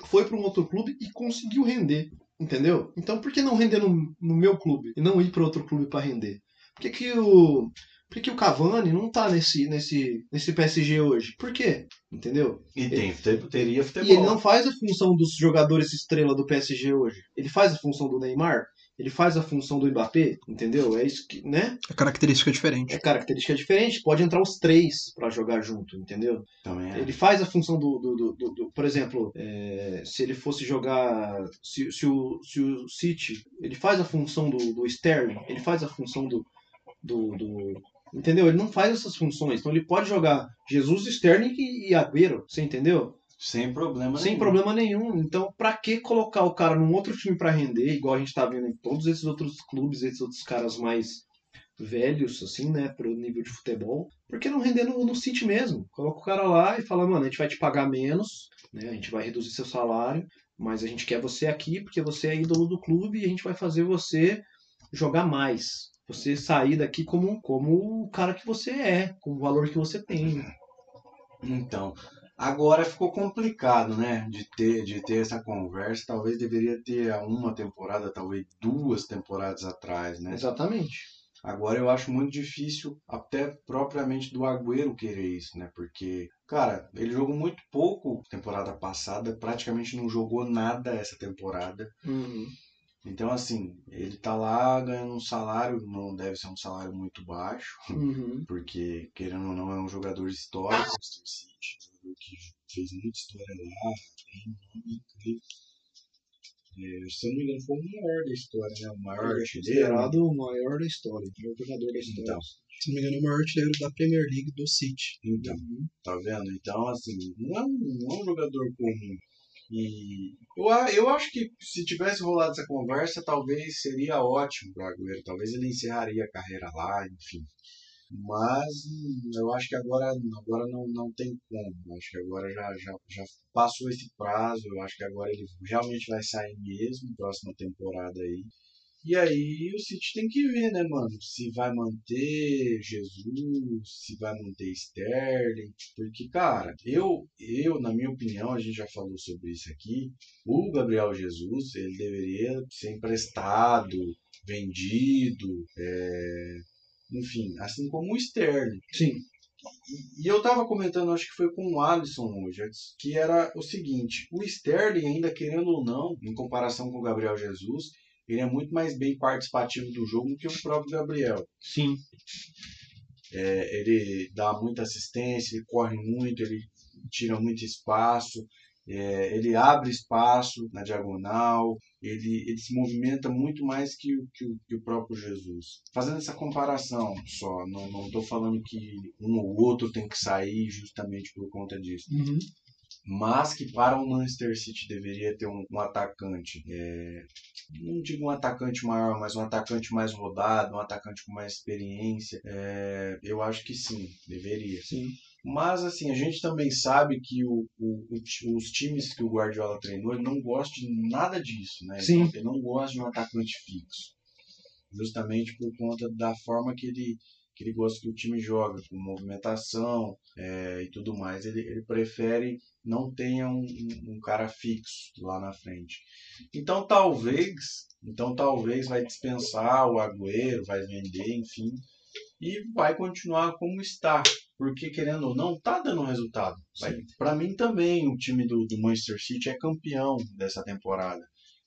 foi para um outro clube e conseguiu render, entendeu? Então por que não render no, no meu clube e não ir para outro clube para render? Por que, que o por que, o Cavani não tá nesse, nesse, nesse PSG hoje? Por quê? Entendeu? E tem, teria futebol. E ele não faz a função dos jogadores estrela do PSG hoje. Ele faz a função do Neymar, ele faz a função do Mbappé, entendeu? É isso que, né? É característica diferente. É característica diferente. Pode entrar os três pra jogar junto, entendeu? Também é. Ele faz a função do. do, do- do- do- por exemplo, é, se ele fosse jogar. Se, se, o, se o City. Ele faz a função do, do Sterling, ele faz a função do, do, do- Entendeu? Ele não faz essas funções. Então ele pode jogar Jesus, Sterling e, Agüero. Você entendeu? Sem problema Sem nenhum. problema nenhum. Então, pra que colocar o cara num outro time pra render, igual a gente tá vendo em todos esses outros clubes, esses outros caras mais velhos, assim, né, pro nível de futebol? Por que não render no, no City mesmo? Coloca o cara lá e fala, mano, a gente vai te pagar menos, né, a gente vai reduzir seu salário, mas a gente quer você aqui porque você é ídolo do clube e a gente vai fazer você jogar mais. Você sair daqui como, como o cara que você é, com o valor que você tem. Então, agora ficou complicado, né? De ter, de ter essa conversa. Talvez deveria ter uma temporada, talvez duas temporadas atrás, né? Exatamente. Agora eu acho muito difícil, até propriamente do Agüero querer isso, né? Porque, cara, ele jogou muito pouco temporada passada, praticamente não jogou nada essa temporada. Uhum. Então, assim, ele tá lá ganhando um salário, não deve ser um salário muito baixo, Uhum. porque, querendo ou não, é um jogador histórico, Manchester City, um jogador que fez muita história lá, tem um nome incrível. É, se eu não me engano, foi o maior da história, né? O maior é considerado o maior da história, o maior jogador da história. Então. Se não me engano, é o maior artilheiro da Premier League do City. Então, Uhum. tá vendo? Então, assim, não é um, não é um jogador comum. E eu, eu acho que se tivesse rolado essa conversa, talvez seria ótimo para Agüero. Talvez ele encerraria a carreira lá, enfim. Mas hum, eu acho que agora, agora não, não tem como. Acho que agora já, já, já passou esse prazo. Eu acho que agora ele realmente vai sair mesmo, próxima temporada aí. E aí o City tem que ver, né, mano? Se vai manter Jesus, se vai manter Sterling. Porque, cara, eu, eu, na minha opinião, a gente já falou sobre isso aqui. O Gabriel Jesus, ele deveria ser emprestado, vendido, é, enfim, assim como o Sterling. Sim. E, e eu tava comentando, acho que foi com o Alisson hoje, que era o seguinte: o Sterling, ainda querendo ou não, em comparação com o Gabriel Jesus, ele é muito mais bem participativo do jogo do que o próprio Gabriel. Sim. É, ele dá muita assistência, ele corre muito, ele tira muito espaço, é, ele abre espaço na diagonal, ele, ele se movimenta muito mais que, o- que, que o próprio Jesus. Fazendo essa comparação só, não estou falando que um ou outro tem que sair justamente por conta disso Uhum. mas que para o Manchester City deveria ter um, um atacante, é, não digo um atacante maior, mas um atacante mais rodado, um atacante com mais experiência, é, eu acho que sim, deveria. Sim. Mas assim, a gente também sabe que o, o- os times que o Guardiola treinou, ele não gosta de nada disso, né? Ele Sim. não- Ele não gosta de um atacante fixo. Justamente por conta da forma que ele, ele gosta que o time joga, com movimentação é, e tudo mais. Ele, ele prefere não tenha um, um- um cara fixo lá na frente. Então talvez, então talvez vai dispensar o Agüero, vai vender, enfim, e vai continuar como está. Porque, querendo ou não, tá dando resultado. Para mim também, o time do, do Manchester City é campeão dessa temporada.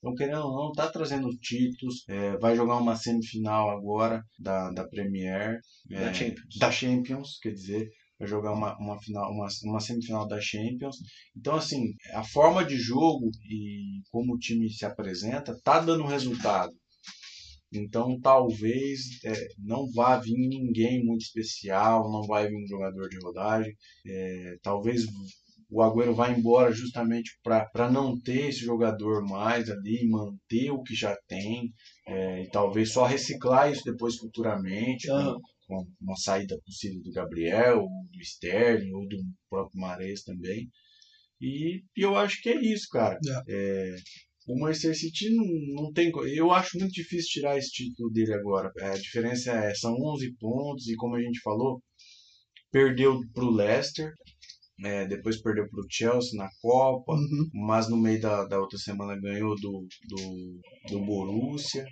Então, querendo ou não, tá trazendo títulos. é, vai jogar uma semifinal agora da, da Premier. Da é, Champions. Da Champions, quer dizer. Vai jogar uma, uma, final, uma, uma semifinal da Champions. Então, assim, a forma de jogo e como o time se apresenta tá dando resultado. Então talvez é, não vá vir ninguém muito especial, não vai vir um jogador de rodagem. É, talvez o Agüero vá embora justamente para não ter esse jogador mais ali, manter o que já tem, é, e talvez só reciclar isso depois futuramente, com- com uma saída possível do Gabriel, ou do Sterling, ou do próprio Mares também. E, e eu acho que é isso, cara. É, o Manchester City não, não tem. Eu acho muito difícil tirar esse título dele agora. É, A diferença é: são 11 pontos, e como a gente falou, perdeu para o Leicester, é, depois perdeu para o Chelsea na Copa, Uhum. mas no meio da, da outra semana ganhou do, do, do Borussia.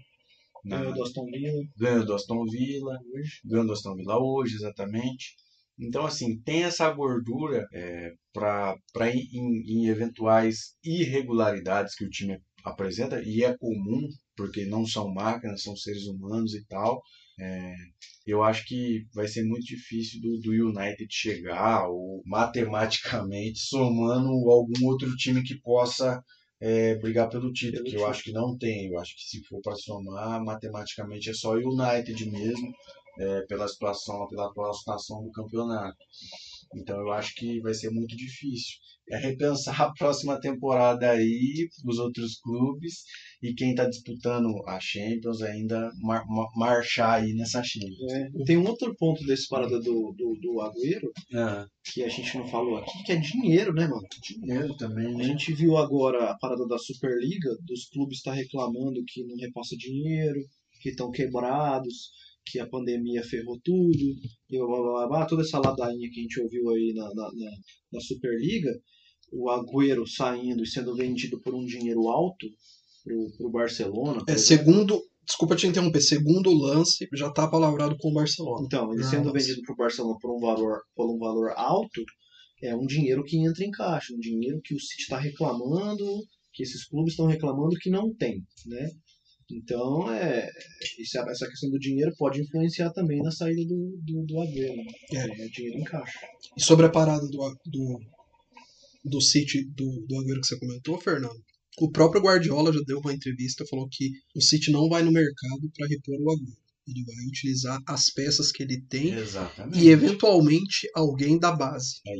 né? Ganhou do Aston Villa. ganhou do Aston Villa, ganhou do Aston Villa hoje, exatamente. Então, assim, tem essa gordura é, para em, em eventuais irregularidades que o time apresenta, e é comum, porque não são máquinas, são seres humanos e tal. É, eu acho que vai ser muito difícil do, do United chegar, ou matematicamente, *laughs* somando algum outro time que possa é, brigar pelo título, Pelo que eu acho que não tem. Eu acho que se for para somar, matematicamente é só o United mesmo, é, pela situação, pela atual situação do campeonato. Então eu acho que vai ser muito difícil. É repensar *laughs* a próxima temporada aí, os outros clubes, e quem está disputando a Champions ainda mar- ma- marchar aí nessa Champions. É. Tem um outro ponto desse parada do, do, do Agüero Ah, que a gente não falou aqui, que é dinheiro, né, mano? dinheiro também, A né? gente viu agora a parada da Superliga, dos clubes estar reclamando que não repassa dinheiro, que estão quebrados, que a pandemia ferrou tudo, e blá, blá, blá, blá, toda essa ladainha que a gente ouviu aí na, na, na, na Superliga, o Agüero saindo e sendo vendido por um dinheiro alto pro, pro Barcelona. É, segundo, desculpa te interromper, segundo lance já tá palavrado com o Barcelona. Então, ele Já sendo avança. vendido pro Barcelona por um valor, por um valor alto, é um dinheiro que entra em caixa, um dinheiro que o City está reclamando, que esses clubes estão reclamando que não tem, né? Então, é, essa questão do dinheiro pode influenciar também na saída do, do, do Agüero. né? É. É dinheiro em caixa. E sobre a parada do, do, do City, do, do Agüero que você comentou, Fernando, o próprio Guardiola já deu uma entrevista, falou que o City não vai no mercado para repor o Agüero. Ele vai utilizar as peças que ele tem Exatamente. e eventualmente alguém da base. É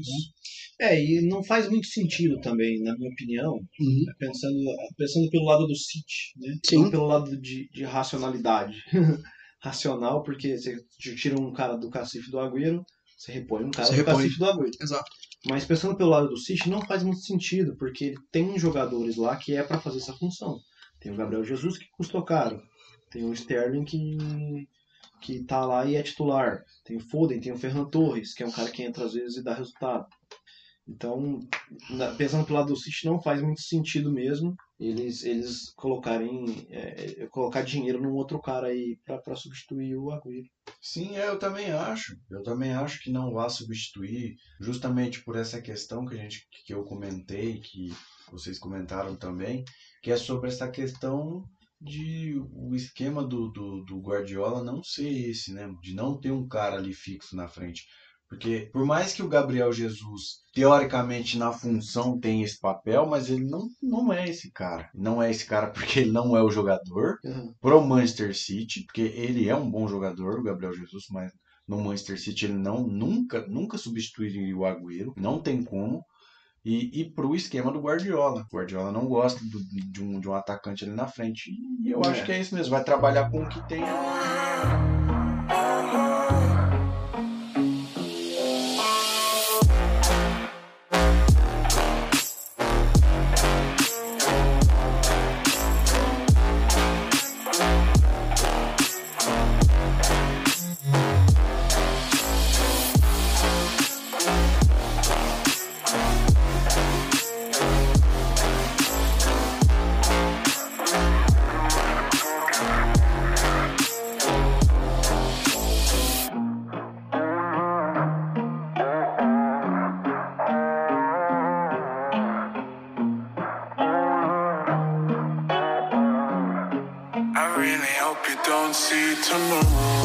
isso. É, e não faz muito sentido também, na minha opinião, Uhum. pensando, pensando pelo lado do City, né? Sim. Não pelo lado de, de racionalidade. *laughs* Racional, porque você tira um cara do cacife do Agüero, você repõe um cara Você do repõe. cacife do Agüero. Exato. Mas pensando pelo lado do City, não faz muito sentido, porque ele tem jogadores lá que é para fazer essa função. Tem o Gabriel Jesus que custou caro. Tem o Sterling que que tá lá e é titular. Tem o Foden, tem o Ferran Torres, que é um cara que entra às vezes e dá resultado. Então, pensando pelo lado do City, não faz muito sentido mesmo eles eles colocarem é, colocar dinheiro num outro cara aí para substituir o Agüero. Sim, é, eu também acho. Eu também acho que não vá substituir, justamente por essa questão que a gente que eu comentei, que vocês comentaram também, que é sobre essa questão de o esquema do, do, do Guardiola não ser esse, né? De não ter um cara ali fixo na frente. Porque por mais que o Gabriel Jesus, teoricamente na função, tenha esse papel, mas ele não, não é esse cara. Não é esse cara porque ele não é o jogador pro Manchester City, porque ele é um bom jogador, o Gabriel Jesus, mas no Manchester City ele não nunca nunca substituiria o Agüero, não tem como. E, e pro esquema do Guardiola. O Guardiola não gosta do- de, um, de um atacante ali na frente. E eu É. acho que é isso mesmo. Vai trabalhar com o que tem. See tomorrow.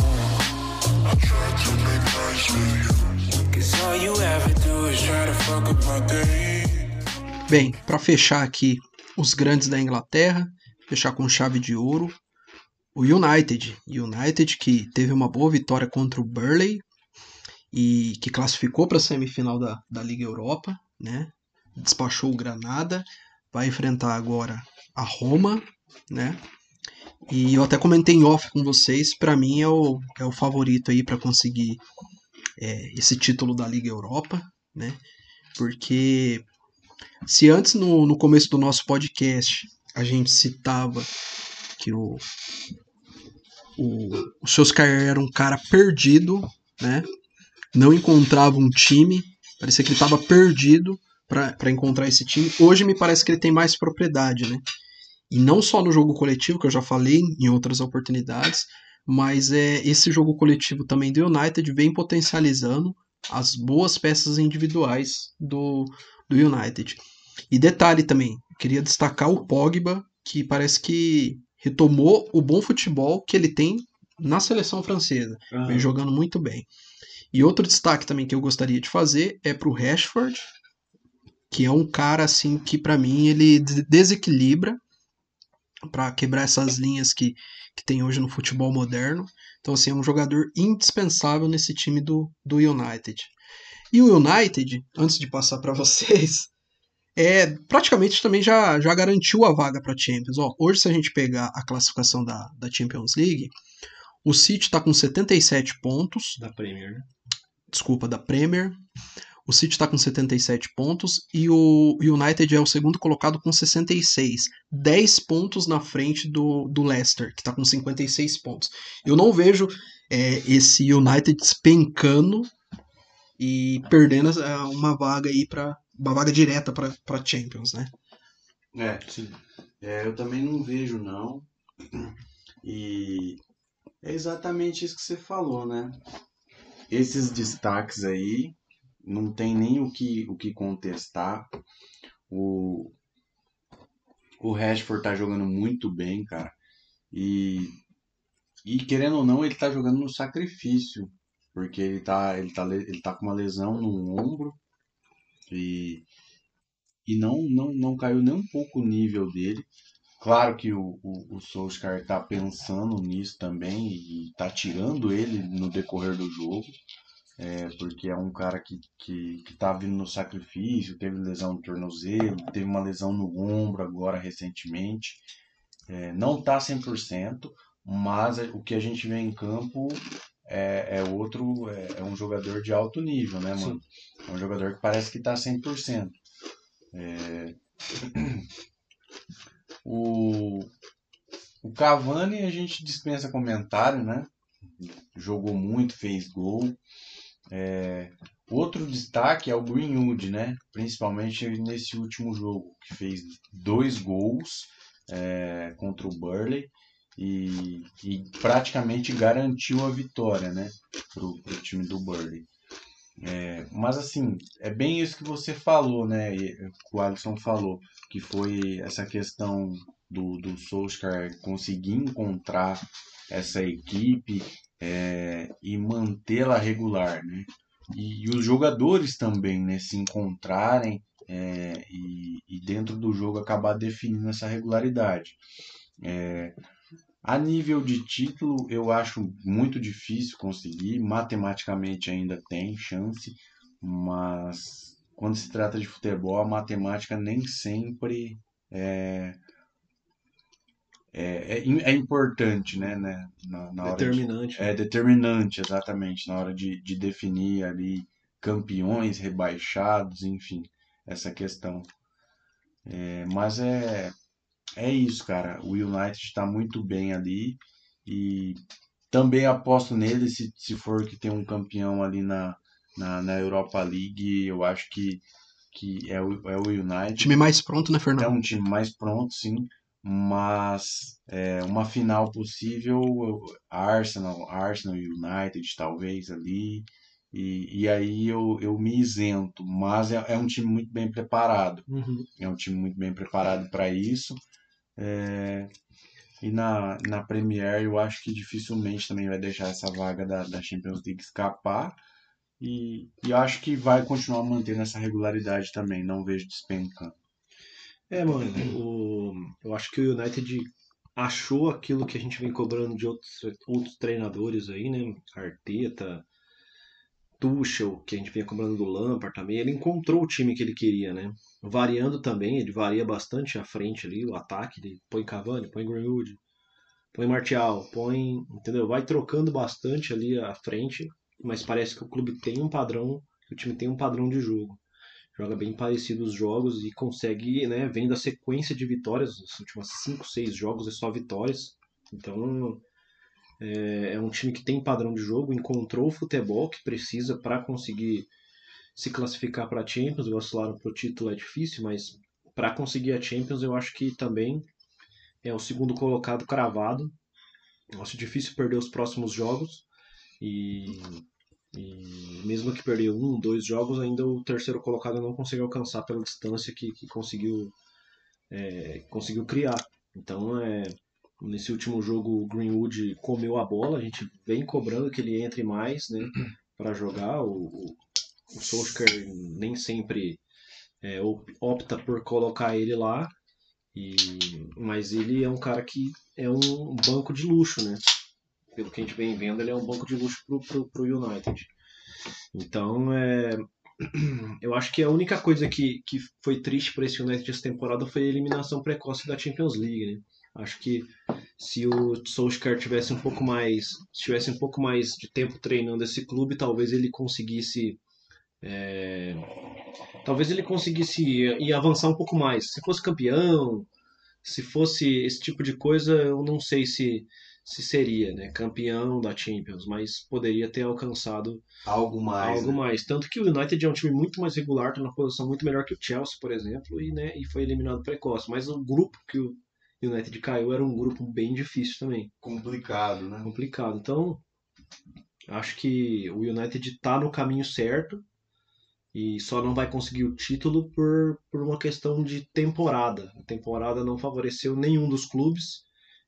I try to make nice with you. Cause all you ever do is try to fuck up my day. Bem, para fechar aqui os grandes da Inglaterra, fechar com chave de ouro, o United. United que teve uma boa vitória contra o Burley e que classificou para a semifinal da, da Liga Europa, né? Despachou o Granada, vai enfrentar agora a Roma, né? E eu até comentei em off com vocês, para mim é o, é o favorito aí para conseguir é, esse título da Liga Europa, né? Porque se antes no, no começo do nosso podcast a gente citava que o, o, o Solskjaer era um cara perdido, né? Não encontrava um time, parecia que ele estava perdido para encontrar esse time. Hoje me parece que ele tem mais propriedade, né? E não só no jogo coletivo, que eu já falei em outras oportunidades, mas é esse jogo coletivo também do United vem potencializando as boas peças individuais do, do United. E detalhe também, queria destacar o Pogba, que parece que retomou o bom futebol que ele tem na seleção francesa. Vem jogando muito bem. E outro destaque também que eu gostaria de fazer é pro Rashford, que é um cara assim que para mim ele des- desequilibra para quebrar essas linhas que, que tem hoje no futebol moderno. Então assim, é um jogador indispensável nesse time do, do United. E o United, antes de passar para *laughs* vocês, é praticamente também já, já garantiu a vaga para Champions. Ó, hoje, se a gente pegar a classificação da, da Champions League, o City está com 77 pontos, Da Premier, desculpa, da Premier. O City está com 77 pontos e o United é o segundo colocado com 66. 10 pontos na frente do, do Leicester, que está com 56 pontos. Eu não vejo é, esse United despencando e perdendo uma vaga aí para uma vaga direta para Champions, né? É, Sim. é, eu também não vejo, não. E é exatamente isso que você falou, né? Esses destaques aí não tem nem o que, o que contestar. O, o Rashford tá jogando muito bem, cara. E, e querendo ou não, ele tá jogando no sacrifício. Porque ele tá, ele tá, ele tá com uma lesão no ombro. E, e não, não, não caiu nem um pouco o nível dele. Claro que o, o, o Solskjaer tá pensando nisso também e tá tirando ele no decorrer do jogo. É, porque é um cara que, que, que tá vindo no sacrifício, teve lesão no tornozelo, teve uma lesão no ombro agora recentemente. É, não tá 100%, mas o que a gente vê em campo é, é outro, é, é, um jogador de alto nível, né, mano? Sim. É um jogador que parece que tá 100%. É... O, o Cavani a gente dispensa comentário, né? Jogou muito, fez gol. É... Outro destaque é o Greenwood, né? Principalmente nesse último jogo, que fez dois gols é, contra o Burley e, e, praticamente garantiu a vitória, né? Pro, pro time do Burley. É, mas assim, é bem isso que você falou, né? Que o Alisson falou, que foi essa questão do, do Solskjaer conseguir encontrar essa equipe é, e mantê-la regular, né? E, e, os jogadores também, né? Se encontrarem é, e, e, dentro do jogo acabar definindo essa regularidade. É, a nível de título, eu acho muito difícil conseguir. Matematicamente ainda tem chance, mas quando se trata de futebol, a matemática nem sempre é, é, é, é importante, né? né na, na determinante. De, é determinante, exatamente, na hora de, de definir ali campeões, rebaixados, enfim, essa questão. É, mas é, é isso, cara. O United está muito bem ali e também aposto nele se, se for que tem um campeão ali na, na, na Europa League. Eu acho que, que é, o, é o United. Time mais pronto, né, Fernando? É um time mais pronto, sim. Mas é, uma final possível, Arsenal, Arsenal United, talvez ali. E, e aí eu, eu me isento, mas é, é um time muito bem preparado. Uhum. É um time muito bem preparado para isso. É, e na, na Premier eu acho que dificilmente também vai deixar essa vaga da, da Champions League escapar. E, e acho que vai continuar mantendo essa regularidade também, não vejo despencando. É, mano, o, eu acho que o United achou aquilo que a gente vem cobrando de outros, outros treinadores aí, né? Arteta, Tuchel, que a gente vinha cobrando do Lampard também, ele encontrou o time que ele queria, né? Variando também, ele varia bastante à frente ali, o ataque, ele põe Cavani, põe Greenwood, põe Martial, põe, entendeu? Vai trocando bastante ali à frente, mas parece que o clube tem um padrão, o time tem um padrão de jogo. Joga bem parecido os jogos e consegue, né, vem da sequência de vitórias, as últimas 5, 6 jogos é só vitórias. Então, é, é um time que tem padrão de jogo, encontrou o futebol que precisa para conseguir se classificar para a Champions. Vacilaram para o título é difícil, mas para conseguir a Champions eu acho que também é o segundo colocado cravado. Acho difícil perder os próximos jogos e, e mesmo que perder um, dois jogos, ainda o terceiro colocado não conseguiu alcançar pela distância que, que conseguiu, é, conseguiu criar. Então é Nesse último jogo, o Greenwood comeu a bola, a gente vem cobrando que ele entre mais né, *clears throat* para jogar. O, o, o Solskjaer nem sempre é, opta por colocar ele lá, e, mas ele é um cara que é um banco de luxo, né? Pelo que a gente vem vendo, ele é um banco de luxo pro, pro, pro United. Então, é, *clears throat* eu acho que a única coisa que, que foi triste para esse United essa temporada foi a eliminação precoce da Champions League, né? Acho que se o Solskjaer tivesse um pouco mais, tivesse um pouco mais de tempo treinando esse clube, talvez ele conseguisse é, talvez ele conseguisse ir, ir avançar um pouco mais. Se fosse campeão, se fosse esse tipo de coisa, eu não sei se se seria, né, campeão da Champions, mas poderia ter alcançado algo mais. Algo né? mais. Tanto que o United é um time muito mais regular, está na posição muito melhor que o Chelsea, por exemplo, e, né, e foi eliminado precoce. Mas o grupo que o United caiu, era um grupo bem difícil também, Complicado, né? complicado. Então, acho que o United tá no caminho certo e só não vai conseguir o título por, por uma questão de temporada. A temporada não favoreceu nenhum dos clubes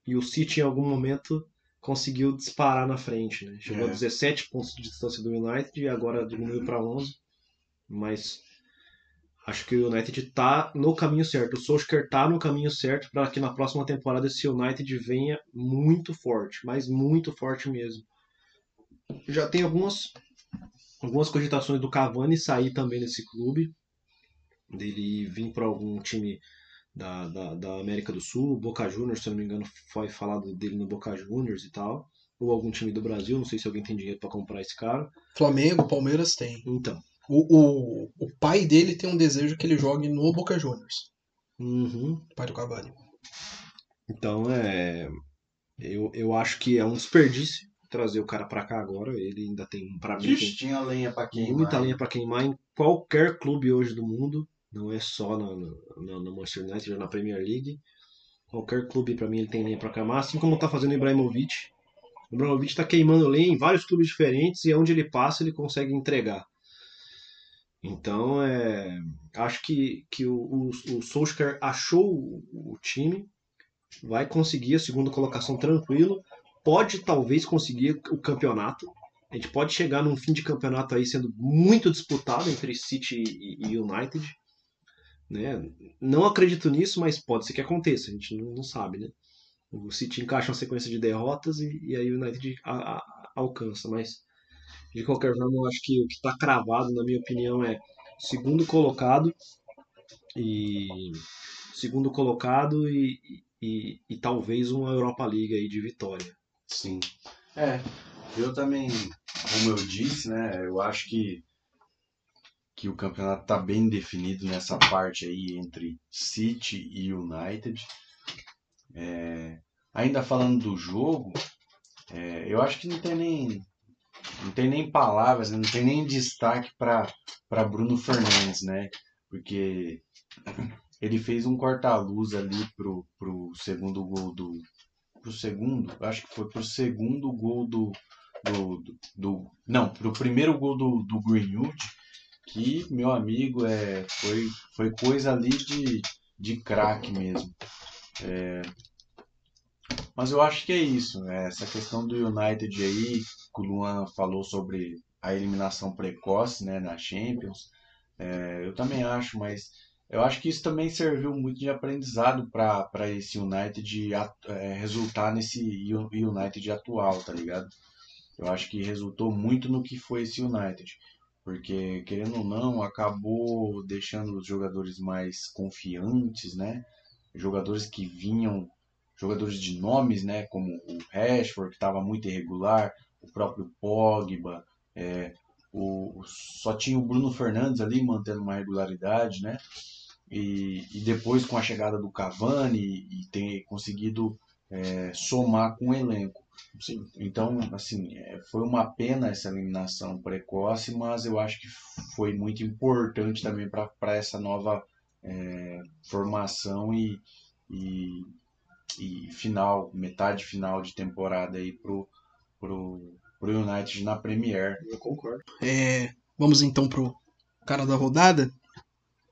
e o City em algum momento conseguiu disparar na frente, né? Chegou É. a 17 pontos de distância do United e agora diminuiu para 11, mas acho que o United tá no caminho certo. O Solskjaer tá no caminho certo para que na próxima temporada esse United venha muito forte, mas muito forte mesmo. Já tem algumas algumas cogitações do Cavani sair também desse clube, dele vir para algum time da, da, da América do Sul, Boca Juniors, se eu não me engano, foi falado dele no Boca Juniors e tal, ou algum time do Brasil, não sei se alguém tem dinheiro para comprar esse cara. Flamengo, Palmeiras tem. Então, O, o, o pai dele tem um desejo que ele jogue no Boca Juniors. uhum. o Pai do Cavani. Então é. Eu, eu acho que é um desperdício trazer o cara pra cá agora. Ele ainda tem, pra mim, tem tinha lenha pra queimar. muita lenha pra queimar em qualquer clube hoje do mundo. Não é só no, no, no Manchester United ou na Premier League. Qualquer clube, pra mim, ele tem lenha pra queimar. Assim como tá fazendo o Ibrahimovic. O Ibrahimovic tá queimando lenha em vários clubes diferentes e onde ele passa, ele consegue entregar. Então, é, acho que, que o, o, o Solskjaer achou o, o time, vai conseguir a segunda colocação tranquilo, pode talvez conseguir o campeonato. A gente pode chegar num fim de campeonato aí sendo muito disputado entre City e, e United. Né? Não acredito nisso, mas pode ser que aconteça, a gente não, não sabe. Né? O City encaixa uma sequência de derrotas e, e aí o United a- a- alcança, mas de qualquer forma, eu acho que o que está cravado, na minha opinião, é segundo colocado e segundo colocado e, e, e talvez uma Europa League aí de vitória. Sim. É, eu também, como eu disse, né, eu acho que que o campeonato tá bem definido nessa parte aí entre City e United. É, ainda falando do jogo, é, eu acho que não tem nem não tem nem palavras, né, não tem nem destaque para Bruno Fernandes, né? Porque ele fez um corta-luz ali pro, pro segundo gol do pro segundo, acho que foi pro segundo gol do do, do, do- não, pro primeiro gol do, do Greenwood, que meu amigo é foi foi coisa ali de de craque mesmo. É, mas eu acho que é isso, né? Essa questão do United aí, que o Luan falou sobre a eliminação precoce, né, na Champions. É, eu também acho, mas eu acho que isso também serviu muito de aprendizado para esse United at- é, resultar nesse United atual, tá ligado? Eu acho que resultou muito no que foi esse United, porque querendo ou não, acabou deixando os jogadores mais confiantes, né? Jogadores que vinham, jogadores de nomes, né? Como o Rashford, que estava muito irregular, o próprio Pogba, é, o, só tinha o Bruno Fernandes ali mantendo uma regularidade, né? E, e depois com a chegada do Cavani e ter conseguido é, somar com o elenco. Sim. Então, assim, é, foi uma pena essa eliminação precoce, mas eu acho que foi muito importante também para essa nova é, formação e, e, e final, metade final de temporada aí pro, pro, pro United na Premier. Eu concordo. É, vamos então pro cara da rodada.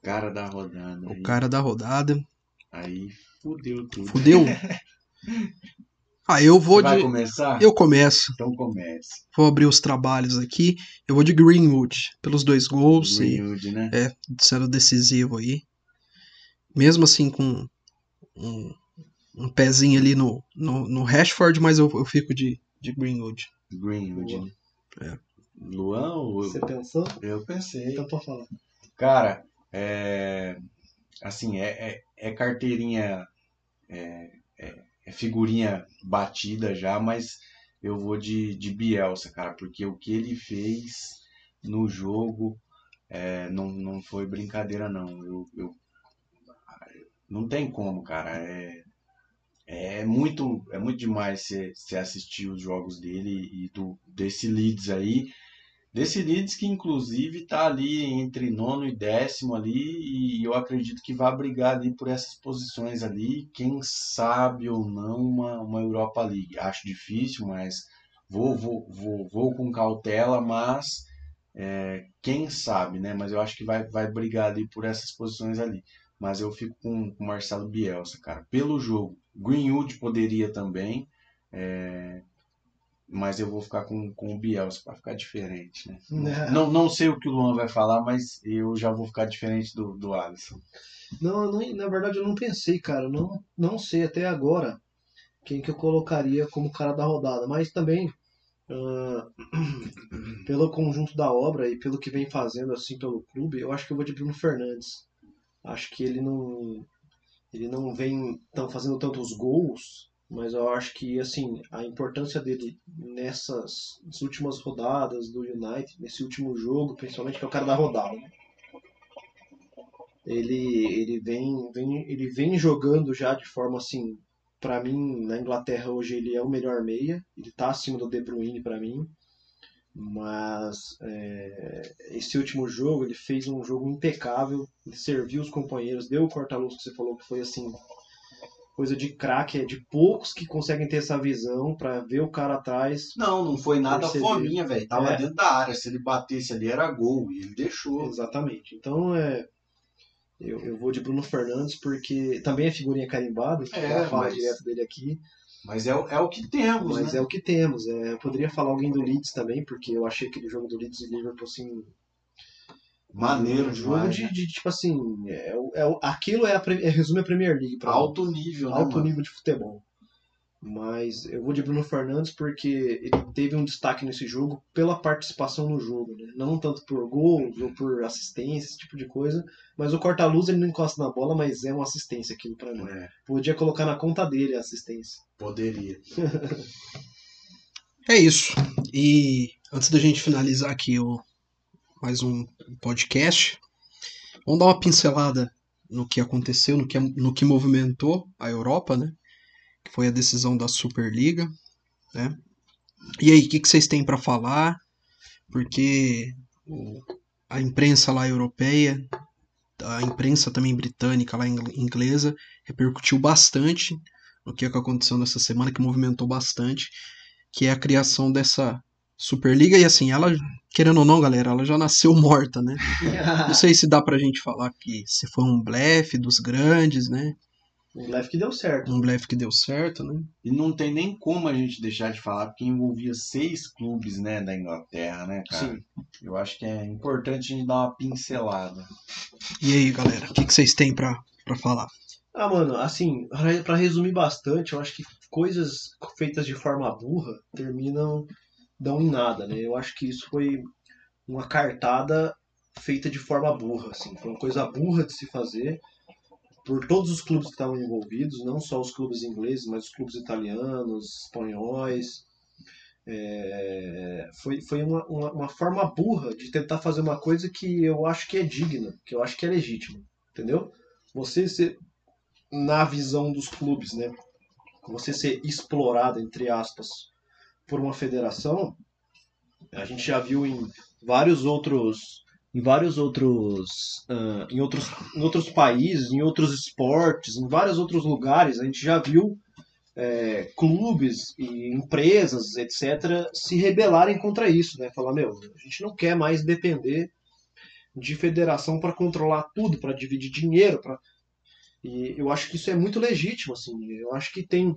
Cara da rodada. O Aí, cara da rodada. aí fudeu tudo. Fudeu? *laughs* Ah, eu vou Você vai de. começar? Eu começo. Então comece. Vou abrir os trabalhos aqui. Eu vou de Greenwood, pelos dois gols e Greenwood, né? é, sendo decisivo aí. Mesmo assim com um, um pezinho ali no, no, no Rashford, mas eu, eu fico de, de Greenwood. Greenwood, né? É. Luan ou... Você pensou? Eu pensei. Então pode falar. Cara, é. Assim, é, é, é carteirinha. É, é, é figurinha batida já, mas eu vou de, de Bielsa, cara, porque o que ele fez no jogo é, não, não foi brincadeira, não. Eu, eu- não tem como, cara. É, é muito, é muito demais você assistir os jogos dele e do, desse Leeds aí. Leeds que inclusive tá ali entre nono e décimo ali e eu acredito que vai brigar ali por essas posições ali, quem sabe ou não uma, uma Europa League. Acho difícil, mas vou, vou, vou, vou com cautela, mas é, quem sabe, né? Mas eu acho que vai, vai brigar ali por essas posições ali. Mas eu fico com o Marcelo Bielsa, cara. Pelo jogo, Greenwood poderia também. É, mas eu vou ficar com, com o Bielsa para ficar diferente, né? Não, não sei o que o Luan vai falar, mas eu já vou ficar diferente do, do Alisson. Não, não- na verdade eu não pensei, cara. Não, não sei até agora quem que eu colocaria como cara da rodada. Mas também, ah, *clears throat* pelo conjunto da obra e pelo que vem fazendo assim pelo clube, eu acho que eu vou de Bruno Fernandes. Acho que ele não, ele não vem tão fazendo tantos gols, mas eu acho que assim a importância dele nessas últimas rodadas do United, nesse último jogo, principalmente que é o cara da rodada. né? ele ele vem, vem ele vem jogando já de forma assim para mim na Inglaterra hoje ele é o melhor meia ele tá acima do De Bruyne para mim mas é, esse último jogo ele fez um jogo impecável ele serviu os companheiros deu o corta-luz que você falou que foi assim coisa de craque é de poucos que conseguem ter essa visão para ver o cara atrás Não, não foi nada Percebi. fominha, velho. Tava É. dentro da área. Se ele batesse ali era gol. E ele deixou. Exatamente. Então é. Eu, eu vou de Bruno Fernandes porque também é figurinha carimbada, É, é, fala mas- direto dele aqui, Mas é, o- é o que temos, mas né? é o que temos. É, eu poderia falar alguém do Leeds também, porque eu achei aquele jogo do Leeds e Liverpool assim. Maneiro um jogo demais. de, né? de, tipo assim. É, o- é, o- aquilo é, a, é resume a Premier League pra mim. Alto nível, né? alto mano? nível de futebol. Mas eu vou de Bruno Fernandes porque ele teve um destaque nesse jogo pela participação no jogo, né? Não tanto por gols ou por assistência, esse tipo de coisa. Mas o corta-luz ele não encosta na bola, mas é uma assistência aquilo pra mim. É, Podia colocar na conta dele a assistência. poderia. *laughs* É isso. E antes da gente finalizar aqui o mais um podcast, vamos dar uma pincelada no que aconteceu, no que, no que movimentou a Europa, né? Que foi a decisão da Superliga, né? E aí, o que, que vocês têm para falar? Porque a imprensa lá europeia, a imprensa também britânica lá ing- inglesa, repercutiu bastante no que aconteceu nessa semana, que movimentou bastante que é a criação dessa Superliga. E assim, ela, querendo ou não, galera, ela já nasceu morta, né? *laughs* Não sei se dá pra gente falar que se foi um blefe dos grandes, né? O Lev que deu certo. Um blefe que deu certo, né? E não tem nem como a gente deixar de falar, porque envolvia seis clubes, né, da Inglaterra, né, cara? Sim. Eu acho que é importante a gente dar uma pincelada. E aí, galera, o que, que vocês têm pra, pra falar? Ah, mano, assim, pra resumir bastante, eu acho que coisas feitas de forma burra terminam dão em nada, né? Eu acho que isso foi uma cartada feita de forma burra, assim, foi uma coisa burra de se fazer por todos os clubes que estavam envolvidos, não só os clubes ingleses, mas os clubes italianos, espanhóis. É, foi foi uma, uma, uma forma burra de tentar fazer uma coisa que eu acho que é digna, que eu acho que é legítima, entendeu? Você ser na visão dos clubes, né? Você ser explorado, entre aspas, por uma federação, a gente já viu em vários outros em vários outros ah, em outros em outros países, em outros esportes, em vários outros lugares, a gente já viu é, clubes e empresas, etc., se rebelarem contra isso, né? Falar, meu, a gente não quer mais depender de federação para controlar tudo, para dividir dinheiro, para e eu acho que isso é muito legítimo, assim. Eu acho que tem,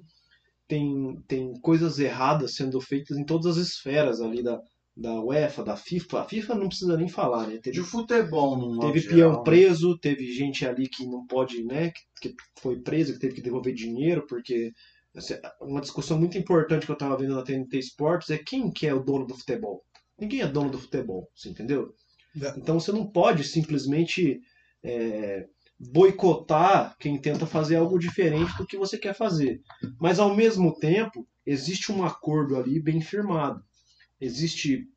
tem, tem coisas erradas sendo feitas em todas as esferas ali da, da UEFA, da FIFA. A FIFA não precisa nem falar, né? De Teve, futebol, no modo teve geral, peão né? preso, teve gente ali que não pode, né? Que, que foi preso, que teve que devolver dinheiro, porque assim, uma discussão muito importante que eu estava vendo na TNT Sports é quem que é o dono do futebol. Ninguém é dono do futebol, você entendeu? É. Então você não pode simplesmente é, boicotar quem tenta fazer algo diferente do que você quer fazer. Mas ao mesmo tempo, existe um acordo ali bem firmado. Existe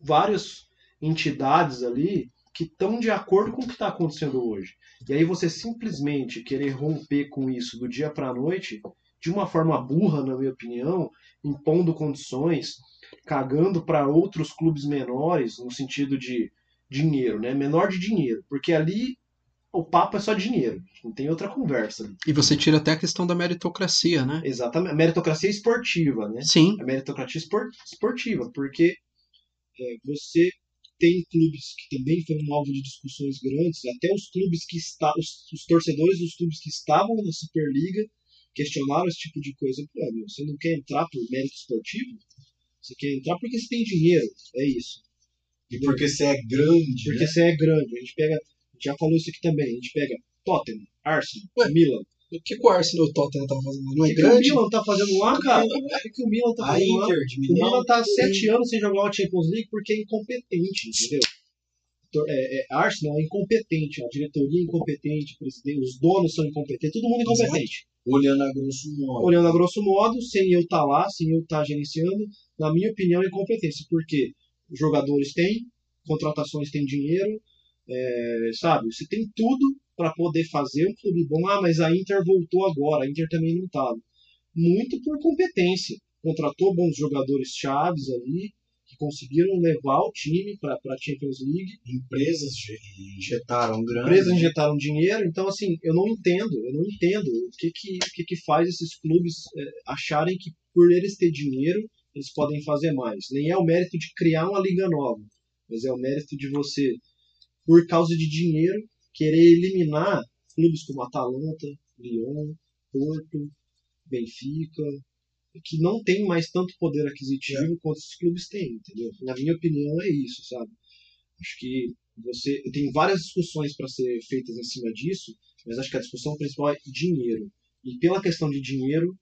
várias entidades ali que estão de acordo com o que está acontecendo hoje. E aí você simplesmente querer romper com isso do dia para a noite, de uma forma burra, na minha opinião, impondo condições, cagando para outros clubes menores, no sentido de dinheiro, né? Menor de dinheiro. Porque ali o papo é só dinheiro, não tem outra conversa. E você tira até a questão da meritocracia, né? Exatamente. A meritocracia esportiva, né? Sim. a meritocracia espor- esportiva, porque é, você tem clubes que também foram alvo de discussões grandes, até os clubes que está, os, os torcedores dos clubes que estavam na Superliga questionaram esse tipo de coisa. Pô, meu, você não quer entrar por mérito esportivo? Você quer entrar porque você tem dinheiro, é isso. E porque você é grande, Porque né? você é grande. A gente pega, já falou isso aqui também, a gente pega Tottenham, Arsenal, Ué, Milan. O que, que o Arsenal e o Tottenham tá fazendo? Não é que, que o grande? Milan tá fazendo lá, cara? O que, o Milan tá fazendo lá? O. Milan tá há sete anos sem jogar uma Champions League porque é incompetente, entendeu? É, é, Arsenal é incompetente, a diretoria é incompetente, os donos são incompetentes, todo mundo é incompetente. Olhando a grosso modo. Olhando a grosso modo, sem eu estar lá, sem eu estar gerenciando, na minha opinião, é incompetência, porque jogadores têm, contratações têm dinheiro, é, sabe? Você tem tudo para poder fazer um clube bom. Ah, mas a Inter voltou agora, a Inter também não estava. Muito por competência. Contratou bons jogadores chaves ali, que conseguiram levar o time para a Champions League. Empresas injetaram grana. Empresas injetaram dinheiro, então assim, eu não entendo, eu não entendo o que que, o que, que faz esses clubes é, acharem que por eles ter dinheiro, eles podem fazer mais. Nem é o mérito de criar uma liga nova, mas é o mérito de você, por causa de dinheiro, querer eliminar clubes como Atalanta, Lyon, Porto, Benfica, que não tem mais tanto poder aquisitivo quanto esses clubes têm, entendeu? Na minha opinião é isso, sabe? Acho que você tem várias discussões para ser feitas em cima disso, mas acho que a discussão principal é dinheiro. E pela questão de dinheiro,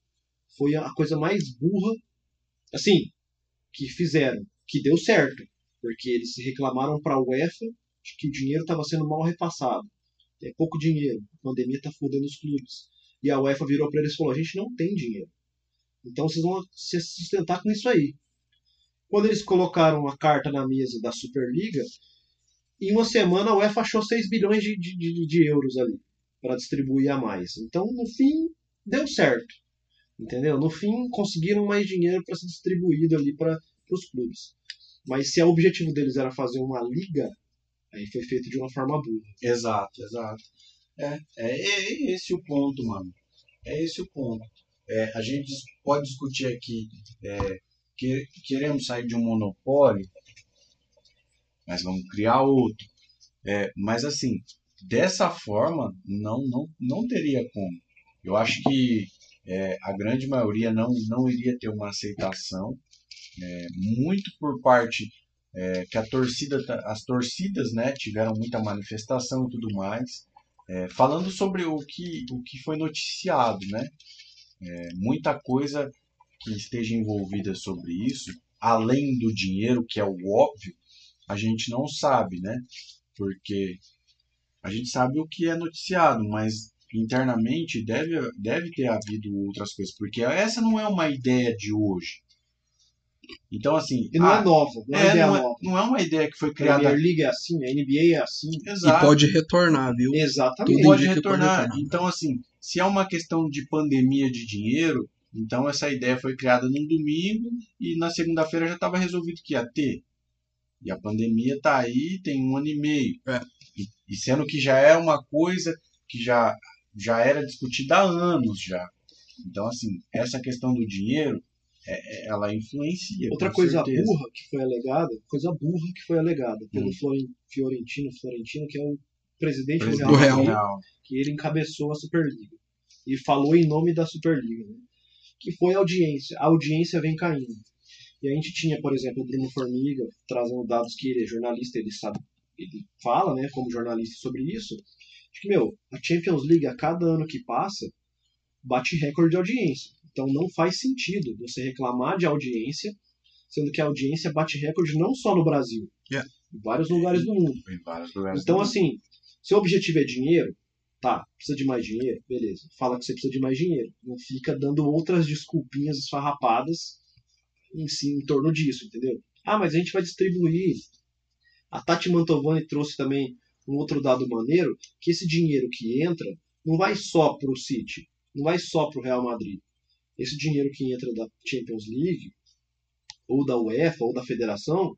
foi a coisa mais burra, assim, que fizeram, que deu certo, porque eles se reclamaram para a UEFA de que o dinheiro estava sendo mal repassado. Tem pouco dinheiro, a pandemia está fudendo os clubes. E a UEFA virou para eles e falou: a gente não tem dinheiro. Então vocês vão se sustentar com isso aí. Quando eles colocaram a carta na mesa da Superliga, em uma semana a UEFA achou 6 bilhões de, de, de- de euros ali para distribuir a mais. Então, no fim, deu certo. Entendeu? No fim, conseguiram mais dinheiro para ser distribuído ali para os clubes. Mas se o objetivo deles era fazer uma liga, aí foi feito de uma forma burra. Exato, exato. É, é, é esse o ponto, mano. É esse o ponto. É, a gente pode discutir aqui é, que queremos sair de um monopólio, mas vamos criar outro. É, mas assim, dessa forma, não, não, não teria como. Eu acho que é, a grande maioria não, não iria ter uma aceitação, é, muito por parte é, que a torcida, tá- as torcidas né, tiveram muita manifestação e tudo mais. É, falando sobre o que, o que foi noticiado, né? É, muita coisa que esteja envolvida sobre isso, além do dinheiro, que é o óbvio, a gente não sabe, né? Porque a gente sabe o que é noticiado, mas internamente deve, deve ter havido outras coisas, porque essa não é uma ideia de hoje. Então, assim, E não ah, é nova, não é, é, ideia não, é, nova. não é uma ideia que foi A criada. Premier League é assim, a NBA é assim. E Exato. pode retornar, viu? Exatamente. Tudo pode que pode retornar. retornar. Então, assim, se é uma questão de pandemia de dinheiro, então essa ideia foi criada num domingo e na segunda-feira já estava resolvido que ia ter. E a pandemia tá aí, tem um ano e meio. É. E, e sendo que já é uma coisa que já, já era discutida há anos já. Então, assim, essa questão do dinheiro, é- é- ela influencia. Outra coisa certeza. burra que foi alegada, coisa burra que foi alegada pelo Hum. Fiorentino, Florentino, que é o presidente do Presidente Real, do Real. Real. que ele encabeçou a Superliga. E falou em nome da Superliga, né? que foi a audiência. A audiência vem caindo. E a gente tinha, por exemplo, o Bruno Formiga trazendo dados que ele é jornalista, ele sabe, ele fala, né, como jornalista sobre isso. De que, meu, a Champions League, a cada ano que passa, bate recorde de audiência. Então não faz sentido você reclamar de audiência, sendo que a audiência bate recorde não só no Brasil, Yeah. em vários lugares do mundo. Em vários lugares Então, do mundo. assim, seu objetivo é dinheiro, tá, precisa de mais dinheiro, beleza. Fala que você precisa de mais dinheiro. Não fica dando outras desculpinhas esfarrapadas em, si, em torno disso, entendeu? Ah, mas a gente vai distribuir. A Tati Mantovani trouxe também um outro dado maneiro, que esse dinheiro que entra não vai só pro City, não vai só pro Real Madrid. Esse dinheiro que entra da Champions League, ou da UEFA, ou da federação,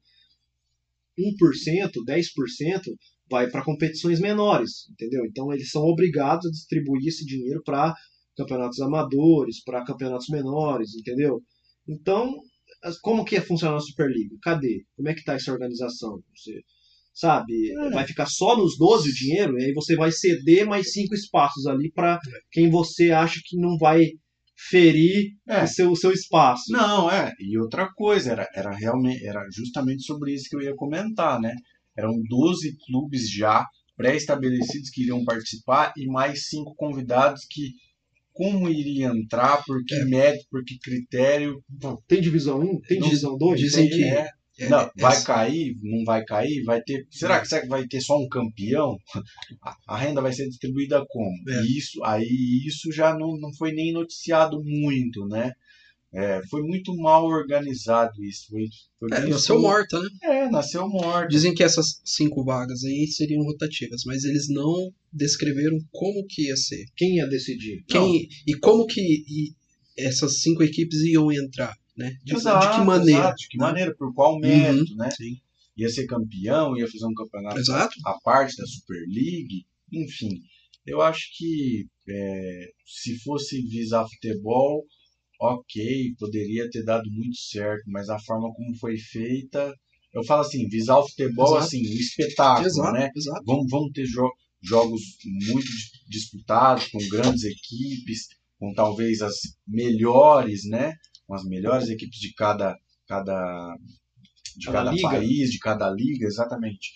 1%, 10% vai para competições menores, entendeu? Então eles são obrigados a distribuir esse dinheiro para campeonatos amadores, para campeonatos menores, entendeu? Então, como que é funcionar a Superliga? Cadê? Como é que tá essa organização? Você sabe, É. vai ficar só nos 12 o dinheiro, e aí você vai ceder mais cinco espaços ali para quem você acha que não vai ferir É. o seu, o seu espaço. Não, é. E outra coisa, era, era realmente, era justamente sobre isso que eu ia comentar, né? Eram 12 clubes já pré-estabelecidos que iriam participar e mais cinco convidados que como iria entrar, por que É. método, por que critério. Tem divisão 1? Tem divisão 2? dizem que- É, não, vai essa- cair, não vai cair, vai ter. Será que, será que vai ter só um campeão? A, renda vai ser distribuída como? É. Isso, aí isso já não, não foi nem noticiado muito, né? É, foi muito mal organizado isso. Foi, foi É, nasceu morta, né? É, nasceu morto. Dizem que essas cinco vagas aí seriam rotativas, mas eles não descreveram como que ia ser. Quem ia decidir? Quem, e como que e essas cinco equipes iam entrar, né? De, de Exato, que maneira? exato, de que né? maneira, por qual método, né? Sim. Ia ser campeão, ia fazer um campeonato Exato. a parte da Super League, enfim. Eu acho que é, se fosse visar futebol, ok, poderia ter dado muito certo, mas a forma como foi feita, eu falo assim, visar o futebol, Exato. assim, um espetáculo, Exato, né? exato. Vamos, vamos ter jo- jogos muito dis- disputados, com grandes equipes, com talvez as melhores, né? Com as melhores equipes de cada, cada, de Cada cada liga. país, de cada liga, exatamente.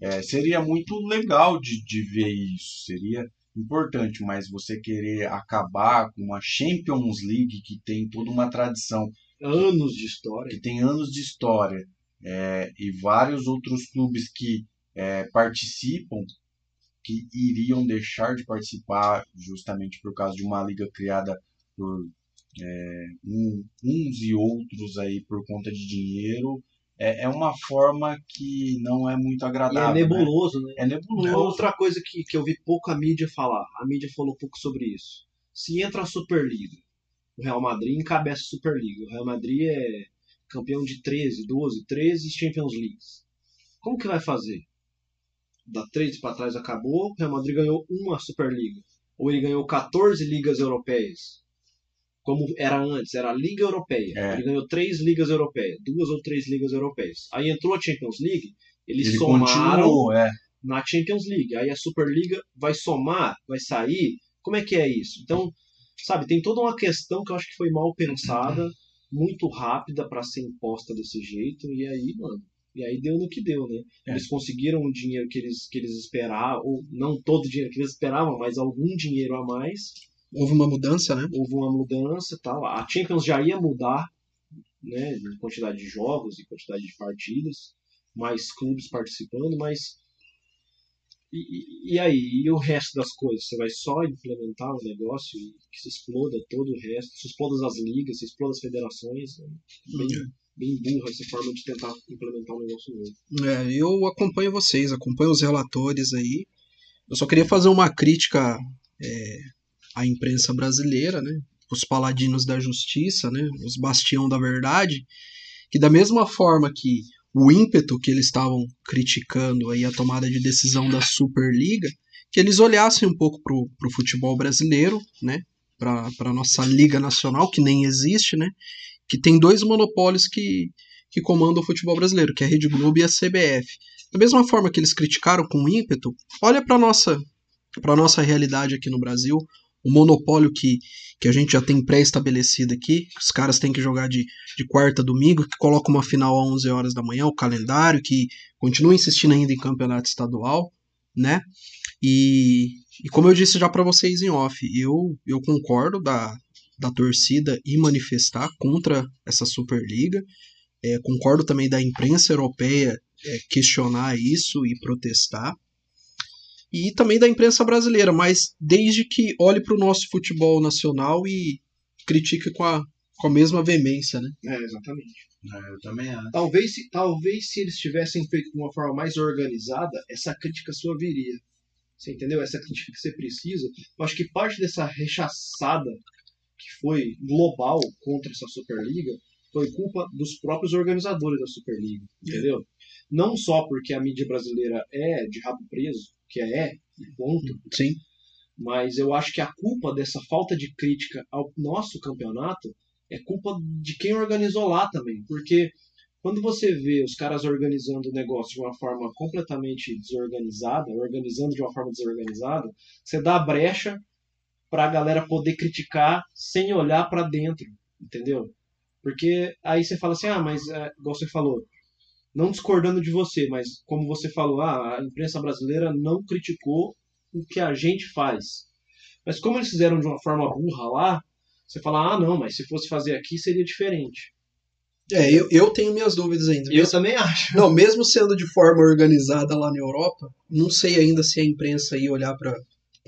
É, seria muito legal de, de ver isso, seria importante, mas você querer acabar com uma Champions League que tem toda uma tradição Anos de história. que tem anos de história é, e vários outros clubes que é, participam que iriam deixar de participar justamente por causa de uma liga criada por é, um- uns e outros aí por conta de dinheiro é, é uma forma que não é muito E é agradável. né? nebuloso, né? É nebuloso. Outra coisa que, que eu vi pouca mídia falar, a mídia falou pouco sobre isso. Se entra a Superliga, o Real Madrid encabeça a Superliga. O Real Madrid é campeão de 13, 12, 13 Champions Leagues. Como que vai fazer? Da 13 para trás acabou, o Real Madrid ganhou uma Superliga. Ou ele ganhou 14 ligas europeias. Como era antes, era a Liga Europeia. É. Ele ganhou três ligas europeias, duas ou três ligas europeias. Aí entrou a Champions League, eles Ele somaram é. na Champions League. Aí a Superliga vai somar, vai sair. Como é que é isso? Então, sabe, tem toda uma questão que eu acho que foi mal pensada, muito rápida para ser imposta desse jeito. E aí, mano, e aí deu no que deu, né? É. Eles conseguiram o dinheiro que eles, que eles esperavam, ou não todo o dinheiro que eles esperavam, mas algum dinheiro a mais. Houve uma mudança, né? Houve uma mudança e tal. A Champions já ia mudar, né, em quantidade de jogos e quantidade de partidas, mais clubes participando, mas e, e- aí, e o resto das coisas? Você vai só implementar o negócio e que se exploda todo o resto, se exploda as ligas, se exploda as federações. né? Bem, bem burra essa forma de tentar implementar um negócio novo. É, eu acompanho vocês, acompanho os relatores aí. Eu só queria fazer uma crítica é, à imprensa brasileira, né? Os paladinos da justiça, né? Os bastião da verdade, que da mesma forma que o ímpeto que eles estavam criticando aí a tomada de decisão da Superliga, que eles olhassem um pouco pro, pro futebol brasileiro, né? Para a nossa liga nacional que nem existe, né? Que tem dois monopólios que que comandam o futebol brasileiro, que é a Rede Globo e a CBF. Da mesma forma que eles criticaram com ímpeto, olha para nossa para nossa realidade aqui no Brasil, o monopólio que, que a gente já tem pré-estabelecido aqui, os caras têm que jogar de, de quarta a domingo, que coloca uma final a 11 horas da manhã, o calendário, que continua insistindo ainda em campeonato estadual, né? E, e como eu disse já para vocês em off, eu, eu concordo da, da torcida e manifestar contra essa Superliga. É, concordo também da imprensa europeia é, questionar isso e protestar. E também da imprensa brasileira, mas desde que olhe para o nosso futebol nacional e critique com a, com a mesma veemência, né? É, exatamente. É, eu também acho. Talvez, se- talvez se eles tivessem feito de uma forma mais organizada, essa crítica sua viria. Você entendeu? Essa crítica que você precisa. Eu acho que parte dessa rechaçada que foi global contra essa Superliga foi culpa dos próprios organizadores da Superliga, entendeu? Não só porque a mídia brasileira é de rabo preso, que é, ponto, Sim. mas eu acho que a culpa dessa falta de crítica ao nosso campeonato é culpa de quem organizou lá também, porque quando você vê os caras organizando o negócio de uma forma completamente desorganizada, organizando de uma forma desorganizada, você dá brecha para a galera poder criticar sem olhar para dentro, entendeu? Porque aí você fala assim, ah, mas é, igual você falou, não discordando de você, mas como você falou, ah, a imprensa brasileira não criticou o que a gente faz. Mas como eles fizeram de uma forma burra lá, você fala, ah, não, mas se fosse fazer aqui seria diferente. É, eu, eu tenho minhas dúvidas ainda. Eu também acho. Não, mesmo sendo de forma organizada lá na Europa, não sei ainda se a imprensa ia olhar pra,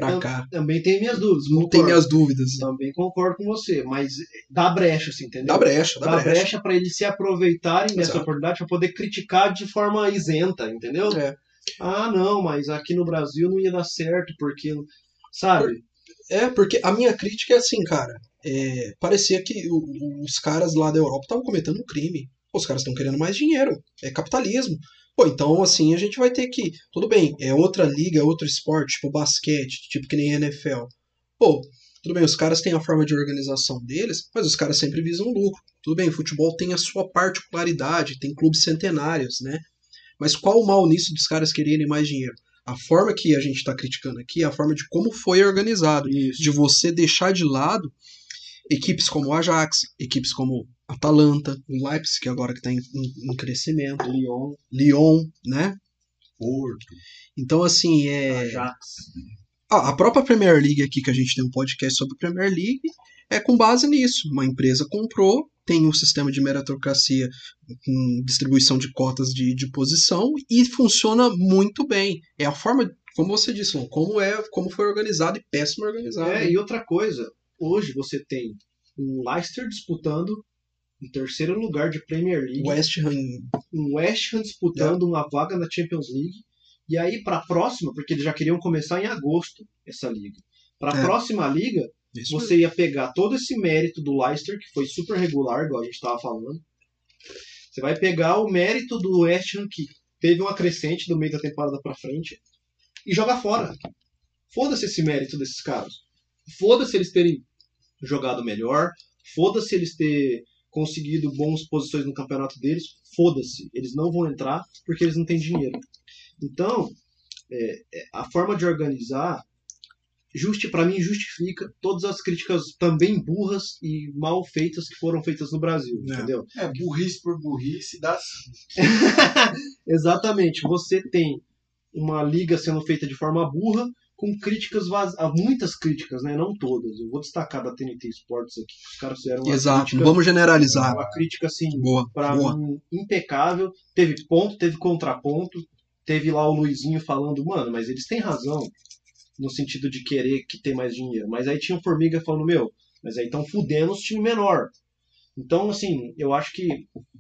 pra cá. Também tenho minhas dúvidas. Tem minhas dúvidas. Também concordo com você, mas dá brecha, assim, entendeu? Dá brecha, dá, Dá brecha. brecha para eles se aproveitarem dessa Exato. oportunidade para poder criticar de forma isenta, entendeu? É. Ah, não, mas aqui no Brasil não ia dar certo, porque. Sabe? É, porque a minha crítica é assim, cara. é, parecia que o- os caras lá da Europa estavam cometendo um crime. Os caras estão querendo mais dinheiro. É capitalismo. Pô, então assim, a gente vai ter que. Tudo bem, é outra liga, é outro esporte, tipo basquete, tipo que nem NFL. Pô, tudo bem, os caras têm a forma de organização deles, mas os caras sempre visam lucro. Tudo bem, o futebol tem a sua particularidade, tem clubes centenários, né? Mas qual o mal nisso dos caras quererem mais dinheiro? A forma que a gente está criticando aqui é a forma de como foi organizado Isso. de você deixar de lado equipes como o Ajax, equipes como Atalanta, o Leipzig, que agora que está em, em- em crescimento, Lyon, Lyon, né? Porto. Então, assim, é... Ajax. Ah, a própria Premier League aqui, que a gente tem um podcast sobre a Premier League, é com base nisso. Uma empresa comprou, tem um sistema de meritocracia com distribuição de cotas de, de posição e funciona muito bem. É a forma, como você disse, Lon, como é, como foi organizado e péssimo organizado. É, e outra coisa, hoje você tem o Leicester disputando em terceiro lugar de Premier League, West Ham um West Ham disputando uma vaga na Champions League, e aí para a próxima, porque eles já queriam começar em agosto essa liga. Para a É. próxima liga, Isso você ia pegar todo esse mérito do Leicester, que foi super regular, igual a gente estava falando. Você vai pegar o mérito do West Ham, que teve uma crescente do meio da temporada para frente, e jogar fora. Foda-se esse mérito desses caras. Foda-se eles terem jogado melhor. Foda-se eles terem conseguido boas posições no campeonato deles. Foda-se. Eles não vão entrar porque eles não têm dinheiro. Então, é, é, a forma de organizar justi para mim justifica todas as críticas também burras e mal feitas que foram feitas no Brasil, É. entendeu? É, burrice por burrice dá *laughs* Exatamente. Você tem uma liga sendo feita de forma burra, com críticas vaz... ah, muitas críticas, né? Não todas. Eu vou destacar da TNT Sports aqui, que os caras fizeram uma Exato, crítica, vamos generalizar. uma crítica assim Boa, para mim impecável. Teve ponto, teve contraponto, teve lá o Luizinho falando, mano, mas eles têm razão no sentido de querer que tem mais dinheiro. Mas aí tinha o Formiga falando, meu, mas aí estão fudendo os times menor. Então, assim, eu acho que,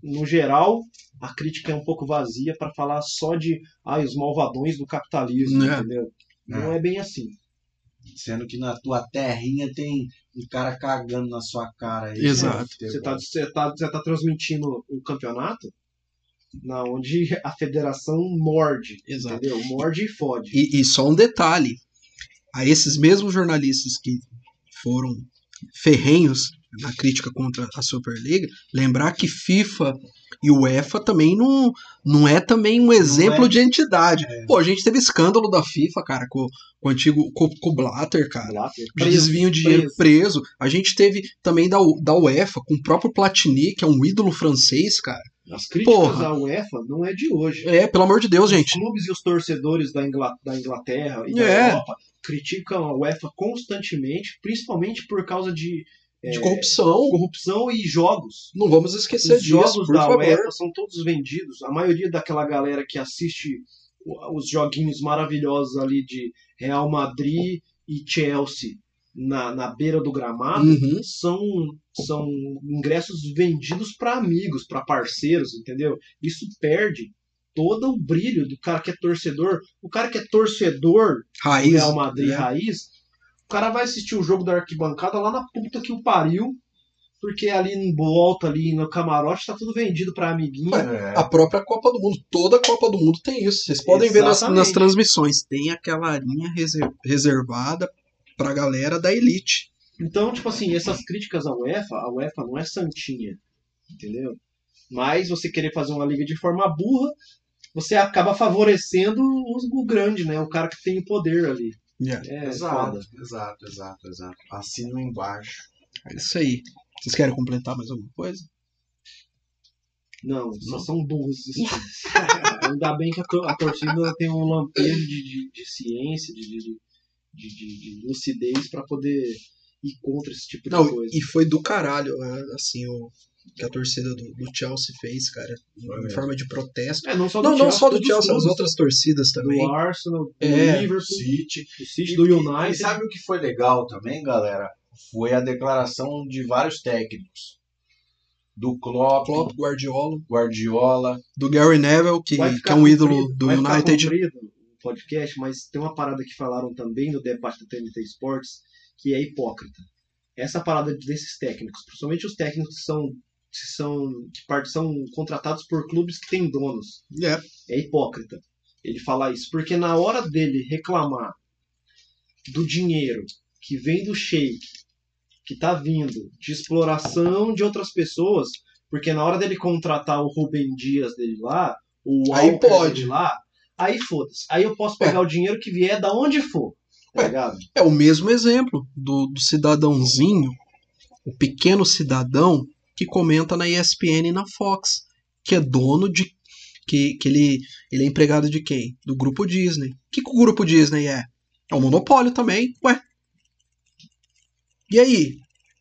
no geral, a crítica é um pouco vazia para falar só de ai, os malvadões do capitalismo, É. entendeu? Não é bem assim. Sendo que na tua terrinha tem um cara cagando na sua cara. aí. Exato. Você tá, você tá, você tá transmitindo um campeonato na onde a federação morde, Exato. entendeu? Morde e fode. E, e só um detalhe: a esses mesmos jornalistas que foram ferrenhos na crítica contra a Superliga, lembrar que FIFA e UEFA também não, não é também um exemplo é. de entidade. Pô, a gente teve escândalo da FIFA, cara, com, com o antigo com, com o Blatter, cara. Blatter, preso, desvio de dinheiro preso. preso. A gente teve também da, da UEFA, com o próprio Platini, que é um ídolo francês, cara. As críticas Porra. à UEFA não é de hoje. É, pelo amor de Deus, Os gente. clubes e os torcedores da, Ingla- da Inglaterra e da É. Europa criticam a UEFA constantemente, principalmente por causa de De é, corrupção. corrupção e jogos. Não vamos esquecer Os disso, jogos por da favor. UEFA são todos vendidos. A maioria daquela galera que assiste os joguinhos maravilhosos ali de Real Madrid e Chelsea na, na beira do gramado Uhum. são, são ingressos vendidos para amigos, para parceiros, entendeu? Isso perde todo o brilho do cara que é torcedor. O cara que é torcedor do Raiz. Real Madrid né? raiz, O cara vai assistir o jogo da arquibancada lá na puta que o pariu, porque ali em volta, ali no camarote, tá tudo vendido pra amiguinho. É. A própria Copa do Mundo, toda a Copa do Mundo tem isso. Vocês podem ver nas, Exatamente. nas transmissões. Tem aquela linha reser- reservada pra galera da elite. Então, tipo assim, essas críticas à UEFA, a UEFA não é santinha, entendeu? Mas você querer fazer uma liga de forma burra, você acaba favorecendo o, o grande, né? O cara que tem o poder ali. É, Exato, foda. exato, exato, exato. Assino embaixo. É isso aí. Vocês querem completar mais alguma coisa? Não, só Não? são burros esses. *laughs* Ainda bem que a, tor- a torcida tem um lampejo de, de, de ciência, de, de, de, de- de lucidez pra poder ir contra esse tipo de Não, coisa. e foi do caralho, né, assim, o que a torcida do, do Chelsea fez, cara, em forma de protesto. É, não só do Não, não Chelsea, só do Chelsea, as outras torcidas também. do Arsenal, do É, Liverpool, City. do City, E- do E, United. sabe o que foi legal também, galera? Foi a declaração de vários técnicos. Do Klopp, Klopp, Guardiola, Guardiola. do Gary Neville, que, que é um ídolo comprido- do United. comprido o podcast, mas tem uma parada que falaram também no debate do TNT Sports que é hipócrita. Essa parada desses técnicos, principalmente os técnicos que são que são que são contratados por clubes que têm donos, É, é hipócrita ele falar isso, porque na hora dele reclamar do dinheiro que vem do Sheik, que tá vindo de exploração de outras pessoas, porque na hora dele contratar o Rubem Dias dele lá, o Aí Walker pode. dele lá, aí foda-se. Aí eu posso pegar o dinheiro que vier da onde for, tá ligado? é o mesmo exemplo do, do cidadãozinho, o pequeno cidadão que comenta na ESPN e na Fox, que é dono de. que, que ele, ele é empregado de quem? Do grupo Disney. O que, que o grupo Disney é? É um monopólio também, ué. E aí?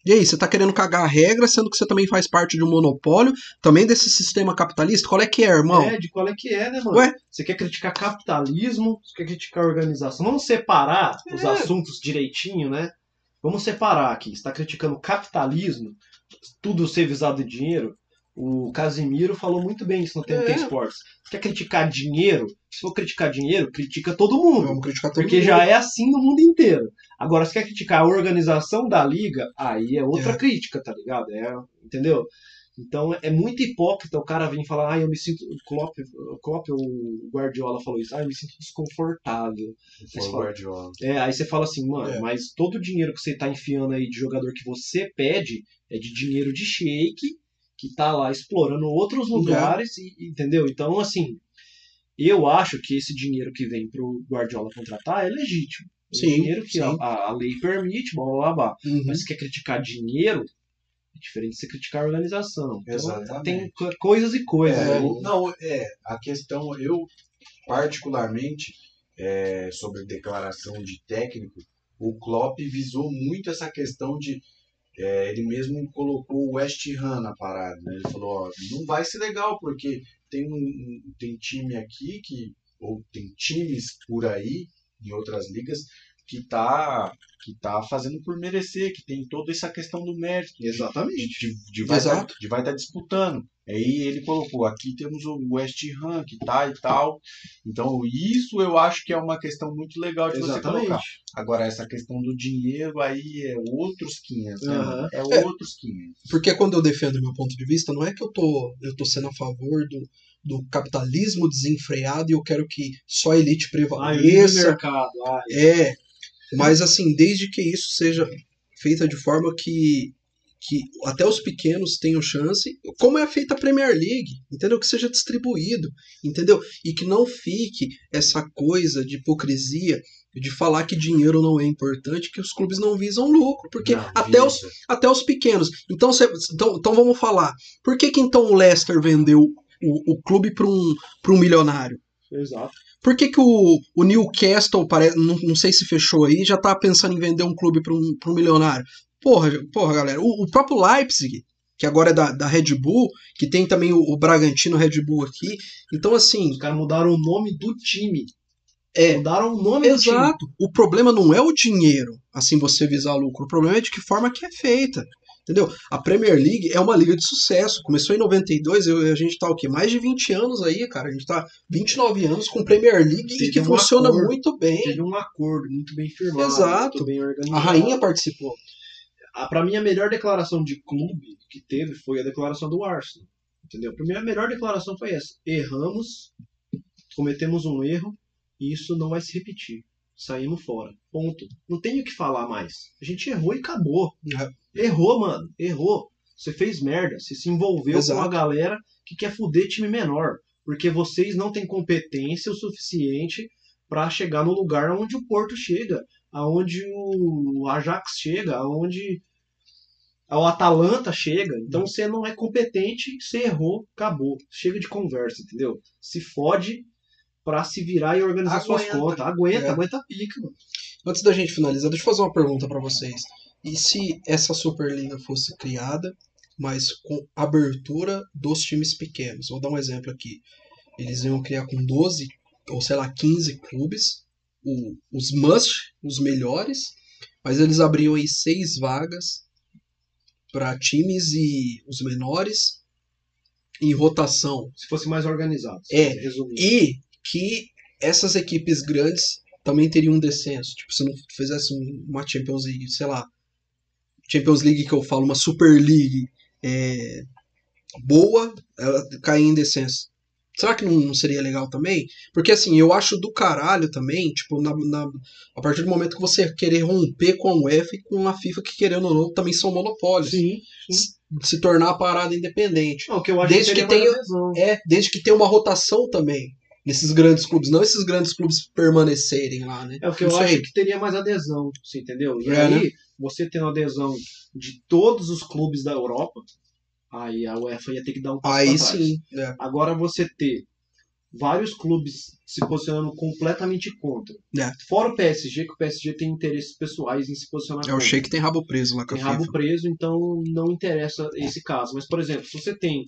E aí, você tá querendo cagar a regra, sendo que você também faz parte de um monopólio, também desse sistema capitalista? Qual é que é, irmão? É, de qual é que é, né, mano? Ué? Você quer criticar capitalismo, você quer criticar organização. Vamos separar os É. assuntos direitinho, né? Vamos separar aqui. Você está criticando capitalismo, tudo ser visado de dinheiro. O Casimiro falou muito bem isso no TNT É. Sports. Você quer criticar dinheiro? Se for criticar dinheiro, critica todo mundo. Vamos criticar todo Porque mundo. já é assim no mundo inteiro. Agora, se quer criticar a organização da liga, aí é outra É. crítica, tá ligado? É, entendeu? Então é muito hipócrita o cara vir falar, ah, eu me sinto. O Klopp, o Klopp ou o Guardiola falou isso, ah, eu me sinto desconfortável. O fala- Guardiola. É, aí você fala assim, mano, É. mas todo o dinheiro que você tá enfiando aí de jogador que você pede é de dinheiro de shake que tá lá explorando É. outros lugares, e, entendeu? Então, assim, eu acho que esse dinheiro que vem pro Guardiola contratar é legítimo. É Sim, dinheiro que a, sim. a- a lei permite, blá blá blá. Uhum. Mas se quer criticar dinheiro, é diferente de você criticar a organização. Então, Exatamente. tem co- coisas e coisas. É, né? não, é, a questão, eu particularmente, é, sobre declaração de técnico, o Klopp visou muito essa questão de, é, ele mesmo colocou o West Ham na parada, né? ele falou, ó, não vai ser legal, porque tem, um- tem time aqui, que, ou tem times por aí, em outras ligas, que tá, que tá fazendo por merecer, que tem toda essa questão do mérito, Exatamente. de, de vai tá, de vai estar disputando. Aí ele colocou, aqui temos o West Ham que tá e tal. Então isso eu acho que é uma questão muito legal de você Exatamente. colocar. Agora essa questão do dinheiro aí é outros 500, né? Mano? É É. outros 500. Porque quando eu defendo meu ponto de vista, não é que eu tô, eu tô sendo a favor do, do capitalismo desenfreado e eu quero que só a elite Ah, prevaleça. mercado. Ah, É, mas assim, desde que isso seja feita de forma que, que até os pequenos tenham chance, como é feita a Premier League, entendeu? Que seja distribuído, entendeu? E que não fique essa coisa de hipocrisia de falar que dinheiro não é importante, que os clubes não visam lucro, porque Não, até os, até os pequenos. Então, cê- então, então vamos falar. Por que, que então o Leicester vendeu o, o clube para um, pra um milionário? Exato. Por que, que o, o Newcastle, parece, não, não sei se fechou aí, já tá pensando em vender um clube para um, pra um milionário? Porra, porra galera, o, o próprio Leipzig, que agora é da, da Red Bull, que tem também o, o Bragantino Red Bull aqui. Então, assim, Os caras mudaram o nome do time. é. Mudaram o nome do time. Exato. O problema não é o dinheiro, assim você visar lucro. O problema é de que forma que é feita. Entendeu? A Premier League é uma liga de sucesso. Começou em 92, eu, a gente tá o quê? Mais de 20 anos aí, cara. A gente tá 29 anos com Premier League e Teve que um funciona acordo. muito bem. Teve um acordo muito bem firmado, Exato. muito bem organizado. A rainha participou. a, pra mim, a melhor declaração de clube que teve foi a declaração do Arsenal. Entendeu? Pra mim, a melhor declaração foi essa. Erramos, cometemos um erro e isso não vai se repetir. Saímos fora. Ponto. Não tenho o que falar mais. A gente errou e acabou. Errou, mano. Errou. Você fez merda. Você se envolveu Exato. com uma galera que quer fuder time menor. Porque vocês não têm competência o suficiente pra chegar no lugar onde o Porto chega. Aonde o Ajax chega. Aonde o Atalanta chega. Então você não é competente, você errou, acabou. Chega de conversa, entendeu? Se fode pra se virar e organizar suas Aguenta. contas. Aguenta, É. aguenta a pica, mano. Antes da gente finalizar, deixa eu fazer uma pergunta pra vocês. E se essa Superliga fosse criada, mas com abertura dos times pequenos? Vou dar um exemplo aqui. Eles iam criar com 12 ou sei lá 15 clubes, o- os must, os melhores, mas eles abriam aí seis vagas para times e os menores em rotação. Se fosse mais organizado. É, Resumindo. E que essas equipes grandes também teriam um descenso. Tipo, se não fizesse um- uma Champions League, sei lá. Champions League que eu falo, uma Super League é, boa, ela cair em descenso. Será que não, seria legal também? Porque assim, eu acho do caralho também, tipo, na, na- a partir do momento que você querer romper com a UEFA e com a FIFA, que querendo ou não, também são monopólios. Sim. Se, se tornar a parada independente. Não, que eu acho Desde que, que tenha-. É, desde que tenha uma rotação também nesses grandes clubes, não esses grandes clubes permanecerem lá, né? É o que eu acho que teria mais adesão, você entendeu? E É, aí, né? você tendo adesão de todos os clubes da Europa, aí a UEFA ia ter que dar um passo Aí sim, é. Agora você ter vários clubes se posicionando completamente contra. É. Fora o PSG, que o PSG tem interesses pessoais em se posicionar É o contra. Sheik tem rabo preso lá com a tem rabo preso, então não interessa esse caso. Mas, por exemplo, se você tem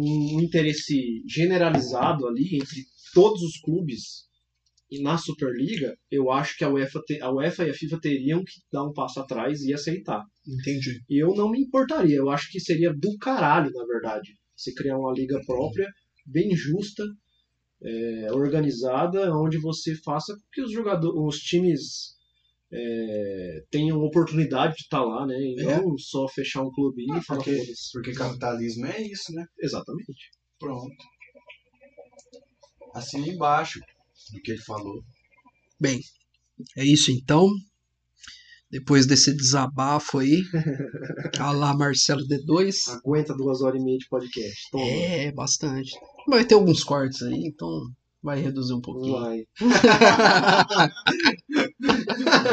um interesse generalizado ali entre todos os clubes e na Superliga, eu acho que a UEFA, te- a UEFA e a FIFA teriam que dar um passo atrás e aceitar. Entendi. E eu não me importaria, eu acho que seria do caralho, na verdade, se criar uma liga própria, bem justa, é, organizada, onde você faça com que os jogadores, os times é, tenham oportunidade de estar lá, né? E É. não só fechar um clube e falar porque-. Porque capitalismo é isso, né? Exatamente. Pronto. Assina embaixo do que ele falou. Bem, é isso então. Depois desse desabafo aí, a *laughs* lá Marcelo D2. Aguenta duas horas e meia de podcast. Toma. É, bastante. Vai ter alguns cortes aí, então vai reduzir um pouquinho. Vai. *laughs*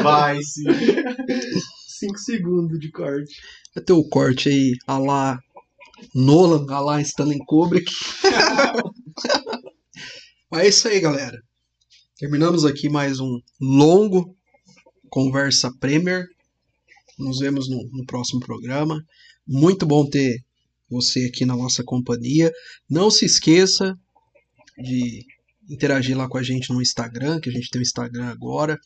Vai sim. Cinco segundos de corte. Vai ter o corte aí, a lá Nolan, a lá Stanley Kubrick. *laughs* Mas é isso aí, galera. Terminamos aqui mais um longo Conversa Premier. Nos vemos no, no próximo programa. Muito bom ter você aqui na nossa companhia. Não se esqueça de interagir lá com a gente no Instagram, que a gente tem o Instagram agora,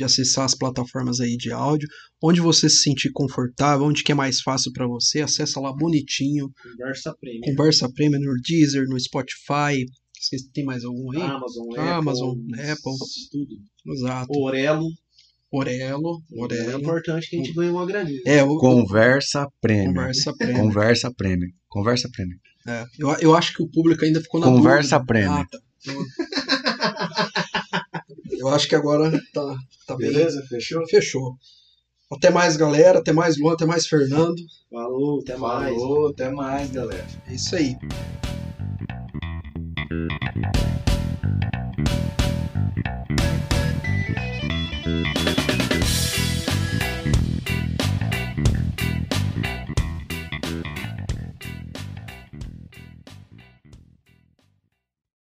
de acessar as plataformas aí de áudio, onde você se sentir confortável, onde que é mais fácil para você, acessa lá bonitinho, Conversa prêmio. Conversa Premium no Deezer, no Spotify, esqueci, tem mais algum aí? Amazon, Amazon, Apple, Apple. tudo. Exato. Orelo. Orelo, É Orelo. importante que a gente ganhe uma graninha. É, o Conversa prêmio. Conversa Premium. Conversa prêmio. Conversa prêmio. É, eu, eu acho que o público ainda ficou na Conversa dúvida. Premium. Ah, tá. Eu acho que agora tá, tá bem. Fechou? Fechou. Até mais, galera. Até mais, Luan. Até mais, Fernando. Falou, até mais. Falou, até mais, galera. É isso aí.